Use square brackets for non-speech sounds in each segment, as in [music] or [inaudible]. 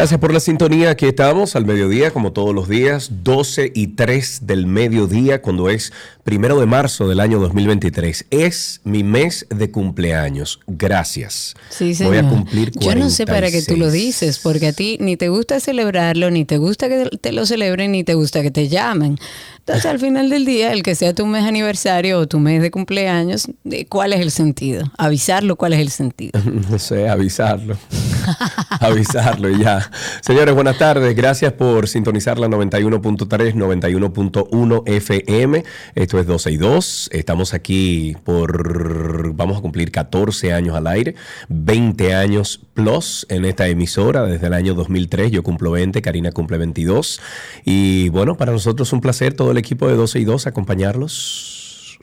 Gracias por la sintonía. Aquí estamos al mediodía, como todos los días, 12 y 3 del mediodía, cuando es primero de marzo del año 2023. Es mi mes de cumpleaños. Gracias. Sí, señor. Voy a cumplir 46. Yo no sé para qué tú lo dices, porque a ti ni te gusta celebrarlo, ni te gusta que te lo celebren, ni te gusta que te llamen. Entonces, al final del día, el que sea tu mes aniversario o tu mes de cumpleaños, ¿cuál es el sentido? Avisarlo, ¿cuál es el sentido? [laughs] No sé, avisarlo. [laughs] avisarlo y ya. Señores, buenas tardes. Gracias por sintonizar la 91.3, 91.1 FM. Esto es 12 y 2. Estamos aquí por, vamos a cumplir 14 años al aire, 20 años plus en esta emisora desde el año 2003. Yo cumplo 20, Karina cumple 22. Y bueno, para nosotros es un placer todo el equipo de 12 y 2 acompañarlos.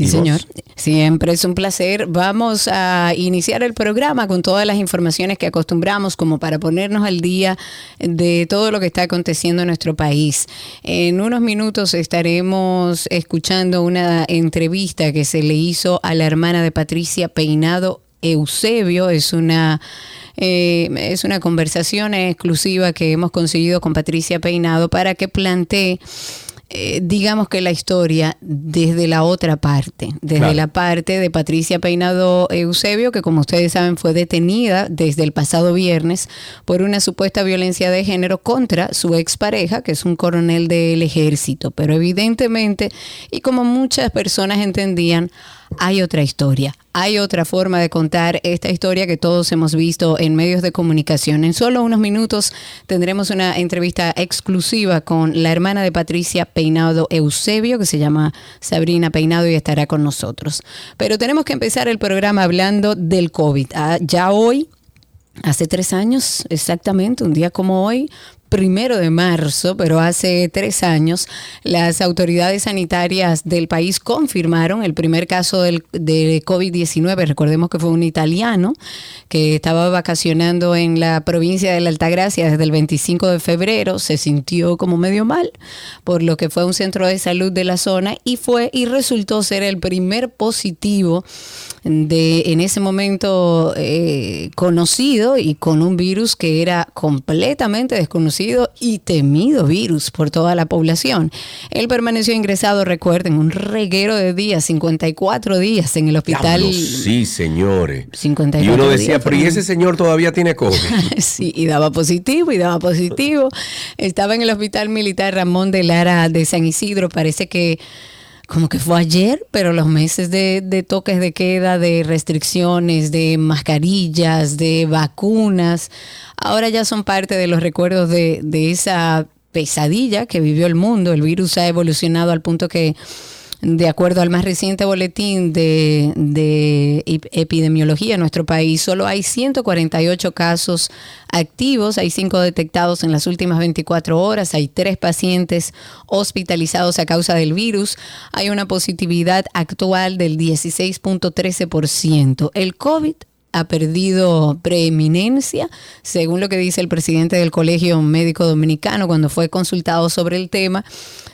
Sí, señor. Siempre es un placer. Vamos a iniciar el programa con todas las informaciones que acostumbramos como para ponernos al día de todo lo que está aconteciendo en nuestro país. En unos minutos estaremos escuchando una entrevista que se le hizo a la hermana de Patricia Peinado Eusebio. Es una eh, es una conversación exclusiva que hemos conseguido con Patricia Peinado para que plantee eh, digamos que la historia desde la otra parte, desde la parte de Patricia Peinado Eusebio, que como ustedes saben fue detenida desde el pasado viernes por una supuesta violencia de género contra su expareja, que es un coronel del ejército. Pero evidentemente, y como muchas personas entendían, hay otra historia, hay otra forma de contar esta historia que todos hemos visto en medios de comunicación. En solo unos minutos tendremos una entrevista exclusiva con la hermana de Patricia Peinado Eusebio, que se llama Sabrina Peinado y estará con nosotros. Pero tenemos que empezar el programa hablando del COVID. Ah, ya hoy Hace tres años, exactamente, un día como hoy, primero de marzo, pero hace tres años, las autoridades sanitarias del país confirmaron el primer caso del, de COVID-19. Recordemos que fue un italiano que estaba vacacionando en la provincia de la Altagracia desde el 25 de febrero. Se sintió como medio mal, por lo que fue a un centro de salud de la zona y fue y resultó ser el primer positivo de en ese momento eh, conocido y con un virus que era completamente desconocido y temido virus por toda la población. Él permaneció ingresado, recuerden, un reguero de días, 54 días en el hospital. sí, señores. y uno decía, pero ¿y ese señor todavía tiene COVID? [laughs] sí, y daba positivo, y daba positivo. Estaba en el hospital militar Ramón de Lara de San Isidro, parece que como que fue ayer, pero los meses de, toques de queda, de restricciones, de mascarillas, de vacunas, ahora ya son parte de los recuerdos de, de esa pesadilla que vivió el mundo. El virus ha evolucionado al punto que de acuerdo al más reciente boletín de, epidemiología en nuestro país, solo hay 148 casos activos, hay 5 detectados en las últimas 24 horas, hay 3 pacientes hospitalizados a causa del virus, hay una positividad actual del 16.13%. El COVID ha perdido preeminencia, según lo que dice el presidente del Colegio Médico Dominicano cuando fue consultado sobre el tema.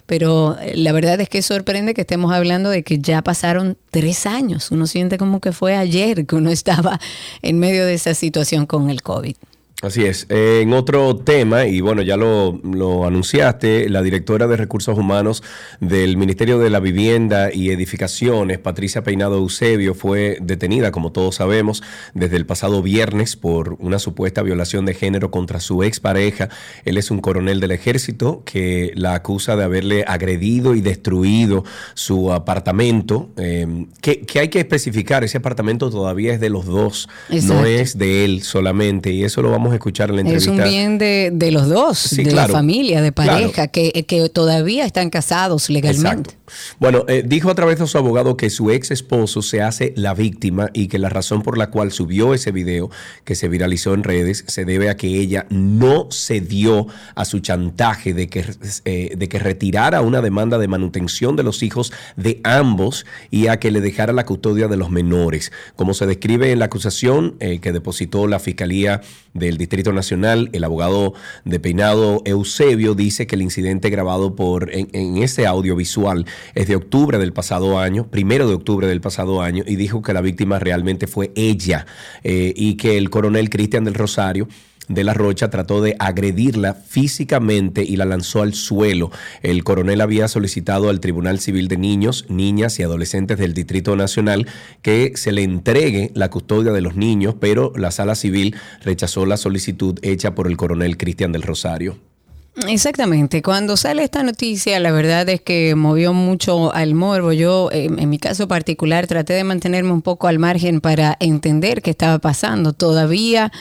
Pero eh, la verdad es que sorprende que estemos hablando de que ya pasaron tres años. Uno siente como que fue ayer que uno [laughs] estaba en medio de esa situación con el COVID. Así es. en otro tema, y bueno, ya lo, anunciaste, la directora de Recursos Humanos del Ministerio de la Vivienda y Edificaciones, Patricia Peinado Eusebio, fue detenida, como todos sabemos, desde el pasado viernes por una supuesta violación de género contra su expareja. Él es un coronel del ejército que la acusa de haberle agredido y destruido su apartamento. Eh, que, hay que especificar, ese apartamento todavía es de los dos, no es de él solamente, y eso lo vamos a escuchar en la entrevista. Es un bien de, los dos, de la familia, de pareja, que, que, todavía están casados legalmente. Bueno, eh, dijo a través de su abogado que su ex esposo se hace la víctima y que la razón por la cual subió ese video que se viralizó en redes se debe a que ella no cedió a su chantaje de que, eh, de que retirara una demanda de manutención de los hijos de ambos y a que le dejara la custodia de los menores. Como se describe en la acusación eh, que depositó la Fiscalía del Distrito Nacional, el abogado de Peinado Eusebio dice que el incidente grabado por en, en ese audiovisual es de octubre del pasado año, primero de octubre del pasado año, y dijo que la víctima realmente fue ella eh, y que el coronel Cristian del Rosario de la Rocha trató de agredirla físicamente y la lanzó al suelo. El coronel había solicitado al Tribunal Civil de Niños, Niñas y Adolescentes del Distrito Nacional que se le entregue la custodia de los niños, pero la sala civil rechazó la solicitud hecha por el coronel Cristian del Rosario. Exactamente. Cuando sale esta noticia, la verdad es que movió mucho al morbo. Yo, en mi caso particular, traté de mantenerme un poco al margen para entender qué estaba pasando. Todavía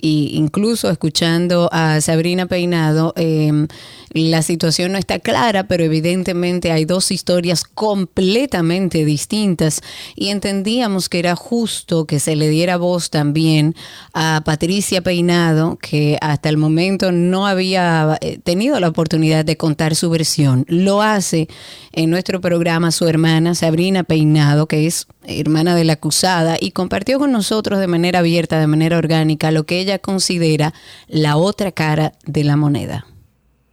y incluso escuchando a Sabrina Peinado, em, la situación no está clara, pero evidentemente hay dos historias completamente distintas y entendíamos que era justo que se le diera voz también a Patricia Peinado, que hasta el momento no había eh, tenido la oportunidad de contar su versión. Lo hace en nuestro programa su hermana Sabrina Peinado, que es hermana de la acusada, y compartió con nosotros de manera abierta, de manera orgánica, lo que ella considera la otra cara de la moneda.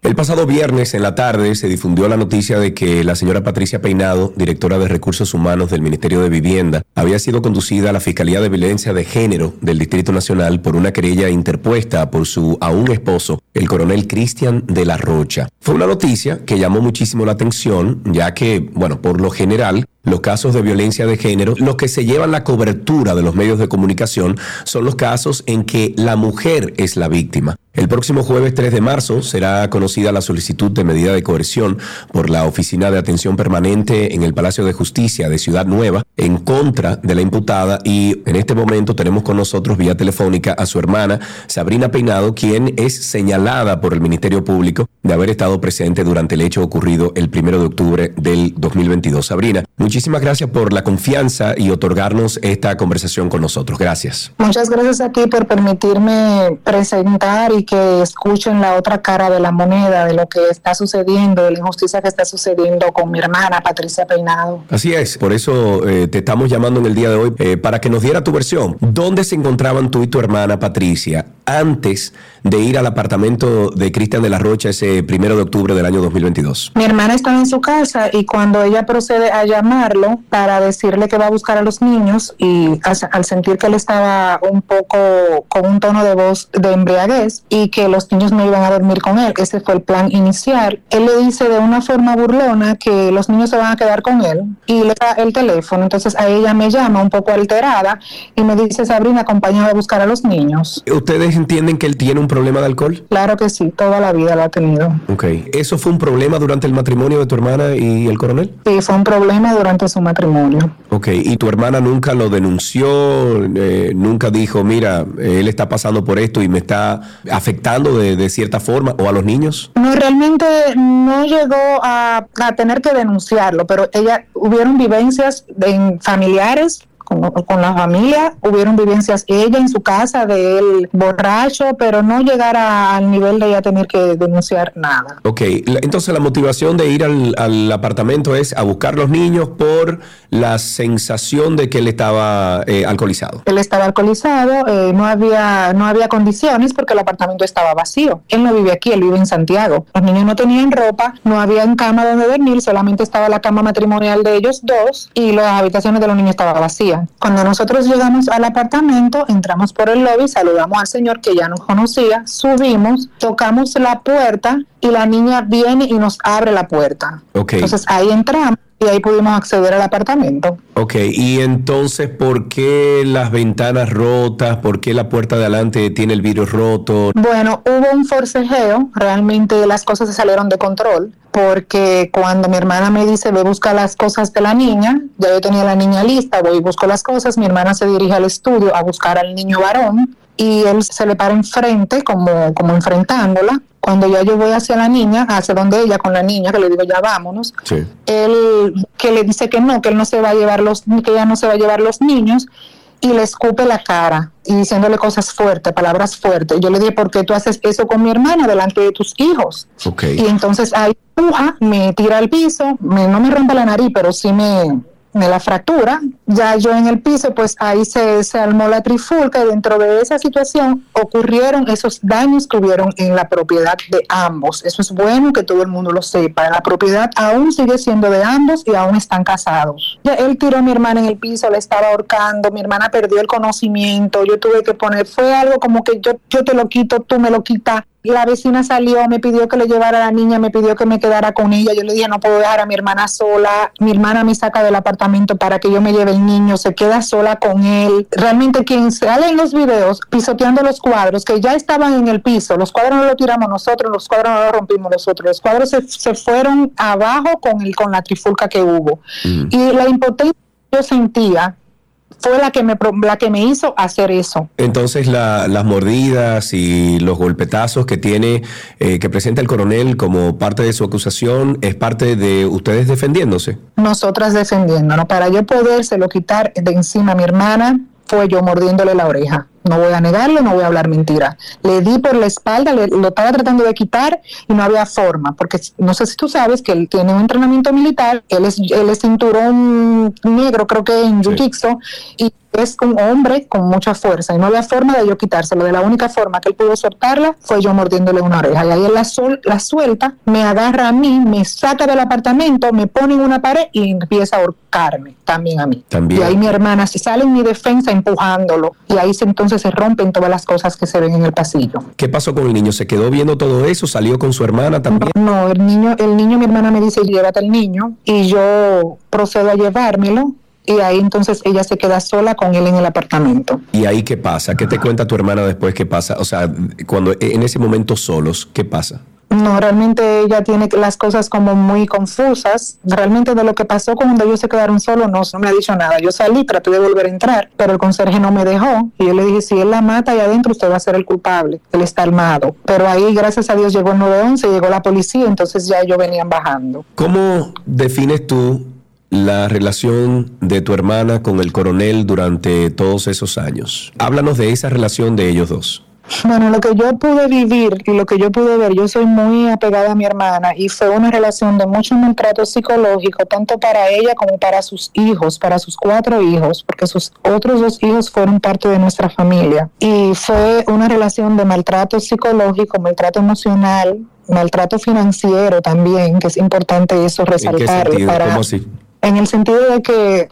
El pasado viernes en la tarde se difundió la noticia de que la señora Patricia Peinado, directora de Recursos Humanos del Ministerio de Vivienda, había sido conducida a la Fiscalía de Violencia de Género del Distrito Nacional por una querella interpuesta por su aún esposo, el coronel Cristian de la Rocha. Fue una noticia que llamó muchísimo la atención, ya que, bueno, por lo general, los casos de violencia de género, los que se llevan la cobertura de los medios de comunicación son los casos en que la mujer es la víctima. El próximo jueves 3 de marzo será conocida la solicitud de medida de coerción por la Oficina de Atención Permanente en el Palacio de Justicia de Ciudad Nueva en contra de la imputada y en este momento tenemos con nosotros vía telefónica a su hermana Sabrina Peinado, quien es señalada por el Ministerio Público de haber estado presente durante el hecho ocurrido el 1 de octubre del 2022. Sabrina, gracias por la confianza y otorgarnos esta conversación con nosotros. Gracias. Muchas gracias a ti por permitirme presentar y que escuchen la otra cara de la moneda, de lo que está sucediendo, de la injusticia que está sucediendo con mi hermana Patricia Peinado. Así es, por eso eh, te estamos llamando en el día de hoy eh, para que nos diera tu versión. ¿Dónde se encontraban tú y tu hermana Patricia antes de ir al apartamento de Cristian de la Rocha ese primero de octubre del año 2022? Mi hermana estaba en su casa y cuando ella procede a llamarlo para decirle que va a buscar a los niños y al sentir que él estaba un poco con un tono de voz de embriaguez y que los niños no iban a dormir con él, ese fue el plan inicial, él le dice de una forma burlona que los niños se van a quedar con él y le da el teléfono. Entonces a ella me llama un poco alterada y me dice, Sabrina, acompáñame a buscar a los niños. ¿Ustedes entienden que él tiene un problema de alcohol? Claro que sí, toda la vida lo ha tenido. Ok. ¿Eso fue un problema durante el matrimonio de tu hermana y el coronel? Sí, fue un problema durante su matrimonio. Ok. ¿Y tu hermana nunca lo denunció? Eh, ¿Nunca dijo, mira, él está pasando por esto y me está afectando de, cierta forma o a los niños? No, realmente no llegó a, a tener que denunciarlo, pero ella, hubieron vivencias en familiares con, la familia, hubieron vivencias ella en su casa de él borracho, pero no llegar al nivel de ella tener que denunciar nada. Ok, entonces la motivación de ir al, apartamento es a buscar los niños por la sensación de que él estaba eh, alcoholizado. Él estaba alcoholizado, eh, no, había, no había condiciones porque el apartamento estaba vacío. Él no vive aquí, él vive en Santiago. Los niños no tenían ropa, no había cama donde dormir, solamente estaba la cama matrimonial de ellos dos y las habitaciones de los niños estaban vacías. Cuando nosotros llegamos al apartamento, entramos por el lobby, saludamos al señor que ya nos conocía, subimos, tocamos la puerta y la niña viene y nos abre la puerta. Entonces ahí entramos y ahí pudimos acceder al apartamento. Ok, y entonces, ¿por qué las ventanas rotas? ¿Por qué la puerta de adelante tiene el vidrio roto? Bueno, hubo un forcejeo, realmente las cosas se salieron de control, porque cuando mi hermana me dice, ve busca las cosas de la niña, ya yo tenía la niña lista, voy y busco las cosas, mi hermana se dirige al estudio a buscar al niño varón y él se le para enfrente como, como enfrentándola. Cuando ya yo voy hacia la niña, hacia donde ella con la niña, que le digo ya vámonos, él que le dice que no, que él no se va a llevar los, que ella no se va a llevar los niños, y le escupe la cara y diciéndole cosas fuertes, palabras fuertes. Yo le dije, ¿por qué tú haces eso con mi hermana delante de tus hijos? Y entonces ahí empuja, me tira al piso, no me rompe la nariz, pero sí me, de la fractura. Ya yo en el piso, pues ahí se, se armó la trifulca y dentro de esa situación ocurrieron esos daños que hubieron en la propiedad de ambos. Eso es bueno que todo el mundo lo sepa. La propiedad aún sigue siendo de ambos y aún están casados. Ya él tiró a mi hermana en el piso, le estaba ahorcando, mi hermana perdió el conocimiento, yo tuve que poner, fue algo como que yo, yo te lo quito, tú me lo quitas la vecina salió, me pidió que le llevara a la niña, me pidió que me quedara con ella. Yo le dije, no puedo dejar a mi hermana sola. Mi hermana me saca del apartamento para que yo me lleve el niño, se queda sola con él. Realmente quien sale en los videos pisoteando los cuadros que ya estaban en el piso, los cuadros no los tiramos nosotros, los cuadros no los rompimos nosotros, los cuadros se, fueron abajo con, el, con la trifulca que hubo. Mm. Y la impotencia que yo sentía fue la que me la que me hizo hacer eso. Entonces las mordidas y los golpetazos que tiene eh, que presenta el coronel como parte de su acusación es parte de ustedes defendiéndose. Nosotras defendiéndonos para yo podérselo quitar de encima a mi hermana fue yo mordiéndole la oreja. No voy a negarlo, no voy a hablar mentira. Le di por la espalda, le, lo estaba tratando de quitar y no había forma, porque no sé si tú sabes que él tiene un entrenamiento militar, él es, él es cinturón negro, creo que en Jiu-Jitsu, y es un hombre con mucha fuerza y no había forma de yo quitárselo. De la única forma que él pudo soltarla fue yo mordiéndole una oreja. Y ahí él la, sol, la suelta, me agarra a mí, me saca del apartamento, me pone en una pared y empieza a ahorcarme también a mí. También. Y ahí mi hermana se sale en mi defensa empujándolo. Y ahí se, entonces se rompen todas las cosas que se ven en el pasillo. ¿Qué pasó con el niño? ¿Se quedó viendo todo eso? ¿Salió con su hermana también? No, el niño, el niño, mi hermana me dice, llévate al niño. Y yo procedo a llevármelo y ahí entonces ella se queda sola con él en el apartamento. ¿Y ahí qué pasa? ¿Qué te cuenta tu hermana después qué pasa? O sea, cuando en ese momento solos, ¿qué pasa? No, realmente ella tiene las cosas como muy confusas. Realmente de lo que pasó cuando ellos se quedaron solos no, no me ha dicho nada. Yo salí, traté de volver a entrar, pero el conserje no me dejó. Y yo le dije, si él la mata ahí adentro, usted va a ser el culpable. Él está armado. Pero ahí, gracias a Dios, llegó el 911, llegó la policía, entonces ya ellos venían bajando. ¿Cómo defines tú la relación de tu hermana con el coronel durante todos esos años. Háblanos de esa relación de ellos dos. Bueno, lo que yo pude vivir y lo que yo pude ver, yo soy muy apegada a mi hermana y fue una relación de mucho maltrato psicológico, tanto para ella como para sus hijos, para sus cuatro hijos, porque sus otros dos hijos fueron parte de nuestra familia. Y fue una relación de maltrato psicológico, maltrato emocional, maltrato financiero también, que es importante eso resaltar. Para, ¿Cómo así? En el sentido de que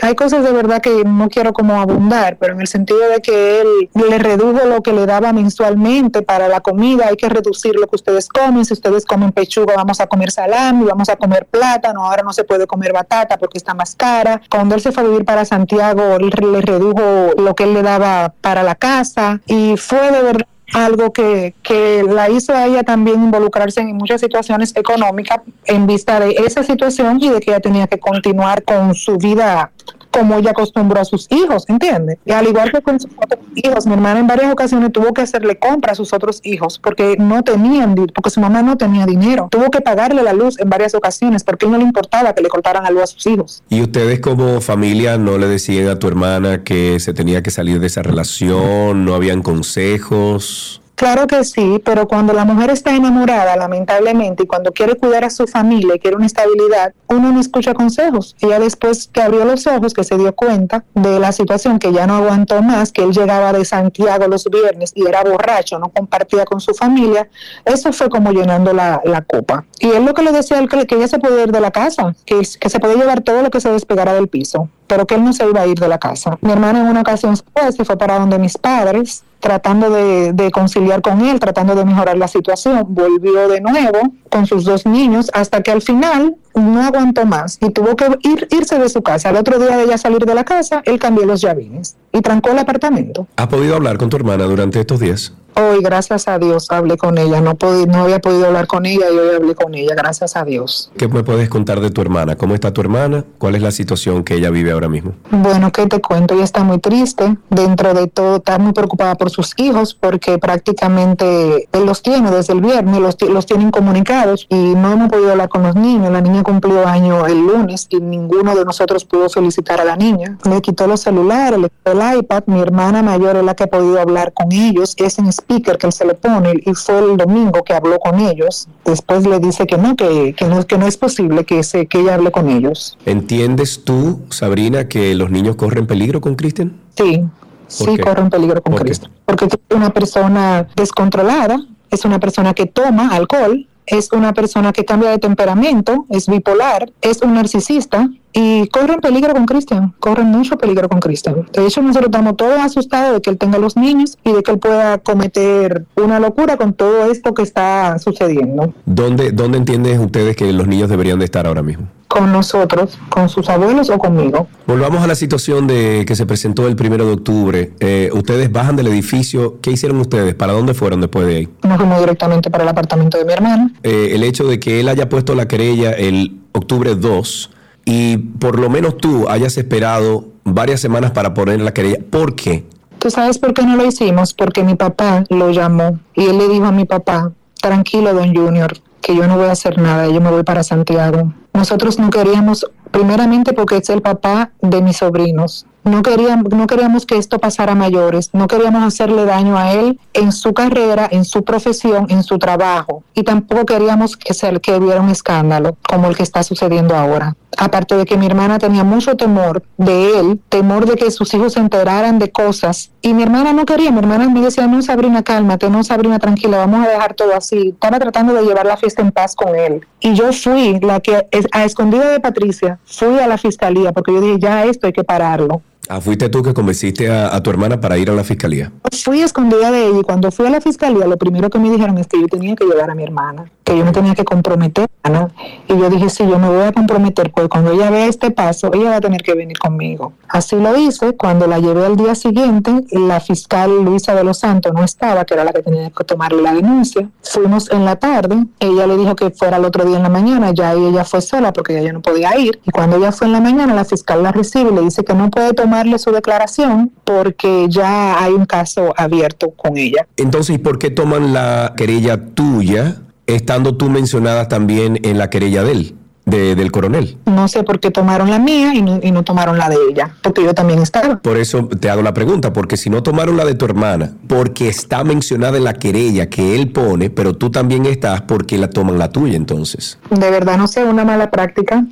hay cosas de verdad que no quiero como abundar, pero en el sentido de que él le redujo lo que le daba mensualmente para la comida, hay que reducir lo que ustedes comen, si ustedes comen pechuga vamos a comer salami, vamos a comer plátano, ahora no se puede comer batata porque está más cara. Cuando él se fue a vivir para Santiago, él le redujo lo que él le daba para la casa y fue de verdad algo que, que la hizo a ella también involucrarse en muchas situaciones económicas en vista de esa situación y de que ella tenía que continuar con su vida como ella acostumbró a sus hijos, ¿entiendes? Y al igual que con sus otros hijos, mi hermana en varias ocasiones tuvo que hacerle compra a sus otros hijos porque no tenían, porque su mamá no tenía dinero. Tuvo que pagarle la luz en varias ocasiones porque no le importaba que le cortaran la luz a sus hijos. ¿Y ustedes como familia no le decían a tu hermana que se tenía que salir de esa relación? ¿No habían consejos? Claro que sí, pero cuando la mujer está enamorada, lamentablemente, y cuando quiere cuidar a su familia y quiere una estabilidad, uno no escucha consejos. Ella después que abrió los ojos, que se dio cuenta de la situación, que ya no aguantó más, que él llegaba de Santiago los viernes y era borracho, no compartía con su familia, eso fue como llenando la, copa. Y él lo que le decía, él, que ella se podía ir de la casa, que, que se podía llevar todo lo que se despegara del piso pero que él no se iba a ir de la casa. Mi hermana en una ocasión se fue para donde mis padres tratando de, conciliar con él, tratando de mejorar la situación. Volvió de nuevo con sus dos niños hasta que al final no aguantó más y tuvo que ir, irse de su casa. Al otro día de ella salir de la casa, él cambió los llavines y trancó el apartamento. ¿Has podido hablar con tu hermana durante estos días? Hoy, gracias a Dios, hablé con ella. No, no había podido hablar con ella y hoy hablé con ella, gracias a Dios. ¿Qué me puedes contar de tu hermana? ¿Cómo está tu hermana? ¿Cuál es la situación que ella vive ahora mismo? Bueno, ¿qué te cuento? Ella está muy triste. Dentro de todo, está muy preocupada por sus hijos porque prácticamente él los tiene desde el viernes, los, los tienen comunicados y no hemos podido hablar con los niños. La niña cumplió año el lunes y ninguno de nosotros pudo felicitar a la niña. Le quitó los celulares, le quitó el iPad. Mi hermana mayor es la que ha podido hablar con ellos. Es en speaker que él se le pone y fue el domingo que habló con ellos. Después le dice que no, que, que no, que no es posible que, se, que ella hable con ellos. ¿Entiendes tú, Sabrina, que los niños corren peligro con Cristian? Sí, sí corren peligro con Cristian. Porque es una persona descontrolada, es una persona que toma alcohol, es una persona que cambia de temperamento, es bipolar, es un narcisista y corren peligro con Cristian, corren mucho peligro con Cristian. De hecho, nosotros estamos todos asustados de que él tenga los niños y de que él pueda cometer una locura con todo esto que está sucediendo. ¿Dónde, dónde entienden ustedes que los niños deberían de estar ahora mismo? Con nosotros, con sus abuelos o conmigo. Volvamos a la situación de que se presentó el primero de octubre. Eh, ustedes bajan del edificio. ¿Qué hicieron ustedes? ¿Para dónde fueron después de ahí? Nos fuimos directamente para el apartamento de mi hermana. Eh, el hecho de que él haya puesto la querella el octubre 2 y por lo menos tú hayas esperado varias semanas para poner la querella. ¿Por qué? ¿Tú sabes por qué no lo hicimos? Porque mi papá lo llamó y él le dijo a mi papá, tranquilo, don Junior, que yo no voy a hacer nada, yo me voy para Santiago. Nosotros no queríamos, primeramente porque es el papá de mis sobrinos, no queríamos, no queríamos que esto pasara a mayores, no queríamos hacerle daño a él en su carrera, en su profesión, en su trabajo. Y tampoco queríamos que, se, que hubiera un escándalo como el que está sucediendo ahora. Aparte de que mi hermana tenía mucho temor de él, temor de que sus hijos se enteraran de cosas. Y mi hermana no quería, mi hermana me decía, no Sabrina, cálmate, no Sabrina, tranquila, vamos a dejar todo así. Estaba tratando de llevar la fiesta en paz con él. Y yo fui la que, a escondida de Patricia, fui a la fiscalía porque yo dije, ya esto hay que pararlo. Ah, fuiste tú que convenciste a, tu hermana para ir a la fiscalía. Fui escondida de ella y cuando fui a la fiscalía lo primero que me dijeron es que yo tenía que llevar a mi hermana que yo me tenía que comprometer, ¿no? Y yo dije, sí, yo me voy a comprometer, pues cuando ella vea este paso, ella va a tener que venir conmigo. Así lo hice, cuando la llevé al día siguiente, la fiscal Luisa de los Santos no estaba, que era la que tenía que tomarle la denuncia. Fuimos en la tarde, ella le dijo que fuera el otro día en la mañana, ya ella fue sola porque ella no podía ir. Y cuando ella fue en la mañana, la fiscal la recibe y le dice que no puede tomarle su declaración porque ya hay un caso abierto con ella. Entonces, ¿y por qué toman la querella tuya? Estando tú mencionada también en la querella de él, del coronel. No sé por qué tomaron la mía y no, tomaron la de ella, porque yo también estaba. Por eso te hago la pregunta, porque si no tomaron la de tu hermana, porque está mencionada en la querella que él pone, pero tú también estás, ¿por qué la toman la tuya entonces? De verdad no sé, una mala práctica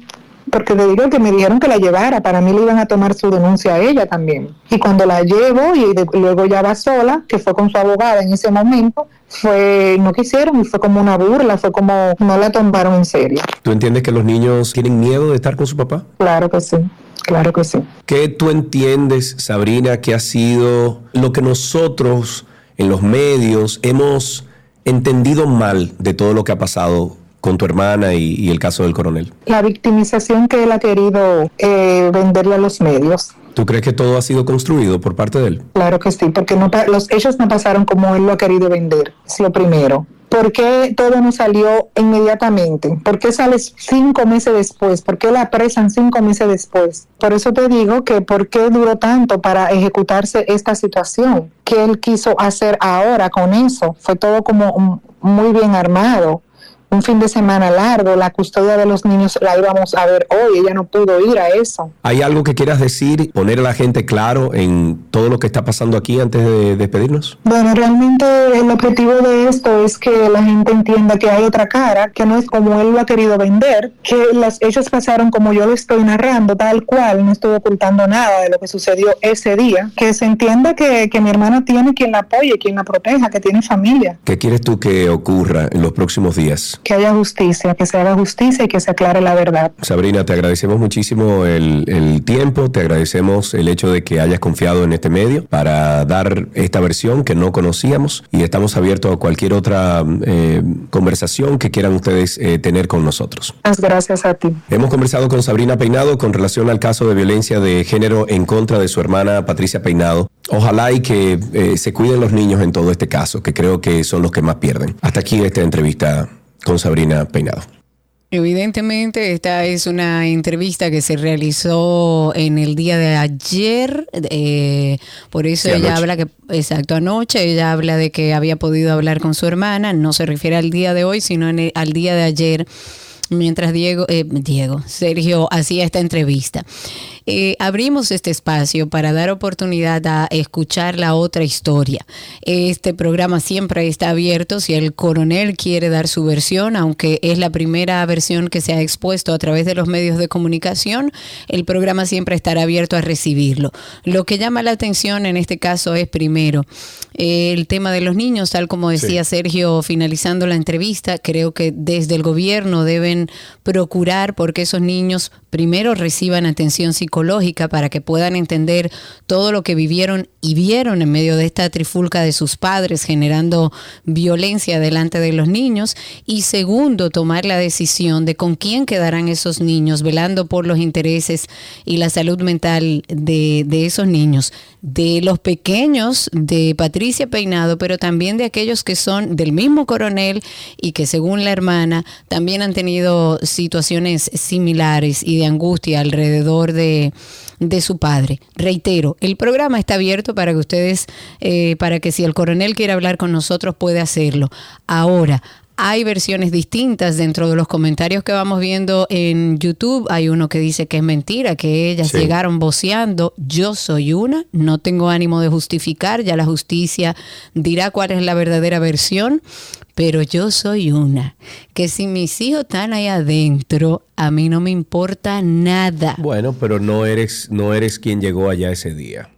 porque te digo que me dijeron que la llevara, para mí le iban a tomar su denuncia a ella también. Y cuando la llevo y luego ya va sola, que fue con su abogada en ese momento, fue, no quisieron y fue como una burla, fue como, no la tomaron en serio. ¿Tú entiendes que los niños tienen miedo de estar con su papá? Claro que sí. Claro que sí. ¿Qué tú entiendes, Sabrina, que ha sido lo que nosotros en los medios hemos entendido mal de todo lo que ha pasado con tu hermana y, el caso del coronel? La victimización que él ha querido eh, venderle a los medios. ¿Tú crees que todo ha sido construido por parte de él? Claro que sí, porque no, los hechos no pasaron como él lo ha querido vender, es lo primero. ¿Por qué todo no salió inmediatamente? ¿Por qué sale cinco meses después? ¿Por qué la apresan cinco meses después? Por eso te digo que ¿por qué duró tanto para ejecutarse esta situación? ¿Qué él quiso hacer ahora con eso? Fue todo como muy bien armado un fin de semana largo, la custodia de los niños la íbamos a ver hoy, ella no pudo ir a eso. ¿Hay algo que quieras decir, poner a la gente claro en todo lo que está pasando aquí antes de despedirnos? Bueno, realmente el objetivo de esto es que la gente entienda que hay otra cara, que no es como él lo ha querido vender, que las hechos pasaron como yo lo estoy narrando, tal cual, no estoy ocultando nada de lo que sucedió ese día, que se entienda que, que mi hermana tiene quien la apoye, quien la proteja, que tiene familia. ¿Qué quieres tú que ocurra en los próximos días? Que haya justicia, que se haga justicia y que se aclare la verdad. Sabrina, te agradecemos muchísimo el, tiempo, te agradecemos el hecho de que hayas confiado en este medio para dar esta versión que no conocíamos y estamos abiertos a cualquier otra eh, conversación que quieran ustedes eh, tener con nosotros. Muchas gracias a ti. Hemos conversado con Sabrina Peinado con relación al caso de violencia de género en contra de su hermana Patricia Peinado. Ojalá y que eh, se cuiden los niños en todo este caso, que creo que son los que más pierden. Hasta aquí esta entrevista con Sabrina Peinado. Evidentemente, esta es una entrevista que se realizó en el día de ayer, eh, por eso ella habla que, exacto, anoche, ella habla de que había podido hablar con su hermana, no se refiere al día de hoy, sino al día de ayer, mientras Diego, eh, Diego, Sergio hacía esta entrevista. Eh, abrimos este espacio para dar oportunidad a escuchar la otra historia. Este programa siempre está abierto si el coronel quiere dar su versión, aunque es la primera versión que se ha expuesto a través de los medios de comunicación, el programa siempre estará abierto a recibirlo. Lo que llama la atención en este caso es primero el tema de los niños, tal como decía Sergio finalizando la entrevista, creo que desde el gobierno deben procurar porque esos niños primero reciban atención psicológica para que puedan entender todo lo que vivieron y vieron en medio de esta trifulca de sus padres generando violencia delante de los niños y segundo tomar la decisión de con quién quedarán esos niños velando por los intereses y la salud mental de, de esos niños, de los pequeños de Patricia Peinado, pero también de aquellos que son del mismo coronel y que según la hermana también han tenido situaciones similares y de angustia alrededor de, su padre. Reitero, el programa está abierto para que ustedes, eh, para que si el coronel quiere hablar con nosotros puede hacerlo. Ahora, hay versiones distintas dentro de los comentarios que vamos viendo en YouTube. Hay uno que dice que es mentira, que ellas llegaron voceando. Yo soy una, no tengo ánimo de justificar, ya la justicia dirá cuál es la verdadera versión, pero yo soy una. Que si mis hijos están ahí adentro, a mí no me importa nada. Bueno, pero no eres, no eres quien llegó allá ese día.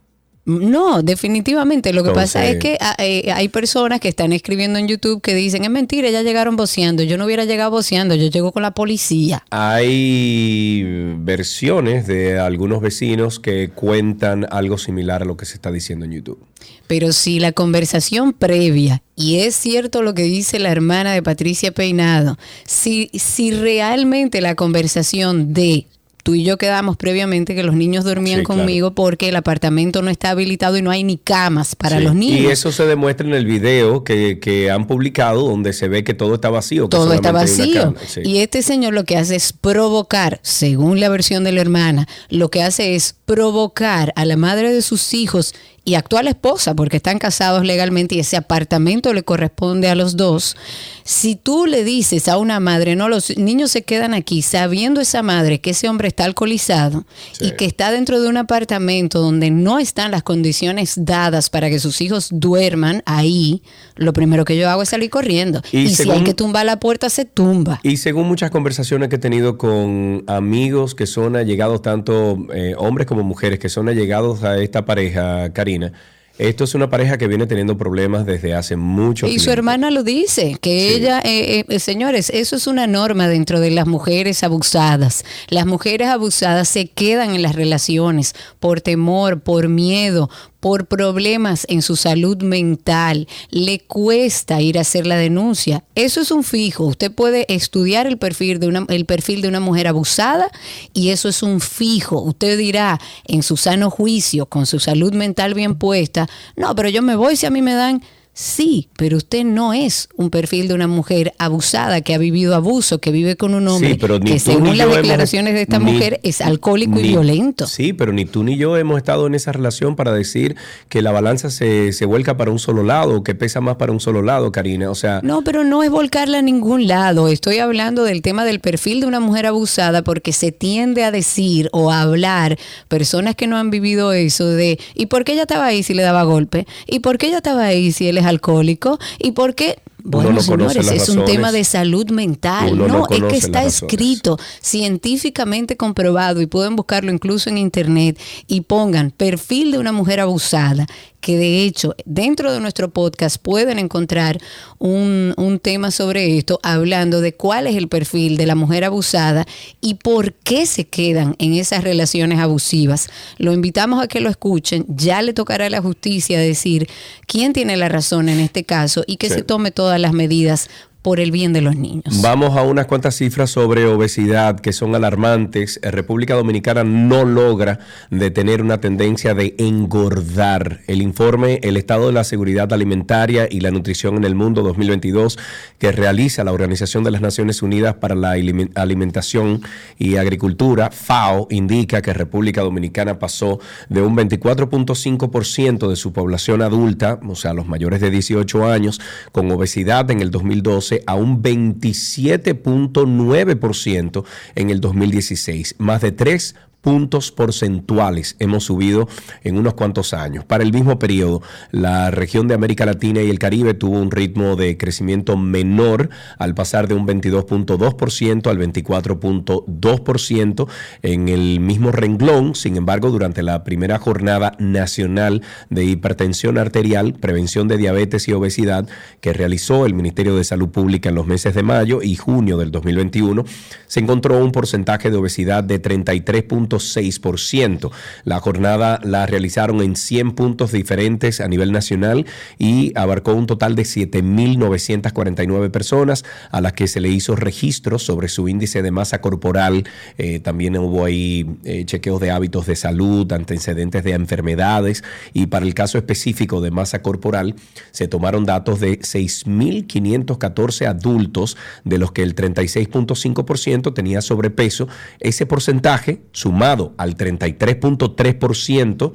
No, definitivamente. Lo que pasa es que ah, eh, hay personas que están escribiendo en YouTube que dicen, es mentira, ya llegaron boceando. Yo no hubiera llegado boceando, yo llego con la policía. Hay versiones de algunos vecinos que cuentan algo similar a lo que se está diciendo en YouTube. Pero si la conversación previa, y es cierto lo que dice la hermana de Patricia Peinado, si, si realmente la conversación de tú y yo quedamos previamente que los niños dormían conmigo porque el apartamento no está habilitado y no hay ni camas para los niños. Y eso se demuestra en el video que, han publicado donde se ve que todo está vacío. todo está vacío. Y este señor lo que hace es provocar, según la versión de la hermana, lo que hace es provocar a la madre de sus hijos y actual esposa, porque están casados legalmente y ese apartamento le corresponde a los dos, si tú le dices a una madre, no, los niños se quedan aquí, sabiendo esa madre que ese hombre está alcoholizado y que está dentro de un apartamento donde no están las condiciones dadas para que sus hijos duerman ahí, lo primero que yo hago es salir corriendo. Y, si hay que tumbar la puerta, se tumba. Y según muchas conversaciones que he tenido con amigos que son allegados, tanto eh, hombres como mujeres, que son allegados a esta pareja, Karina, esto es una pareja que viene teniendo problemas desde hace mucho tiempo. Y su hermana lo dice, que ella, eh, eh, señores, eso es una norma dentro de las mujeres abusadas. Las mujeres abusadas se quedan en las relaciones por temor, por miedo, por problemas en su salud mental, le cuesta ir a hacer la denuncia. Eso es un fijo. Usted puede estudiar el perfil de una, el perfil de una mujer abusada y eso es un fijo. Usted dirá en su sano juicio, con su salud mental bien puesta, no, pero yo me voy si a mí me dan Sí, pero usted no es un perfil de una mujer abusada que ha vivido abuso, que vive con un hombre que según las declaraciones de esta mujer es alcohólico y violento. Sí, pero ni tú ni yo hemos estado en esa relación para decir que la balanza se, se vuelca para un solo lado, que pesa más para un solo lado, Karina. O sea, no, pero no es volcarla a ningún lado. Estoy hablando del tema del perfil de una mujer abusada porque se tiende a decir o a hablar personas que no han vivido eso de ¿y por qué ella estaba ahí si le daba golpe? ¿Y por qué ella estaba ahí si él es alcohólico y porque bueno, señores, es un tema de salud mental. no, es que está escrito, científicamente comprobado, y pueden buscarlo incluso en internet, y pongan perfil de una mujer abusada que de hecho dentro de nuestro podcast pueden encontrar un, un, tema sobre esto, hablando de cuál es el perfil de la mujer abusada y por qué se quedan en esas relaciones abusivas. Lo invitamos a que lo escuchen, ya le tocará a la justicia decir quién tiene la razón en este caso y que se tome todas las medidas por el bien de los niños. Vamos a unas cuantas cifras sobre obesidad que son alarmantes. Eh, República Dominicana no logra detener una tendencia de engordar. El informe El estado de la seguridad alimentaria y la nutrición en el mundo 2022 que realiza la Organización de las Naciones Unidas para la Alimentación y Agricultura, FAO, indica que República Dominicana pasó de un 24.5% de su población adulta, o sea, los mayores de 18 años, con obesidad en el 2012 a un 27.9% en el 2016, más de 3 puntos porcentuales hemos subido en unos cuantos años. Para el mismo periodo, la región de América Latina y el Caribe tuvo un ritmo de crecimiento menor al pasar de un 22.2% al 24.2% en el mismo renglón. Sin embargo, durante la primera jornada nacional de hipertensión arterial, prevención de diabetes y obesidad que realizó el Ministerio de Salud Pública en los meses de mayo y junio del 2021, se encontró un porcentaje de obesidad de 33. 6%. La jornada la realizaron en 100 puntos diferentes a nivel nacional y abarcó un total de 7.949 personas a las que se le hizo registro sobre su índice de masa corporal. Eh, también hubo ahí eh, chequeos de hábitos de salud, antecedentes de enfermedades y para el caso específico de masa corporal se tomaron datos de 6.514 adultos de los que el 36.5% tenía sobrepeso. Ese porcentaje sumado al 33.3%,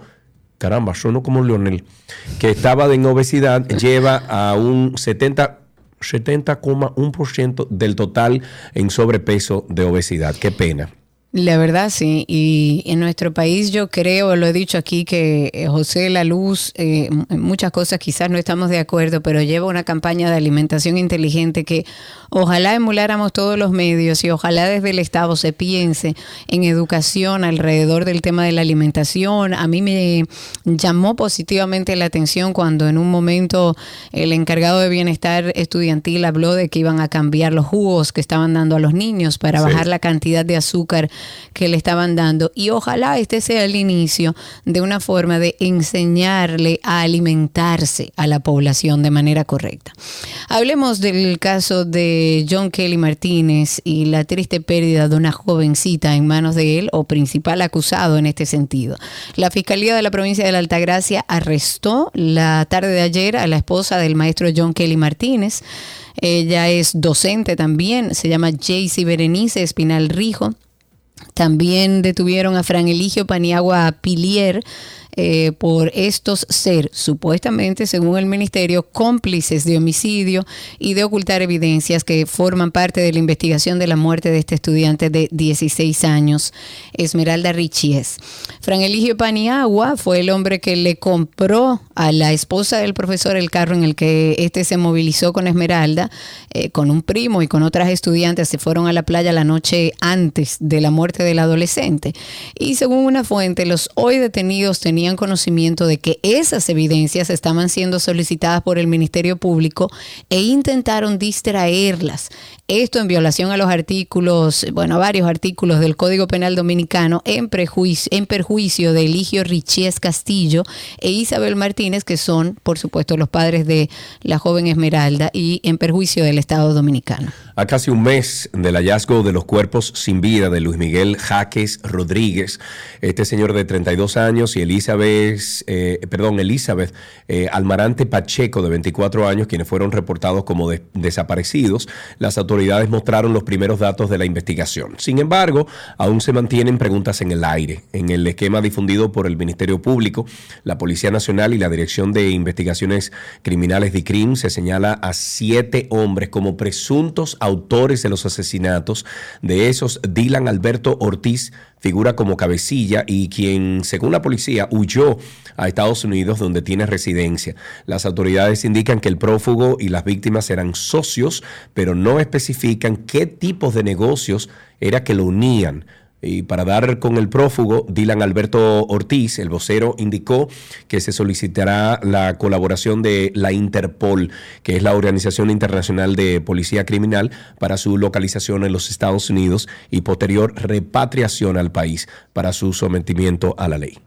caramba, sueno como Leonel, que estaba en obesidad, lleva a un 70 70,1% del total en sobrepeso de obesidad. Qué pena. La verdad, sí. Y en nuestro país yo creo, lo he dicho aquí, que eh, José La Luz, eh, en muchas cosas quizás no estamos de acuerdo, pero lleva una campaña de alimentación inteligente que ojalá emuláramos todos los medios y ojalá desde el Estado se piense en educación alrededor del tema de la alimentación. A mí me llamó positivamente la atención cuando en un momento el encargado de bienestar estudiantil habló de que iban a cambiar los jugos que estaban dando a los niños para bajar la cantidad de azúcar que le estaban dando. Y ojalá este sea el inicio de una forma de enseñarle a alimentarse a la población de manera correcta. Hablemos del caso de John Kelly Martínez y la triste pérdida de una jovencita en manos de él o principal acusado en este sentido. La Fiscalía de la provincia de la Altagracia arrestó la tarde de ayer a la esposa del maestro John Kelly Martínez. Ella es docente también, se llama Jaycee Berenice Espinal Rijo. También detuvieron a Fran Eligio Paniagua Pilier, eh, por estos ser, supuestamente, según el ministerio, cómplices de homicidio y de ocultar evidencias que forman parte de la investigación de la muerte de este estudiante de 16 años, Esmeralda Richies. Fran Eligio Paniagua fue el hombre que le compró a la esposa del profesor el carro en el que este se movilizó con Esmeralda, eh, con un primo y con otras estudiantes, se fueron a la playa la noche antes de la muerte del adolescente. Y según una fuente, los hoy detenidos tenían conocimiento de que esas evidencias estaban siendo solicitadas por el Ministerio Público e intentaron distraerlas. Esto en violación a los artículos, bueno, a varios artículos del Código Penal Dominicano en, prejuicio, en perjuicio de Eligio Richies Castillo e Isabel Martínez, que son, por supuesto, los padres de la joven Esmeralda y en perjuicio del Estado Dominicano. A casi un mes del hallazgo de los cuerpos sin vida de Luis Miguel Jaques Rodríguez, este señor de 32 años y Elizabeth, eh, perdón, Elizabeth eh, Almarante Pacheco de 24 años, quienes fueron reportados como desaparecidos, las autoridades mostraron los primeros datos de la investigación. Sin embargo, aún se mantienen preguntas en el aire. En el esquema difundido por el Ministerio Público, la Policía Nacional y la Dirección de Investigaciones Criminales de CRIM se señala a siete hombres como presuntos autores de los asesinatos. De esos, Dylan Alberto Ortiz figura como cabecilla y quien, según la policía, huyó a Estados Unidos donde tiene residencia. Las autoridades indican que el prófugo y las víctimas eran socios, pero no especifican qué tipos de negocios era que lo unían. Y para dar con el prófugo, Dylan Alberto Ortiz, el vocero, indicó que se solicitará la colaboración de la Interpol, que es la Organización Internacional de Policía Criminal, para su localización en los Estados Unidos y posterior repatriación al país para su sometimiento a la ley.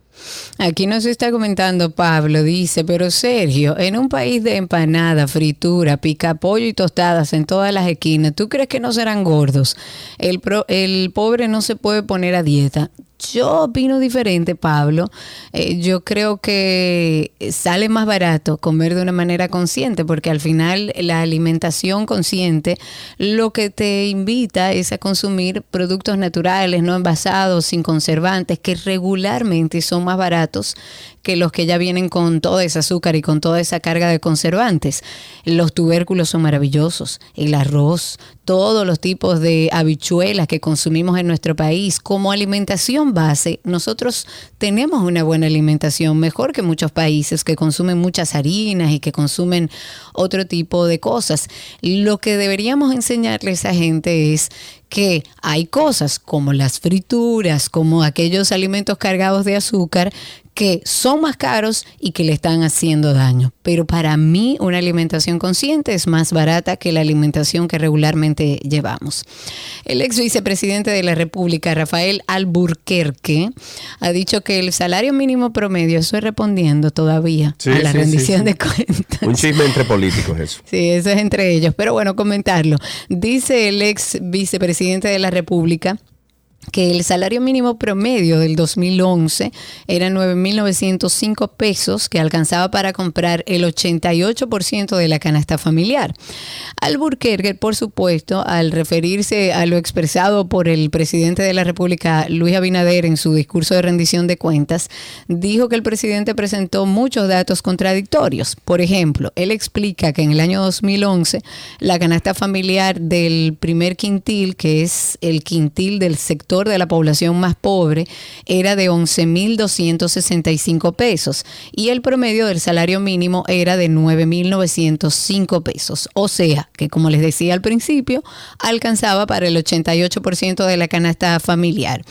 Aquí nos está comentando Pablo, dice, pero Sergio, en un país de empanada, fritura, pica pollo y tostadas en todas las esquinas, ¿tú crees que no serán gordos? El, el pobre no se puede poner a dieta. Yo opino diferente, Pablo. Eh, yo creo que sale más barato comer de una manera consciente, porque al final la alimentación consciente lo que te invita es a consumir productos naturales, no envasados, sin conservantes, que regularmente son más baratos que los que ya vienen con todo ese azúcar y con toda esa carga de conservantes. Los tubérculos son maravillosos, el arroz, todos los tipos de habichuelas que consumimos en nuestro país como alimentación base, nosotros tenemos una buena alimentación, mejor que muchos países que consumen muchas harinas y que consumen otro tipo de cosas. Lo que deberíamos enseñarle a esa gente es que hay cosas como las frituras, como aquellos alimentos cargados de azúcar, que son más caros y que le están haciendo daño. Pero para mí una alimentación consciente es más barata que la alimentación que regularmente llevamos. El ex vicepresidente de la República, Rafael Alburquerque, ha dicho que el salario mínimo promedio, eso es respondiendo todavía a la rendición de cuentas. Un chisme entre políticos eso. Sí, eso es entre ellos. Pero bueno, comentarlo. Dice el ex vicepresidente de la República que el salario mínimo promedio del 2011 era 9.905 pesos que alcanzaba para comprar el 88% de la canasta familiar. Alburquerque, por supuesto, al referirse a lo expresado por el presidente de la República, Luis Abinader, en su discurso de rendición de cuentas, dijo que el presidente presentó muchos datos contradictorios. Por ejemplo, él explica que en el año 2011 la canasta familiar del primer quintil, que es el quintil del sector de la población más pobre era de 11.265 pesos y el promedio del salario mínimo era de 9.905 pesos. O sea, que como les decía al principio, alcanzaba para el 88% de la canasta familiar.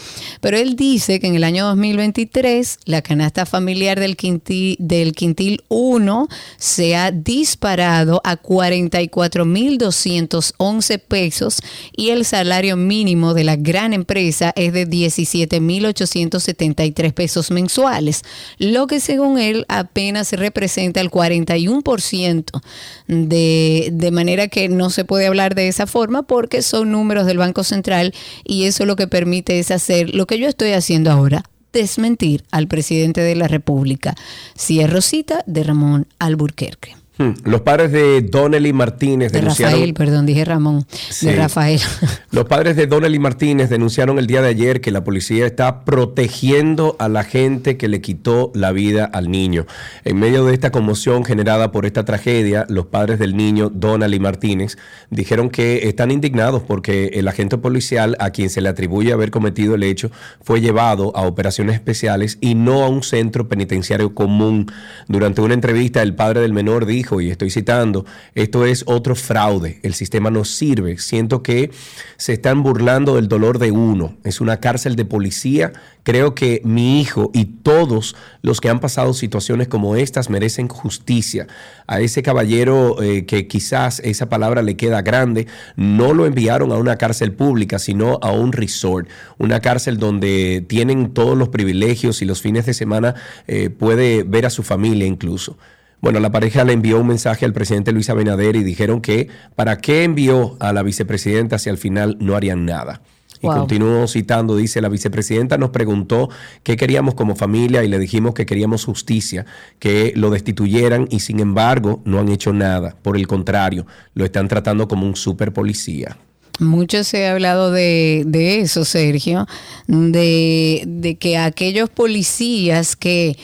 Pero él dice que en el año 2023 la canasta familiar del quintil, del quintil 1 se ha disparado a 44.211 pesos y el salario mínimo de la gran empresa es de 17.873 pesos mensuales, lo que según él apenas representa el 41%, de, de manera que no se puede hablar de esa forma porque son números del Banco Central y eso lo que permite es hacer lo que yo estoy haciendo ahora, desmentir al presidente de la República. Cierro cita de Ramón Alburquerque. Hmm. Los padres de Donnelly Martínez denunciaron. Rafael, perdón, dije Ramón. De Rafael. [laughs] Los padres de Donnelly Martínez denunciaron el día de ayer que la policía está protegiendo a la gente que le quitó la vida al niño. En medio de esta conmoción generada por esta tragedia, los padres del niño Donnelly Martínez dijeron que están indignados porque el agente policial a quien se le atribuye haber cometido el hecho fue llevado a operaciones especiales y no a un centro penitenciario común. Durante una entrevista, el padre del menor dijo y estoy citando, esto es otro fraude, el sistema no sirve, siento que se están burlando del dolor de uno, es una cárcel de policía, creo que mi hijo y todos los que han pasado situaciones como estas merecen justicia. A ese caballero eh, que quizás esa palabra le queda grande, no lo enviaron a una cárcel pública, sino a un resort, una cárcel donde tienen todos los privilegios y los fines de semana eh, puede ver a su familia incluso. Bueno, la pareja le envió un mensaje al presidente Luis Abinader y dijeron que para qué envió a la vicepresidenta si al final no harían nada. Y continuó citando, dice, la vicepresidenta nos preguntó qué queríamos como familia y le dijimos que queríamos justicia, que lo destituyeran y sin embargo no han hecho nada. Por el contrario, lo están tratando como un super policía. Mucho se ha hablado de, de eso, Sergio, de, de que aquellos policías que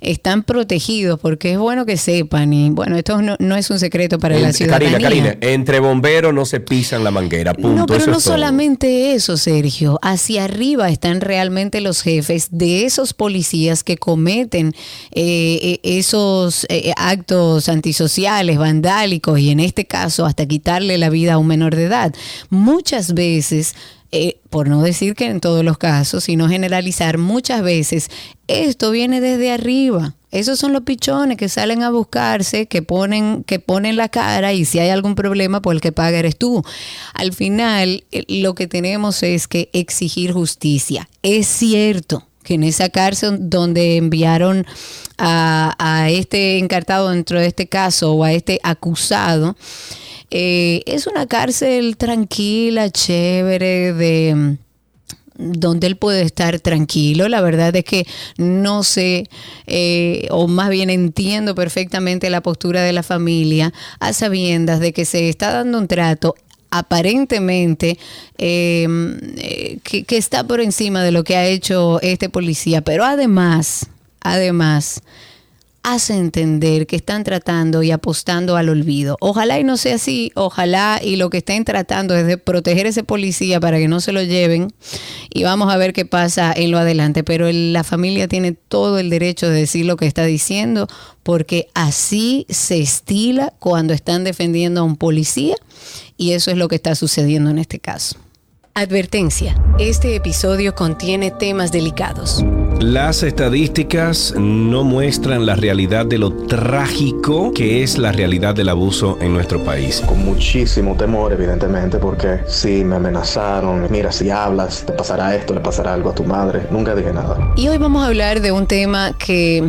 están protegidos porque es bueno que sepan y bueno, esto no, es un secreto para la ciudadanía. Karina, Karina, entre bomberos no se pisan la manguera, punto. No, pero no solamente eso, Sergio, hacia arriba están realmente los jefes de esos policías que cometen eh, eh, esos eh, actos antisociales, vandálicos y en este caso hasta quitarle la vida a un menor de edad. Muchas veces eh, por no decir que en todos los casos, sino generalizar, muchas veces esto viene desde arriba. Esos son los pichones que salen a buscarse, que ponen, que ponen la cara y si hay algún problema, pues el que paga eres tú. Al final, eh, lo que tenemos es que exigir justicia. Es cierto que en esa cárcel donde enviaron a, a este encartado dentro de este caso o a este acusado, eh, es una cárcel tranquila, chévere, de donde él puede estar tranquilo. La verdad es que no sé, eh, o más bien entiendo perfectamente la postura de la familia a sabiendas de que se está dando un trato aparentemente em, eh, que, que está por encima de lo que ha hecho este policía. Pero además, además, hace entender que están tratando y apostando al olvido. Ojalá y no sea así, ojalá y lo que estén tratando es de proteger a ese policía para que no se lo lleven y vamos a ver qué pasa en lo adelante. Pero la familia tiene todo el derecho de decir lo que está diciendo porque así se estila cuando están defendiendo a un policía y eso es lo que está sucediendo en este caso. Advertencia, este episodio contiene temas delicados. Las estadísticas no muestran la realidad de lo trágico que es la realidad del abuso en nuestro país. Con muchísimo temor, evidentemente, porque si me amenazaron, mira, si hablas, te pasará esto, le pasará algo a tu madre. Nunca dije nada. Y hoy vamos a hablar de un tema que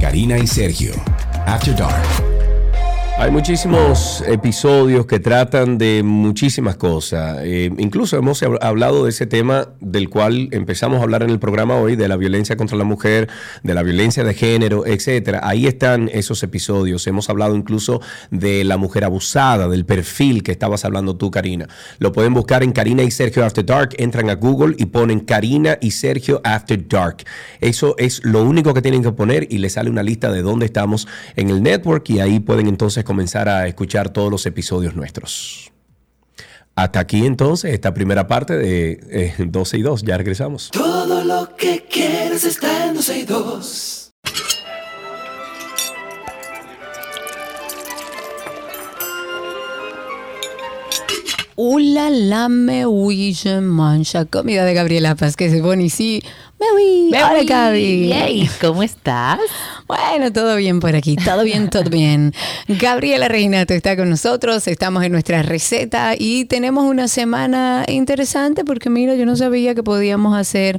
Karina y Sergio, After Dark. Hay muchísimos episodios que tratan de muchísimas cosas. Eh, incluso hemos hablado de ese tema del cual empezamos a hablar en el programa hoy, de la violencia contra la mujer, de la violencia de género, etcétera. Ahí están esos episodios. Hemos hablado incluso de la mujer abusada, del perfil que estabas hablando tú, Karina. Lo pueden buscar en Karina y Sergio After Dark. Entran a Google y ponen Karina y Sergio After Dark. Eso es lo único que tienen que poner y les sale una lista de dónde estamos en el network y ahí pueden entonces comenzar a escuchar todos los episodios nuestros. Hasta aquí entonces esta primera parte de 12 eh, y 2. Ya regresamos. Todo lo que quieres está en 12 y 2. Ula la me mancha. Comida de Gabriela Paz, que se pone y sí. Me voy. Hola, Gaby. ¿Cómo estás? Bueno, todo bien por aquí. Todo bien, todo bien. Gabriela Reinato está con nosotros. Estamos en nuestra receta y tenemos una semana interesante porque, mira, yo no sabía que podíamos hacer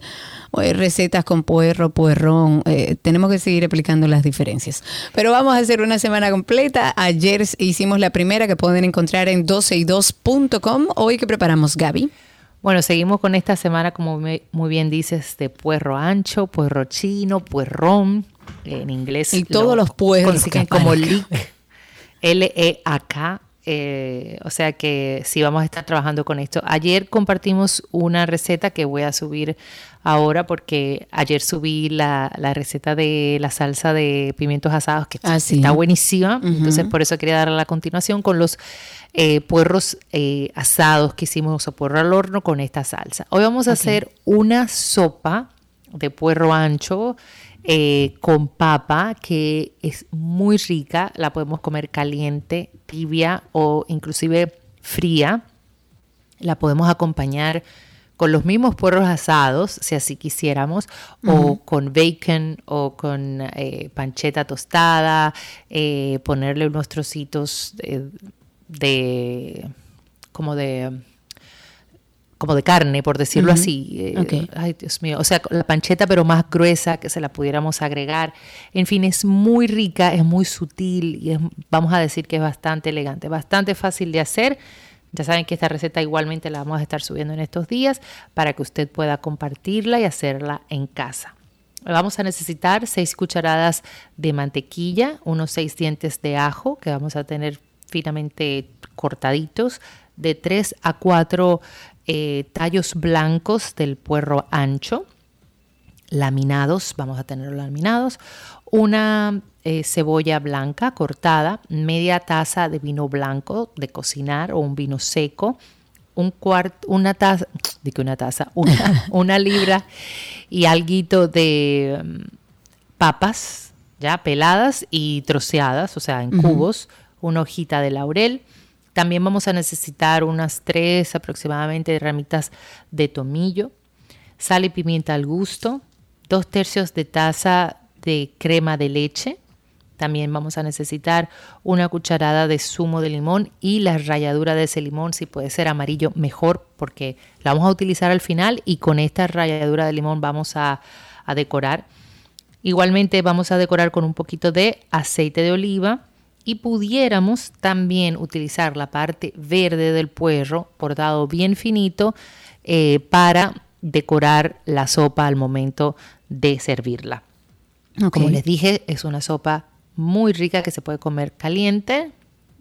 recetas con puerro, puerrón. Eh, tenemos que seguir explicando las diferencias. Pero vamos a hacer una semana completa. Ayer hicimos la primera que pueden encontrar en 12y2.com. Hoy que preparamos, Gaby. Bueno, seguimos con esta semana, como muy bien dices, de puerro ancho, puerro chino, puerrón, en inglés. Y todos los puerros. como LEAK, L-E-A-K, eh, o sea que sí vamos a estar trabajando con esto. Ayer compartimos una receta que voy a subir ahora porque ayer subí la, receta de la salsa de pimientos asados que ah, está buenísima. Entonces por eso quería darle la continuación con los eh, puerros eh, asados que hicimos o puerro al horno con esta salsa. Hoy vamos a hacer una sopa de puerro ancho eh, con papa que es muy rica, la podemos comer caliente, tibia o inclusive fría. La podemos acompañar con los mismos puerros asados, si así quisiéramos, o con bacon o con eh, pancheta tostada, eh, ponerle unos trocitos de como de como de carne, por decirlo así. Eh, ay, Dios mío. O sea, la pancheta, pero más gruesa, que se la pudiéramos agregar. En fin, es muy rica, es muy sutil y vamos a decir que es bastante elegante, bastante fácil de hacer. Ya saben que esta receta igualmente la vamos a estar subiendo en estos días para que usted pueda compartirla y hacerla en casa. Vamos a necesitar 6 cucharadas de mantequilla, unos 6 dientes de ajo que vamos a tener finamente cortaditos, de 3 a 4 eh, tallos blancos del puerro ancho, laminados, vamos a tener laminados, una eh, cebolla blanca cortada, media taza de vino blanco de cocinar o un vino seco, un cuarto, una taza, [tsk] que una taza, una, [laughs] libra y algo de mm, papas, ya peladas y troceadas, o sea, en cubos, una hojita de laurel, también vamos a necesitar unas tres aproximadamente ramitas de tomillo, sal y pimienta al gusto, dos tercios de taza de crema de leche. También vamos a necesitar una cucharada de zumo de limón y la ralladura de ese limón, si puede ser amarillo, mejor, porque la vamos a utilizar al final y con esta ralladura de limón vamos a, a decorar. Igualmente vamos a decorar con un poquito de aceite de oliva y pudiéramos también utilizar la parte verde del puerro cortado bien finito eh, para decorar la sopa al momento de servirla. Como les dije, es una sopa muy rica que se puede comer caliente,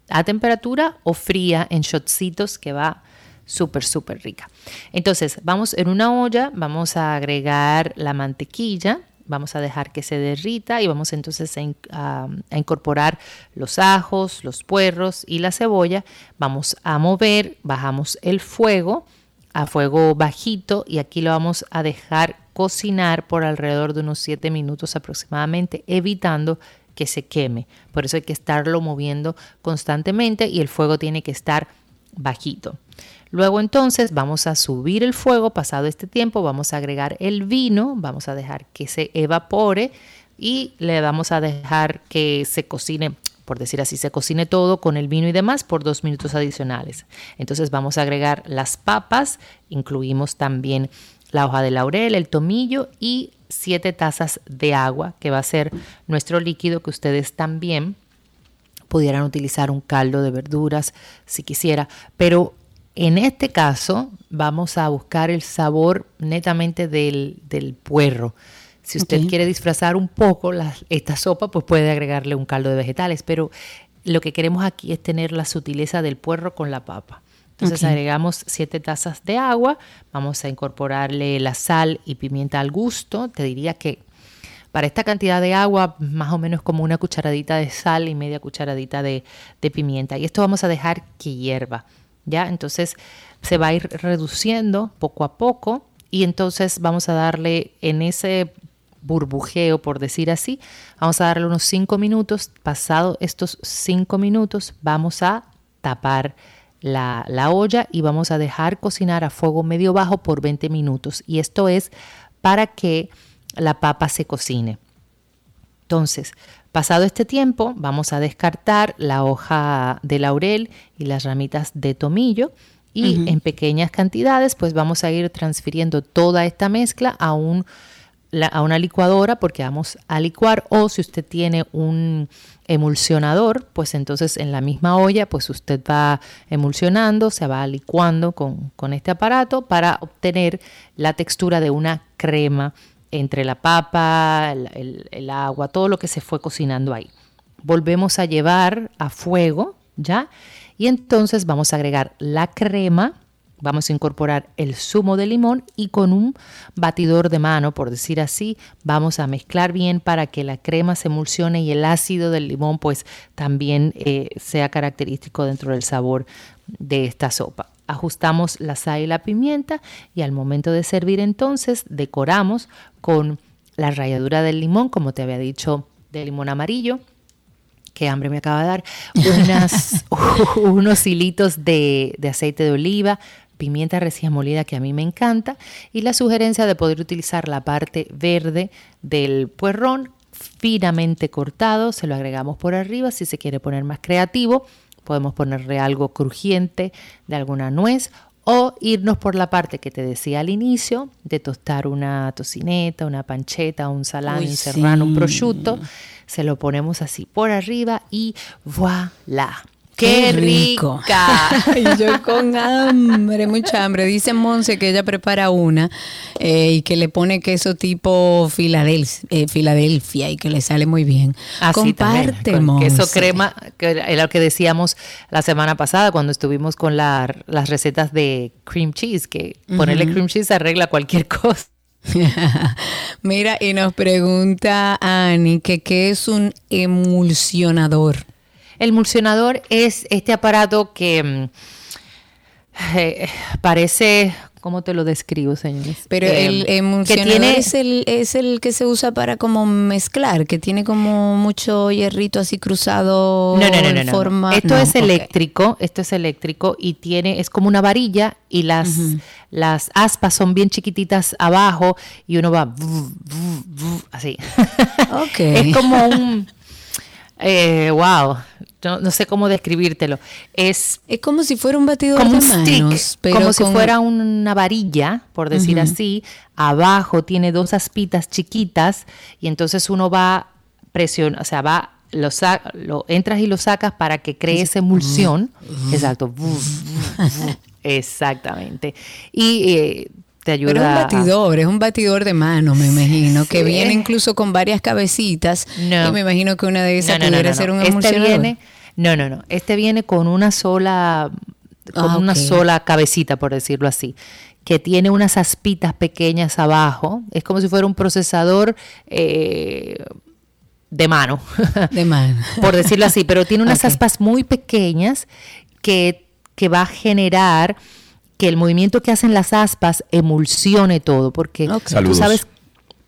a temperatura o fría en shotcitos que va súper, súper rica. Entonces, vamos en una olla, vamos a agregar la mantequilla, vamos a dejar que se derrita y vamos entonces a, incorporar los ajos, los puerros y la cebolla. Vamos a mover, bajamos el fuego a fuego bajito y aquí lo vamos a dejar cocinar por alrededor de unos 7 minutos aproximadamente, evitando que se queme. Por eso hay que estarlo moviendo constantemente y el fuego tiene que estar bajito. Luego entonces vamos a subir el fuego, pasado este tiempo vamos a agregar el vino, vamos a dejar que se evapore y le vamos a dejar que se cocine por decir así, se cocine todo con el vino y demás por dos minutos adicionales. Entonces vamos a agregar las papas, incluimos también la hoja de laurel, el tomillo y siete tazas de agua, que va a ser nuestro líquido que ustedes también pudieran utilizar un caldo de verduras si quisiera, pero en este caso vamos a buscar el sabor netamente del, del puerro. Si usted quiere disfrazar un poco esta sopa, pues puede agregarle un caldo de vegetales, pero lo que queremos aquí es tener la sutileza del puerro con la papa. Entonces agregamos siete tazas de agua, vamos a incorporarle la sal y pimienta al gusto. Te diría que para esta cantidad de agua, más o menos como una cucharadita de sal y media cucharadita de, de pimienta. Y esto vamos a dejar que hierva. ¿ya? Entonces se va a ir reduciendo poco a poco y entonces vamos a darle en ese burbujeo, por decir así. Vamos a darle unos 5 minutos. Pasado estos 5 minutos, vamos a tapar la, la, olla y vamos a dejar cocinar a fuego medio bajo por 20 minutos. Y esto es para que la papa se cocine. Entonces, pasado este tiempo, vamos a descartar la hoja de laurel y las ramitas de tomillo y en pequeñas cantidades, pues vamos a ir transfiriendo toda esta mezcla a un a una licuadora porque vamos a licuar o si usted tiene un emulsionador, pues entonces en la misma olla pues usted va emulsionando, se va licuando con, este aparato para obtener la textura de una crema entre la papa, el, el agua, todo lo que se fue cocinando ahí. Volvemos a llevar a fuego, ¿ya? Y entonces vamos a agregar la crema Vamos a incorporar el zumo de limón y con un batidor de mano, por decir así, vamos a mezclar bien para que la crema se emulsione y el ácido del limón pues también eh, sea característico dentro del sabor de esta sopa. Ajustamos la sal y la pimienta y al momento de servir entonces decoramos con la ralladura del limón, como te había dicho, de limón amarillo, qué hambre me acaba de dar, [laughs] [laughs] unos hilitos de, de, aceite de oliva, pimienta recién molida que a mí me encanta y la sugerencia de poder utilizar la parte verde del puerrón finamente cortado, se lo agregamos por arriba si se quiere poner más creativo, podemos ponerle algo crujiente de alguna nuez o irnos por la parte que te decía al inicio de tostar una tocineta, una pancheta, un salami, un serrano, un prosciutto, se lo ponemos así por arriba y voilà ¡Qué, rico! [laughs] y yo con hambre, mucha hambre. Dice Monse que ella prepara una eh, y que le pone queso tipo eh, Filadelfia, y que le sale muy bien. Así Comparte, Monse. Queso crema, que era lo que decíamos la semana pasada cuando estuvimos con las recetas de cream cheese, que ponerle cream cheese arregla cualquier [laughs] cosa. Mira, y nos pregunta Ani que qué es un emulsionador. El emulsionador es este aparato que mm, eh, parece ¿Cómo te lo describo, señores? Pero el eh, emulsionador es, el, es el que se usa para como mezclar, que tiene como mucho hierrito así cruzado. No, no, no, Forma... Esto es eléctrico, esto es eléctrico y tiene, es como una varilla y las, las aspas son bien chiquititas abajo y uno va así. [laughs] Ok. es como un, eh, wow, no, sé cómo describírtelo. Es, es como si fuera un batidor como de manos, como si fuera una varilla, por decir así. Abajo tiene dos aspitas chiquitas y entonces uno va presión, o sea, va lo, lo entras y lo sacas para que cree esa emulsión. Exacto. [laughs] Exactamente. Y eh, te ayuda. Pero es un batidor, es un batidor de mano, me imagino, que viene incluso con varias cabecitas. No. Y me imagino que una de esas pudiera ser un este viene, No, no, no. Este viene con una sola, con ah, una sola cabecita, por decirlo así que tiene unas aspitas pequeñas abajo. Es como si fuera un procesador eh, de mano. [laughs] De mano. por decirlo así, pero tiene unas aspas muy pequeñas que, que va a generar que el movimiento que hacen las aspas emulsione todo, porque tú sabes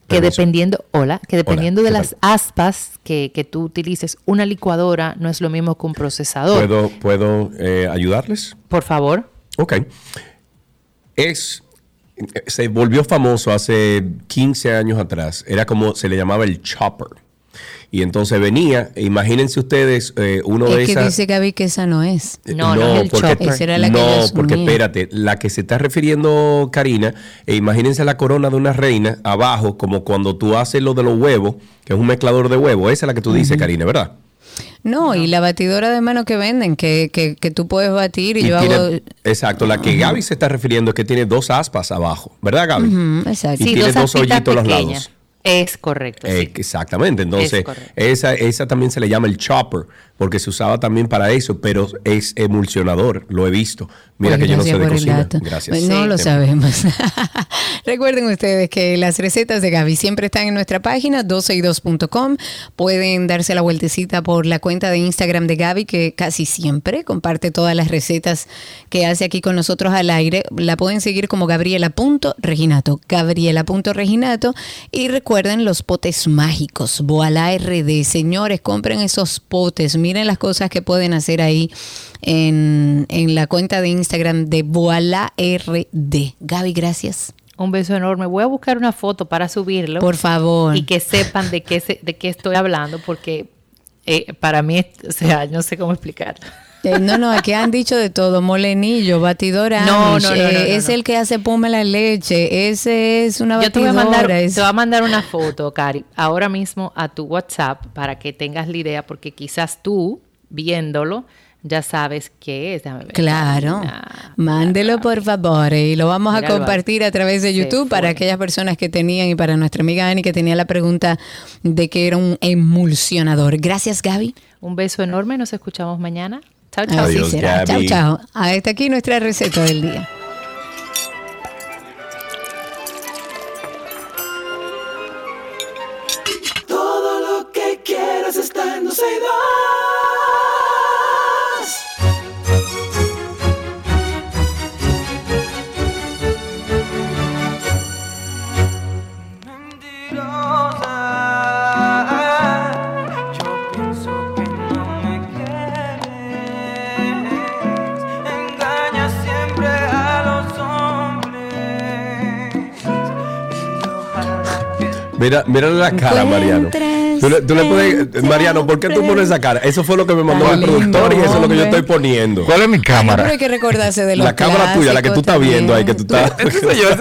que dependiendo, hola, que dependiendo de las aspas que, que, tú utilices, una licuadora no es lo mismo que un procesador. ¿Puedo, puedo eh, ayudarles? Por favor. Ok. Es, se volvió famoso hace 15 años atrás. Era como se le llamaba el chopper. Y entonces venía, imagínense ustedes, eh, uno de esas. que dice Gaby que esa no es. Eh, no, no, es el porque, no, porque espérate, la que se está refiriendo Karina, eh, imagínense la corona de una reina abajo, como cuando tú haces lo de los huevos, que es un mezclador de huevos. Esa es la que tú dices, Karina, ¿verdad? No, y la batidora de mano que venden, que, que, que tú puedes batir y, yo hago... Exacto, la que Gaby se está refiriendo es que tiene dos aspas abajo, ¿verdad Gaby? exacto. Y tiene dos, hoyitos a los lados. Es correcto. Exactamente. Entonces, esa, esa también se le llama el chopper, porque se usaba también para eso, pero es emulsionador, lo he visto. Mira que yo no sé de cocina. Gracias. no lo sabemos. [laughs] Recuerden ustedes que las recetas de Gaby siempre están en nuestra página 12y2.com. Pueden darse la vueltecita por la cuenta de Instagram de Gaby, que casi siempre comparte todas las recetas que hace aquí con nosotros al aire. La pueden seguir como gabriela.reginato. Gabriela.reginato. Y recuerden los potes mágicos. Voila RD. Señores, compren esos potes miren las cosas que pueden hacer ahí en, la cuenta de Instagram de Voila RD. Gaby, gracias. Un beso enorme. Voy a buscar una foto para subirlo. Por favor. Y que sepan de qué, de qué estoy hablando, porque eh, para mí, o sea, no sé cómo explicar. Eh, no, no, aquí han dicho de todo, molenillo, batidora, no, no, no, eh, es el que hace puma la leche, ese es una batidora. Yo te voy, a mandar, te voy a mandar una foto, Cari, ahora mismo a tu WhatsApp para que tengas la idea, porque quizás tú, viéndolo, ya sabes qué es. Claro. Mándelo por favor y lo vamos a compartir a través de YouTube para aquellas personas que tenían y para nuestra amiga Ani que tenía la pregunta de que era un emulsionador. Gracias, Gaby. Un beso enorme, nos escuchamos mañana. Chao, chao. Así será. Chao, chao. Hasta aquí nuestra receta del día. Todo lo que quieras está en Mira, mira la cara, Mariano. Tú le, puedes, Mariano, ¿por qué tú pones esa cara? Eso fue lo que me mandó el productor y eso es lo que yo estoy poniendo. ¿Cuál es mi cámara? hay que recordarse de La cámara tuya, la que tú estás viendo ahí, que tú estás.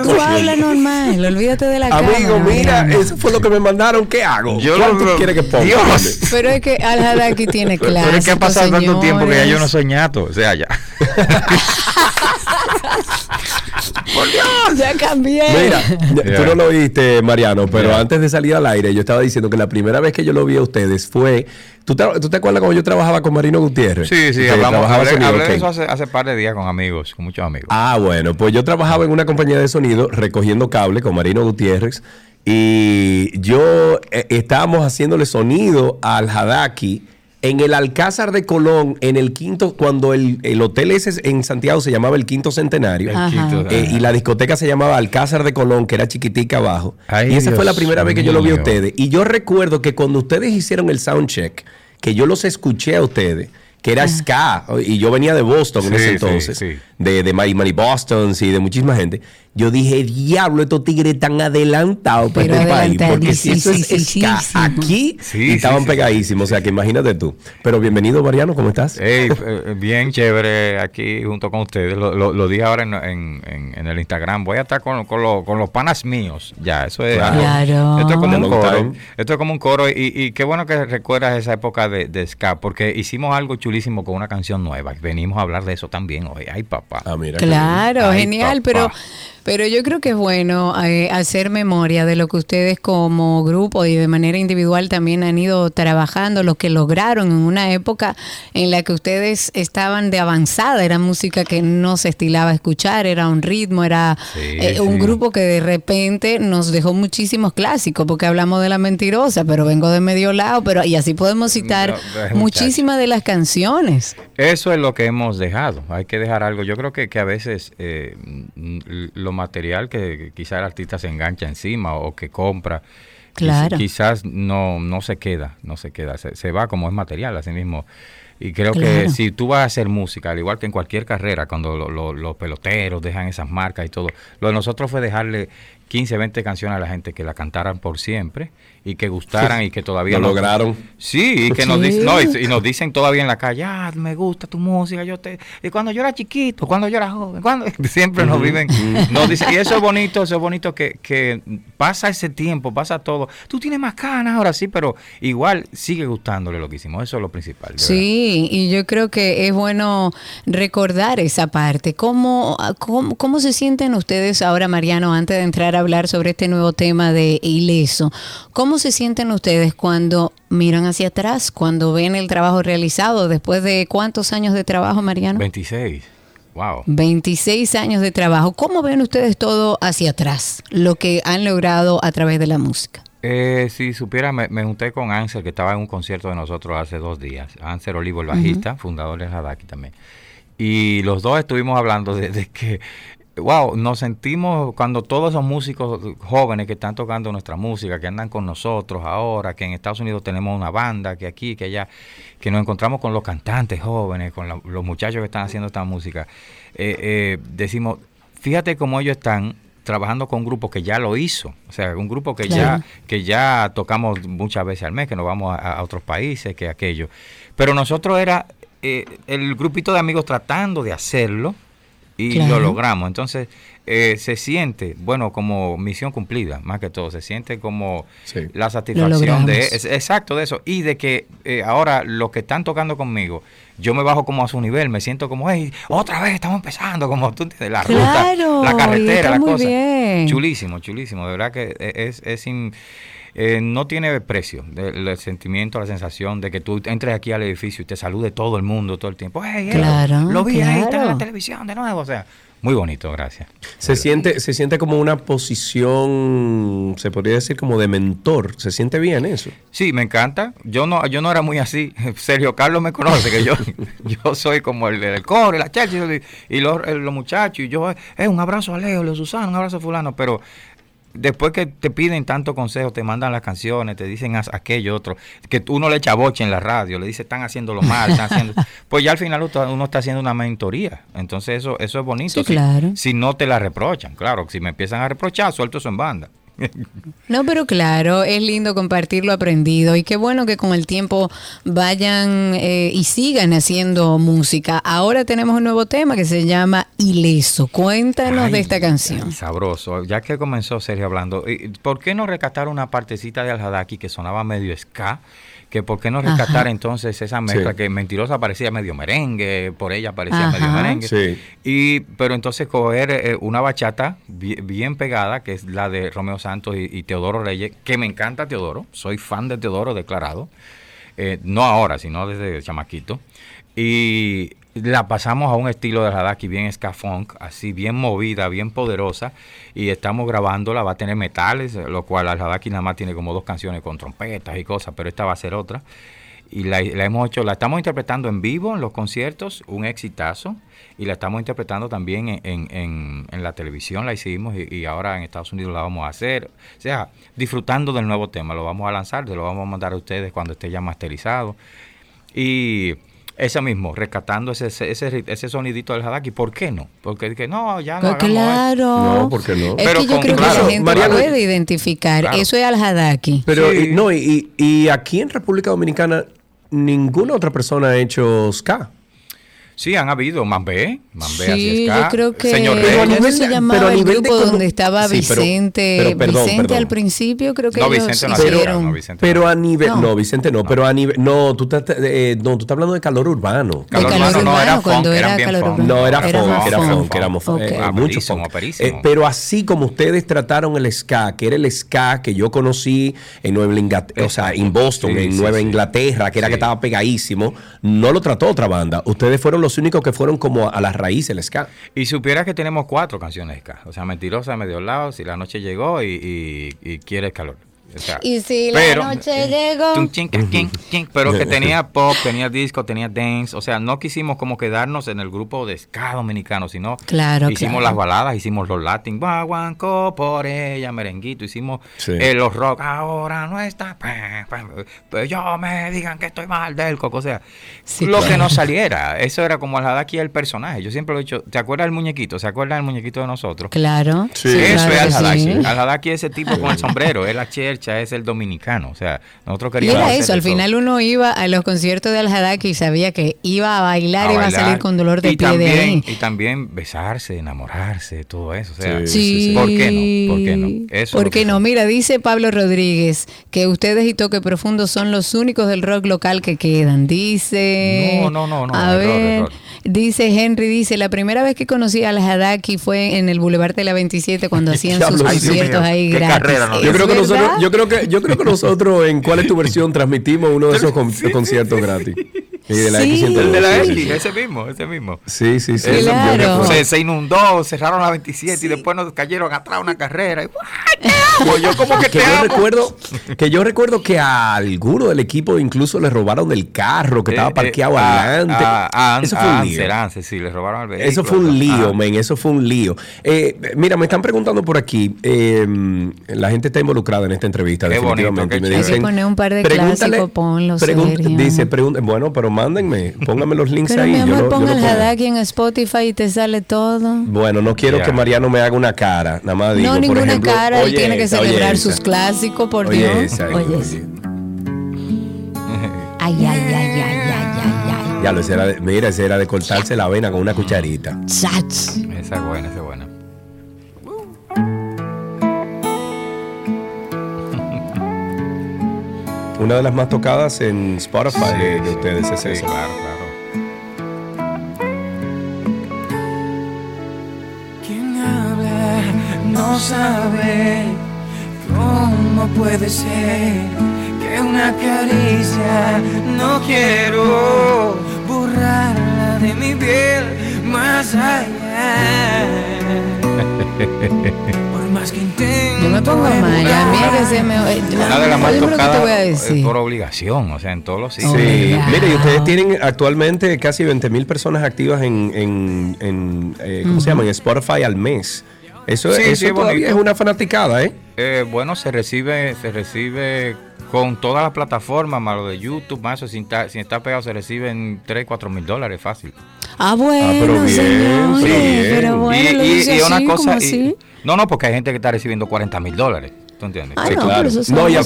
Tú habla normal, olvídate de la cámara. Amigo, mira, eso fue lo que me mandaron. ¿Qué hago? Yo ¿Cuánto tú quieres que ponga? Dios. Pero es que Al aquí tiene clase. Pero es que ha pasado tanto tiempo que ya yo no soy ñato. O sea, ya. [laughs] [laughs] Por Dios, ya cambié. Mira, tú no lo oíste, Mariano, pero antes de salir al aire, yo estaba diciendo que la primera vez que yo lo vi a ustedes fue. ¿Tú te, ¿tú te acuerdas cuando yo trabajaba con Marino Gutiérrez? Sí, sí, hablamos, hablé, de eso hace, hace par de días con amigos, con muchos amigos. Ah, bueno, pues yo trabajaba en una compañía de sonido recogiendo cable con Marino Gutiérrez y yo eh, estábamos haciéndole sonido al Hadaki en el Alcázar de Colón, en el quinto, cuando el, hotel ese en Santiago se llamaba el Quinto Centenario, eh, y la discoteca se llamaba Alcázar de Colón, que era chiquitica abajo. y esa fue la primera vez que yo lo vi a ustedes. Y yo recuerdo que cuando ustedes hicieron el soundcheck, que yo los escuché a ustedes, que era ska, y yo venía de Boston en ese entonces, de, de My Money Boston y de muchísima gente. Yo dije, diablo, estos tigres están adelantados para este país. Porque si eso es aquí, estaban pegadísimos. O sea, que imagínate tú. Pero bienvenido, Mariano, ¿cómo estás? Eh, eh, bien chévere aquí junto con ustedes. Lo, dije ahora en, el Instagram. Voy a estar con, los panas míos. Ya, eso es. Claro. Esto es como un coro. Esto es como un coro. Y, qué bueno que recuerdas esa época de, de, ska, porque hicimos algo chulísimo con una canción nueva. Venimos a hablar de eso también hoy. Ay, papá. Ah, claro, genial, pero pero yo creo que es bueno eh, hacer memoria de lo que ustedes como grupo y de manera individual también han ido trabajando, lo que lograron en una época en la que ustedes estaban de avanzada, era música que no se estilaba escuchar, era un ritmo, era eh, un grupo que de repente nos dejó muchísimos clásicos, porque hablamos de la mentirosa, pero vengo de medio lado, pero y así podemos citar muchísimas de las canciones. Eso es lo que hemos dejado, hay que dejar algo. Yo creo que, que a veces eh, lo material que quizás el artista se engancha encima o que compra. Claro. Quizás no, no se queda, no se queda, se, va como es material, así mismo. Y creo que si tú vas a hacer música, al igual que en cualquier carrera, cuando los peloteros dejan esas marcas y todo, lo de nosotros fue dejarle 15, 20 canciones a la gente que la cantaran por siempre y que gustaran y que todavía lo lograron. Sí, y que nos dicen, no, y, nos dicen todavía en la calle, ah, me gusta tu música, yo te y cuando yo era chiquito, cuando yo era joven, cuando [laughs] siempre nos viven, nos dicen, y eso es bonito, eso es bonito que, que pasa ese tiempo, pasa todo. Tú tienes más ganas ahora sí, pero igual sigue gustándole lo que hicimos, eso es lo principal. Sí, y yo creo que es bueno recordar esa parte. ¿Cómo, cómo, cómo se sienten ustedes ahora, Mariano, antes de entrar a hablar sobre este nuevo tema de Ileso? ¿Cómo se sienten ustedes cuando miran hacia atrás, cuando ven el trabajo realizado después de cuántos años de trabajo, Mariano? 26. Wow. 26 años de trabajo. ¿Cómo ven ustedes todo hacia atrás, lo que han logrado a través de la música? Eh, si supiera, me, junté con Ansel, que estaba en un concierto de nosotros hace dos días. Ansel Olivo, el bajista, fundador de Hadaki también. Y los dos estuvimos hablando de, que wow, nos sentimos cuando todos esos músicos jóvenes que están tocando nuestra música, que andan con nosotros ahora, que en Estados Unidos tenemos una banda, que aquí, que allá, que nos encontramos con los cantantes jóvenes, con los muchachos que están haciendo esta música, eh, eh, decimos, fíjate cómo ellos están trabajando con un grupo que ya lo hizo, o sea, un grupo que ya que ya tocamos muchas veces al mes, que nos vamos a, otros países, que aquello. Pero nosotros era eh, el grupito de amigos tratando de hacerlo, y lo logramos. Entonces, eh, se siente, bueno, como misión cumplida, más que todo, se siente como la satisfacción de, exacto, de eso, y de que eh, ahora los que están tocando conmigo, yo me bajo como a su nivel, me siento como, hey, otra vez estamos empezando, como tú entiendes, la ruta, la carretera, la cosa. Chulísimo, chulísimo, de verdad que es, es eh, no tiene precio el, sentimiento, la sensación de que tú entres aquí al edificio y te salude todo el mundo todo el tiempo. claro, lo vi ahí, está en la televisión de nuevo. O sea, muy bonito, gracias. Se siente, se siente como una posición, se podría decir como de mentor. ¿Se siente bien eso? Sí, me encanta. Yo no, yo no era muy así. [laughs] Sergio Carlos me conoce, que yo, [laughs] yo soy como el del core, la chacha y los, los muchachos. Y yo, eh, un abrazo a Leo, Leo Susana, un abrazo a fulano. Pero después que te piden tanto consejo, te mandan las canciones, te dicen aquello, otro, que uno le echa boche en la radio, le dice están haciéndolo mal, están haciendo, [laughs] pues ya al final uno está haciendo una mentoría. Entonces eso, eso es bonito. claro. si, no te la reprochan, claro, si me empiezan a reprochar, suelto eso en banda. [laughs] No, pero claro, es lindo compartir lo aprendido y qué bueno que con el tiempo vayan eh, y sigan haciendo música. Ahora tenemos un nuevo tema que se llama Ileso. Cuéntanos de esta canción. sabroso, ya que comenzó Sergio hablando, ¿por qué no rescatar una partecita de Al-Hadaki que sonaba medio ska? Que por qué no rescatar entonces esa mezcla que mentirosa parecía medio merengue, por ella parecía medio merengue. Y, pero entonces coger eh, una bachata bien, pegada, que es la de Romeo Santos y, Teodoro Reyes, que me encanta Teodoro, soy fan de Teodoro declarado, eh, no ahora, sino desde chamaquito. Y la pasamos a un estilo de Hadaki bien ska funk, así bien movida, bien poderosa, y estamos grabándola, va a tener metales, lo cual al Hadaki nada más tiene como dos canciones con trompetas y cosas, pero esta va a ser otra. Y la, hemos hecho, la estamos interpretando en vivo en los conciertos, un exitazo, y la estamos interpretando también en, la televisión, la hicimos, y, ahora en Estados Unidos la vamos a hacer. O sea, disfrutando del nuevo tema, lo vamos a lanzar, lo vamos a mandar a ustedes cuando esté ya masterizado. Y Ese mismo, rescatando ese, ese, ese, ese sonidito del Hadaki. ¿Por qué no? Porque que no, ya no. Pues claro. No, ¿por qué no? Es Pero que yo con- creo que claro, la gente Mariano- puede identificar. Claro. Eso es al hadaki. Pero Sí. y- no, y, y- y aquí en República Dominicana ninguna otra persona ha hecho ska. Sí, han habido Mambé, Mambé Sí, así yo creo que Señor Pero a ¿cómo nivel Reyes. se de- llamaba pero a el nivel de grupo como- donde estaba Sí, pero- Vicente? pero perdón, Vicente perdón. al principio creo que No, ellos Vicente no hicieron. no, Vicente Pero a nivel, no, No. Vicente no, pero a nivel, no, tú estás, eh, no, tú estás hablando de calor urbano. De Calor calor urbano, no, urbano, era funk, era calor urbano. No, era Era funk, más era funk. funk, éramos eh, Ah, mucho funk. Eh, pero así como ustedes trataron el ska, que era el ska que yo conocí en Nueva Inglaterra, o sea, en Boston, en Nueva. Inglaterra, que era que estaba pegadísimo, no lo trató otra banda. Ustedes fueron los únicos que fueron como a la raíz del ska. Y supiera que tenemos cuatro canciones ska. O sea, Mentirosa, Medio Lado, Si la noche llegó y, y, y calor. O sea, Y si la noche llegó. tum, chin, ca, chin, chin, pero que [laughs] tenía pop, tenía disco, tenía dance. O sea, no quisimos como quedarnos en el grupo de ska dominicano, sino Claro, hicimos claro. las baladas, hicimos los latin, guaguancó por ella, merenguito, hicimos Sí. eh, los rock, ahora no está, pues yo me digan que estoy mal del coco, o sea, Sí, lo claro. que nos saliera, eso era como el Hadaki el personaje, yo siempre lo he dicho, ¿te acuerdas del muñequito? ¿Se acuerdan del muñequito de nosotros? Claro. Sí. Eso claro es que al Hadaki. sí. Al Hadaki es ese tipo con el sombrero, es la es el dominicano. O sea, nosotros Y queríamos. era hacer eso, al todo. final uno iba a los conciertos de Al y sabía que iba a bailar y iba a salir con dolor de y pie también, de ahí. Y también besarse, enamorarse, todo eso. O sea, Sí, Sí. ¿Por qué no? ¿Por qué no? Eso es ¿Por lo qué que no? Mira, dice Pablo Rodríguez que ustedes y Toque Profundo son los únicos del rock local que quedan. Dice. No, no, no, no, A error, ver. error. Dice Henry, dice, la primera vez que conocí a Al Hadaki fue en el Boulevard de la 27 cuando [laughs] hacían sus conciertos ahí gratis. carrera Yo ¿Es creo, que nosotros, yo, creo que, yo creo que nosotros en ¿Cuál es tu versión? [laughs] transmitimos uno de esos con- conciertos gratis. Y de la Sí. X102, El de la sí, X, sí, sí. ese mismo, ese mismo. Sí, sí, sí. Claro. Se, se inundó, cerraron la 27 y después nos cayeron atrás una carrera. Y, Pues [laughs] yo como que que te yo amo. recuerdo que yo recuerdo que a alguno del equipo incluso le robaron el carro que estaba Eh, eh, parqueado adelante. a- a- eso fue a un lío. Anser, sí, le robaron el vehículo. Eso fue un lío, men, eso fue un lío. Eh, mira, me están preguntando por aquí, eh, la gente está involucrada en esta entrevista, Qué definitivamente. bonito, y me qué Hay que dicen, poner un par de pregúntale- clásicos, ponlo. Dice, pregun- bueno, pero mándenme, pónganme los links Pero ahí. mi yo amor, yo ponga lo el. Hadaki en Spotify y te sale todo. Bueno, no quiero Ya. que Mariano me haga una cara, nada más digo, no, por ninguna ejemplo, cara, él oye tiene que celebrar esa. sus clásicos, por Oye Dios. esa, Oye. [laughs] Ay, ay, ay, ay, ay, ay, ay. Ya lo ese era de- mira, ese era de cortarse la vena con una cucharita. Chach. Esa es buena, esa es buena. Una de las más tocadas en Spotify de, de ustedes es Sí, esa. claro, claro. Quien habla no sabe cómo puede ser que una caricia no quiero borrarla de mi piel más allá. [laughs] Por más que intento. Yo me pongo mal, a mí es que se me... Una de las más Oye, pero ¿qué te tocadas voy a decir? por obligación, o sea, en todos los Sí, sitios. Oh, mire, y ustedes tienen actualmente casi 20 mil personas activas en, en, en, eh, ¿cómo se llama? En Spotify al mes. Eso, Sí, eso sí, es todavía bonito. es una fanaticada, ¿eh? Eh, bueno, se recibe, se recibe con todas las plataformas, más lo de YouTube, más eso, sin estar, sin estar pegado, se reciben 3, 4 mil dólares fácil. Ah, bueno, pero bien, señores, sí, bien. pero bueno, y, y- y una así, cosa, y- no, no, porque hay gente que está recibiendo 40 mil dólares. ¿Tú entiendes? Ah, Sí, no, claro. eso No, ya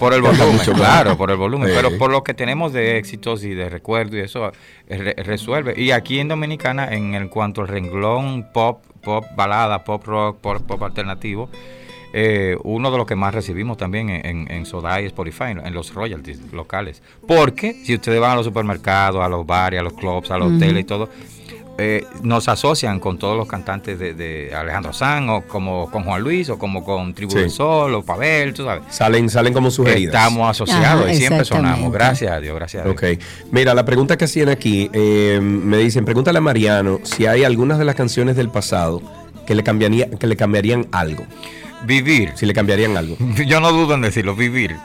por, el volumen, claro, por el volumen. Sí. Pero por lo que tenemos de éxitos y de recuerdo y eso re- resuelve. Y aquí en Dominicana, en el cuanto al renglón pop, pop balada, pop rock, pop, pop alternativo, eh, uno de los que más recibimos también en, en, en Soda y Spotify, en, los royalties locales. Porque si ustedes van a los supermercados, a los bares, a los clubs, a los hoteles y todo, eh, nos asocian con todos los cantantes de, de Alejandro Sanz, o como con Juan Luis, o como con Tribu Sí. del Sol, o Pavel, tú sabes. Salen, salen como sugeridas. Estamos asociados Ajá, y siempre sonamos. Gracias a Dios, gracias a Dios. Ok. Mira, la pregunta que hacían aquí, eh, me dicen, pregúntale a Mariano si hay algunas de las canciones del pasado que le, cambiaría, que le cambiarían algo. Vivir. Si le cambiarían algo. [laughs] Yo no dudo en decirlo, vivir.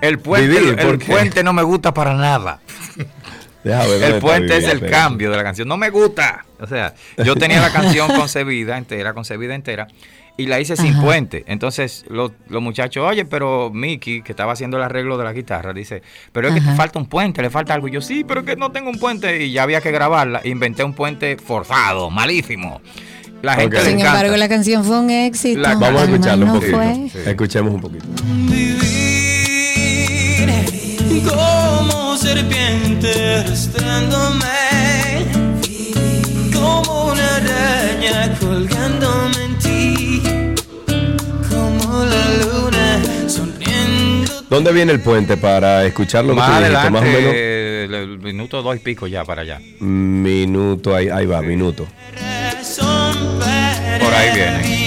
El puente, Vivir, el puente no me gusta para nada. [laughs] el puente es el cambio de la canción. No me gusta. O sea, yo tenía la canción [laughs] concebida entera, concebida entera, y la hice sin puente. Entonces los, muchachos, oye, pero Mickey, que estaba haciendo el arreglo de la guitarra, dice, pero es que te falta un puente, le falta algo. Y yo, sí, pero es que no tengo un puente. Y ya había que grabarla. Inventé un puente forzado, malísimo. La gente Sin embargo, la canción fue un éxito. vamos a escucharlo un poquito. Escuchemos un poquito. como serpiente arrastrándome, como una araña colgándome en ti, como la luna sonriendo. ¿Dónde viene el puente para escucharlo? Más adelante, más o menos. El minuto dos y pico ya para allá. Minuto, ahí, ahí va, minuto. Por ahí viene.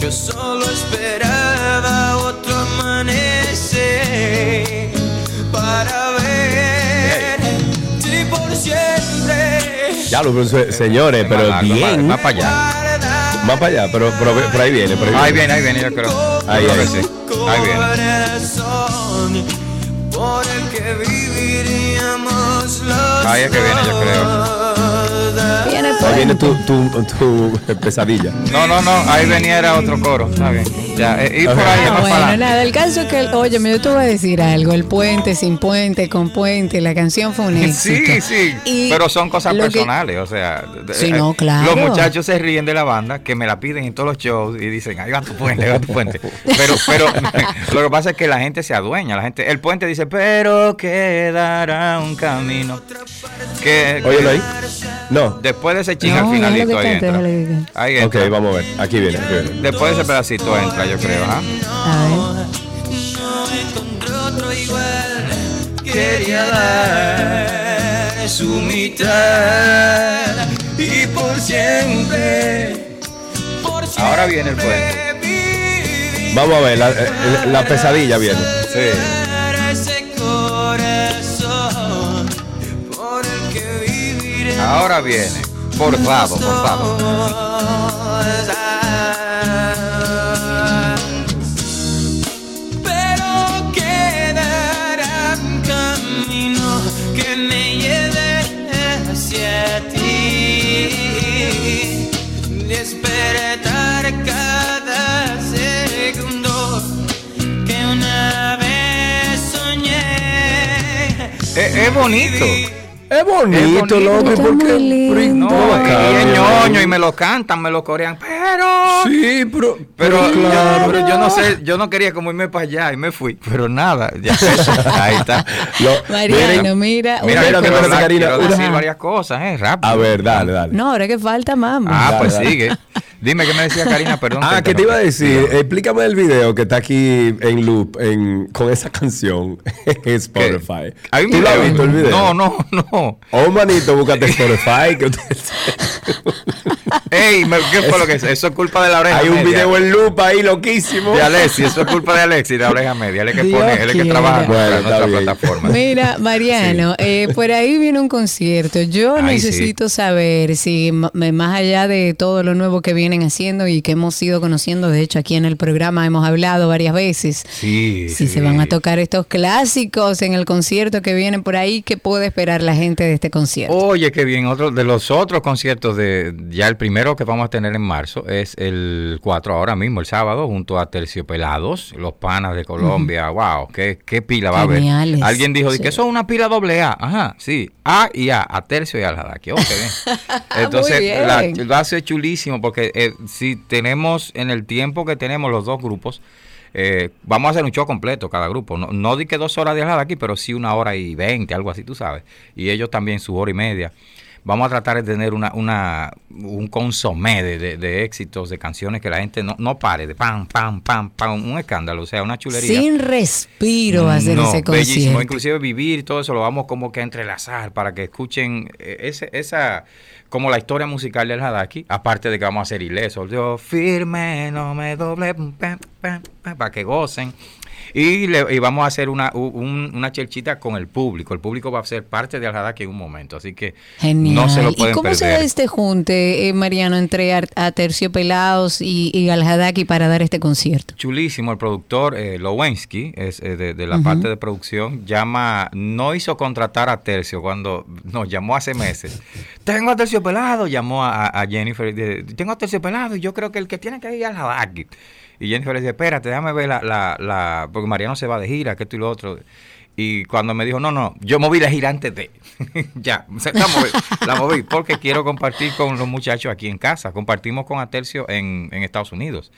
Yo solo esperaba otro amanecer para ver si por siempre. Ya lo señores, pero bien. Más, para allá. Más para allá, pero, pero, por ahí viene. Por ahí, viene. ahí viene, yo creo. Ahí, ahí. Sí. ahí viene. Por el que viviríamos los Ahí es que viene, yo creo. Viene tu, tu, tu, pesadilla. No, no, no, ahí venía era otro coro, está bien. Ya, eh, y por ahí no, bueno, nada, el caso es que, oye, yo te voy a decir algo, el puente, sin puente, con puente, la canción fue un éxito. Sí, sí, pero son cosas personales, o sea. Sí, no, eh, claro. Los muchachos se ríen de la banda, que me la piden en todos los shows y dicen, ahí va tu puente, ahí va tu puente. [laughs] Pero, pero [laughs] lo que pasa es que la gente se adueña, la gente, el puente dice, pero quedará un camino. Que, Óyelo ahí. No. Después de ese ching al finalito ahí entra. Ahí entra. Ok, vamos a ver. Aquí viene, aquí viene. Después de ese pedacito entra, yo creo. ¿ah? A ver. Quería dar su mitad y por siempre, por siempre Ahora viene el puente. Vamos a ver, la, la, la pesadilla viene. Sí. Ahora viene. Forzado, forzado. Pero es bonito. Es bonito, loco. Porque, no, y es ñoño y me lo cantan, me lo corean, pero. Sí, pero. Pero, yo, pero yo no sé, yo no quería como irme para allá y me fui, pero nada, ya ahí está. Mariano, mira. Mira, mira, quiero, hablar, quiero decir varias cosas, eh, rápido. A ver, dale, dale. No, ahora que falta más. Ah, pues sigue. Dime qué me decía Karina, perdón. Ah, ¿qué te iba a decir? Explícame el video que está aquí en loop en, con esa canción [laughs] en Spotify. ¿Hay ¿Tú lo has visto el video? No, no, no. Oh, manito, búscate Spotify. Ey, ¿qué fue lo que es? Eso es culpa de la oreja Hay un video en loop ahí loquísimo. De Alexi, eso es culpa de Alexi, de la oreja media. Él es que pone, él es que trabaja bueno, en nuestra plataforma. Mira, Mariano, eh, por ahí viene un concierto. Yo necesito saber si más allá de todo lo nuevo que viene haciendo y que hemos ido conociendo. De hecho, aquí en el programa hemos hablado varias veces. Sí. Si se van a tocar estos clásicos en el concierto que viene por ahí, ¿qué puede esperar la gente de este concierto? Oye, qué bien. Otro de los otros conciertos de ya el primero que vamos a tener en marzo es el 4 ahora mismo, el sábado, junto a Terciopelados, los panas de Colombia. Wow, qué, qué pila va a haber. Alguien dijo que eso es una pila doble A. Ajá, sí. A y A, a tercio y [laughs] a la oh, Entonces, la, lo hace chulísimo porque eh, si tenemos en el tiempo que tenemos los dos grupos, eh, vamos a hacer un show completo cada grupo. No, no di que dos horas de aquí, pero sí una hora y veinte, algo así, tú sabes. Y ellos también su hora y media. Vamos a tratar de tener una, una, un consomé de, de, éxitos, de canciones que la gente no, no pare, de pam, pam, pam, pam, un escándalo, o sea, una chulería. Sin respiro hacer ese concierto. Bellísimo, inclusive vivir todo eso lo vamos como que a entrelazar para que escuchen eh, ese, esa como la historia musical del Hadaki, aparte de que vamos a hacer ilesos, yo firme, no me doble, para que gocen. Y, le, vamos a hacer una, una chelchita con el público. El público va a ser parte de Aljadaki en un momento, así que no se lo pueden ¿Y cómo se da este junte, eh, Mariano, entre Aterciopelados y, y Aljadaki para dar este concierto? Chulísimo, el productor eh, Lowensky, es, eh, de, la parte de producción, llama, no hizo contratar a Tercio cuando nos llamó hace meses. [laughs] Tengo a Terciopelado, llamó a, Jennifer, tengo a Terciopelado y yo creo que el que tiene que ir a Aljadaki. Y Jennifer le dice, espérate, déjame ver la, la, la, porque Mariano se va de gira, que esto y lo otro. Y cuando me dijo, no, no, yo moví la gira antes de. [laughs] ya, la moví, la moví, porque quiero compartir con los muchachos aquí en casa. Compartimos con Atercio en, en Estados Unidos,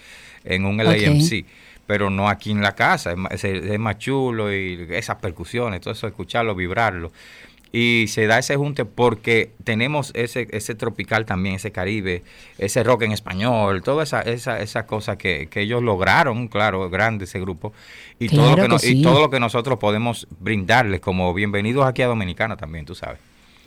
en un LAMC. Pero no aquí en la casa, es, es más chulo y esas percusiones, todo eso, escucharlo, vibrarlo y se da ese junte porque tenemos ese, ese tropical también, ese caribe, ese rock en español, toda esa, esa, esa cosa que, que ellos lograron, claro, grande ese grupo, y, todo lo que, y todo lo que nosotros podemos brindarles como bienvenidos aquí a Dominicana también, tú sabes.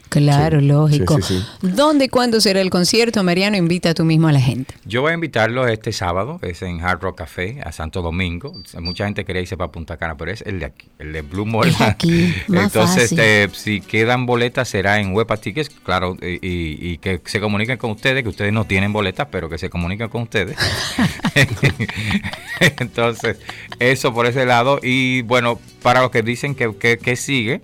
Claro, lógico. ¿Dónde y cuándo será el concierto? Mariano, invita tú mismo a la gente. Yo voy a invitarlo este sábado, es en Hard Rock Café, a Santo Domingo. Mucha gente quería irse para Punta Cana, pero es el de aquí, el de Blue Mall. aquí, [laughs] Entonces, este, si quedan boletas, será en Huepa Tickets, claro, y, que se comuniquen con ustedes, que ustedes no tienen boletas, pero que se comuniquen con ustedes. [laughs] [laughs] Entonces, eso por ese lado. Y bueno, para los que dicen que, que sigue,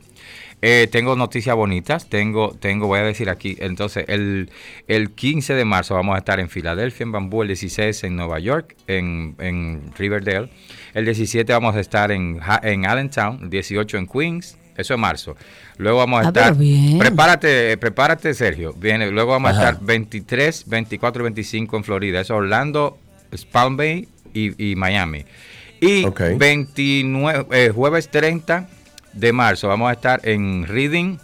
eh, tengo noticias bonitas, tengo, tengo, voy a decir aquí, entonces el, el 15 de marzo vamos a estar en Filadelfia, en Bambú, el 16 en Nueva York, en, en Riverdale, el 17 vamos a estar en, en Allentown, el 18 en Queens, eso es marzo. Luego vamos a ah, estar. Prepárate, prepárate, Sergio. Viene. Luego vamos a estar 23, 24 y 25 en Florida. Eso Orlando, Palm Bay y, Miami. Y 29, eh, jueves 30 de marzo vamos a estar en Reading.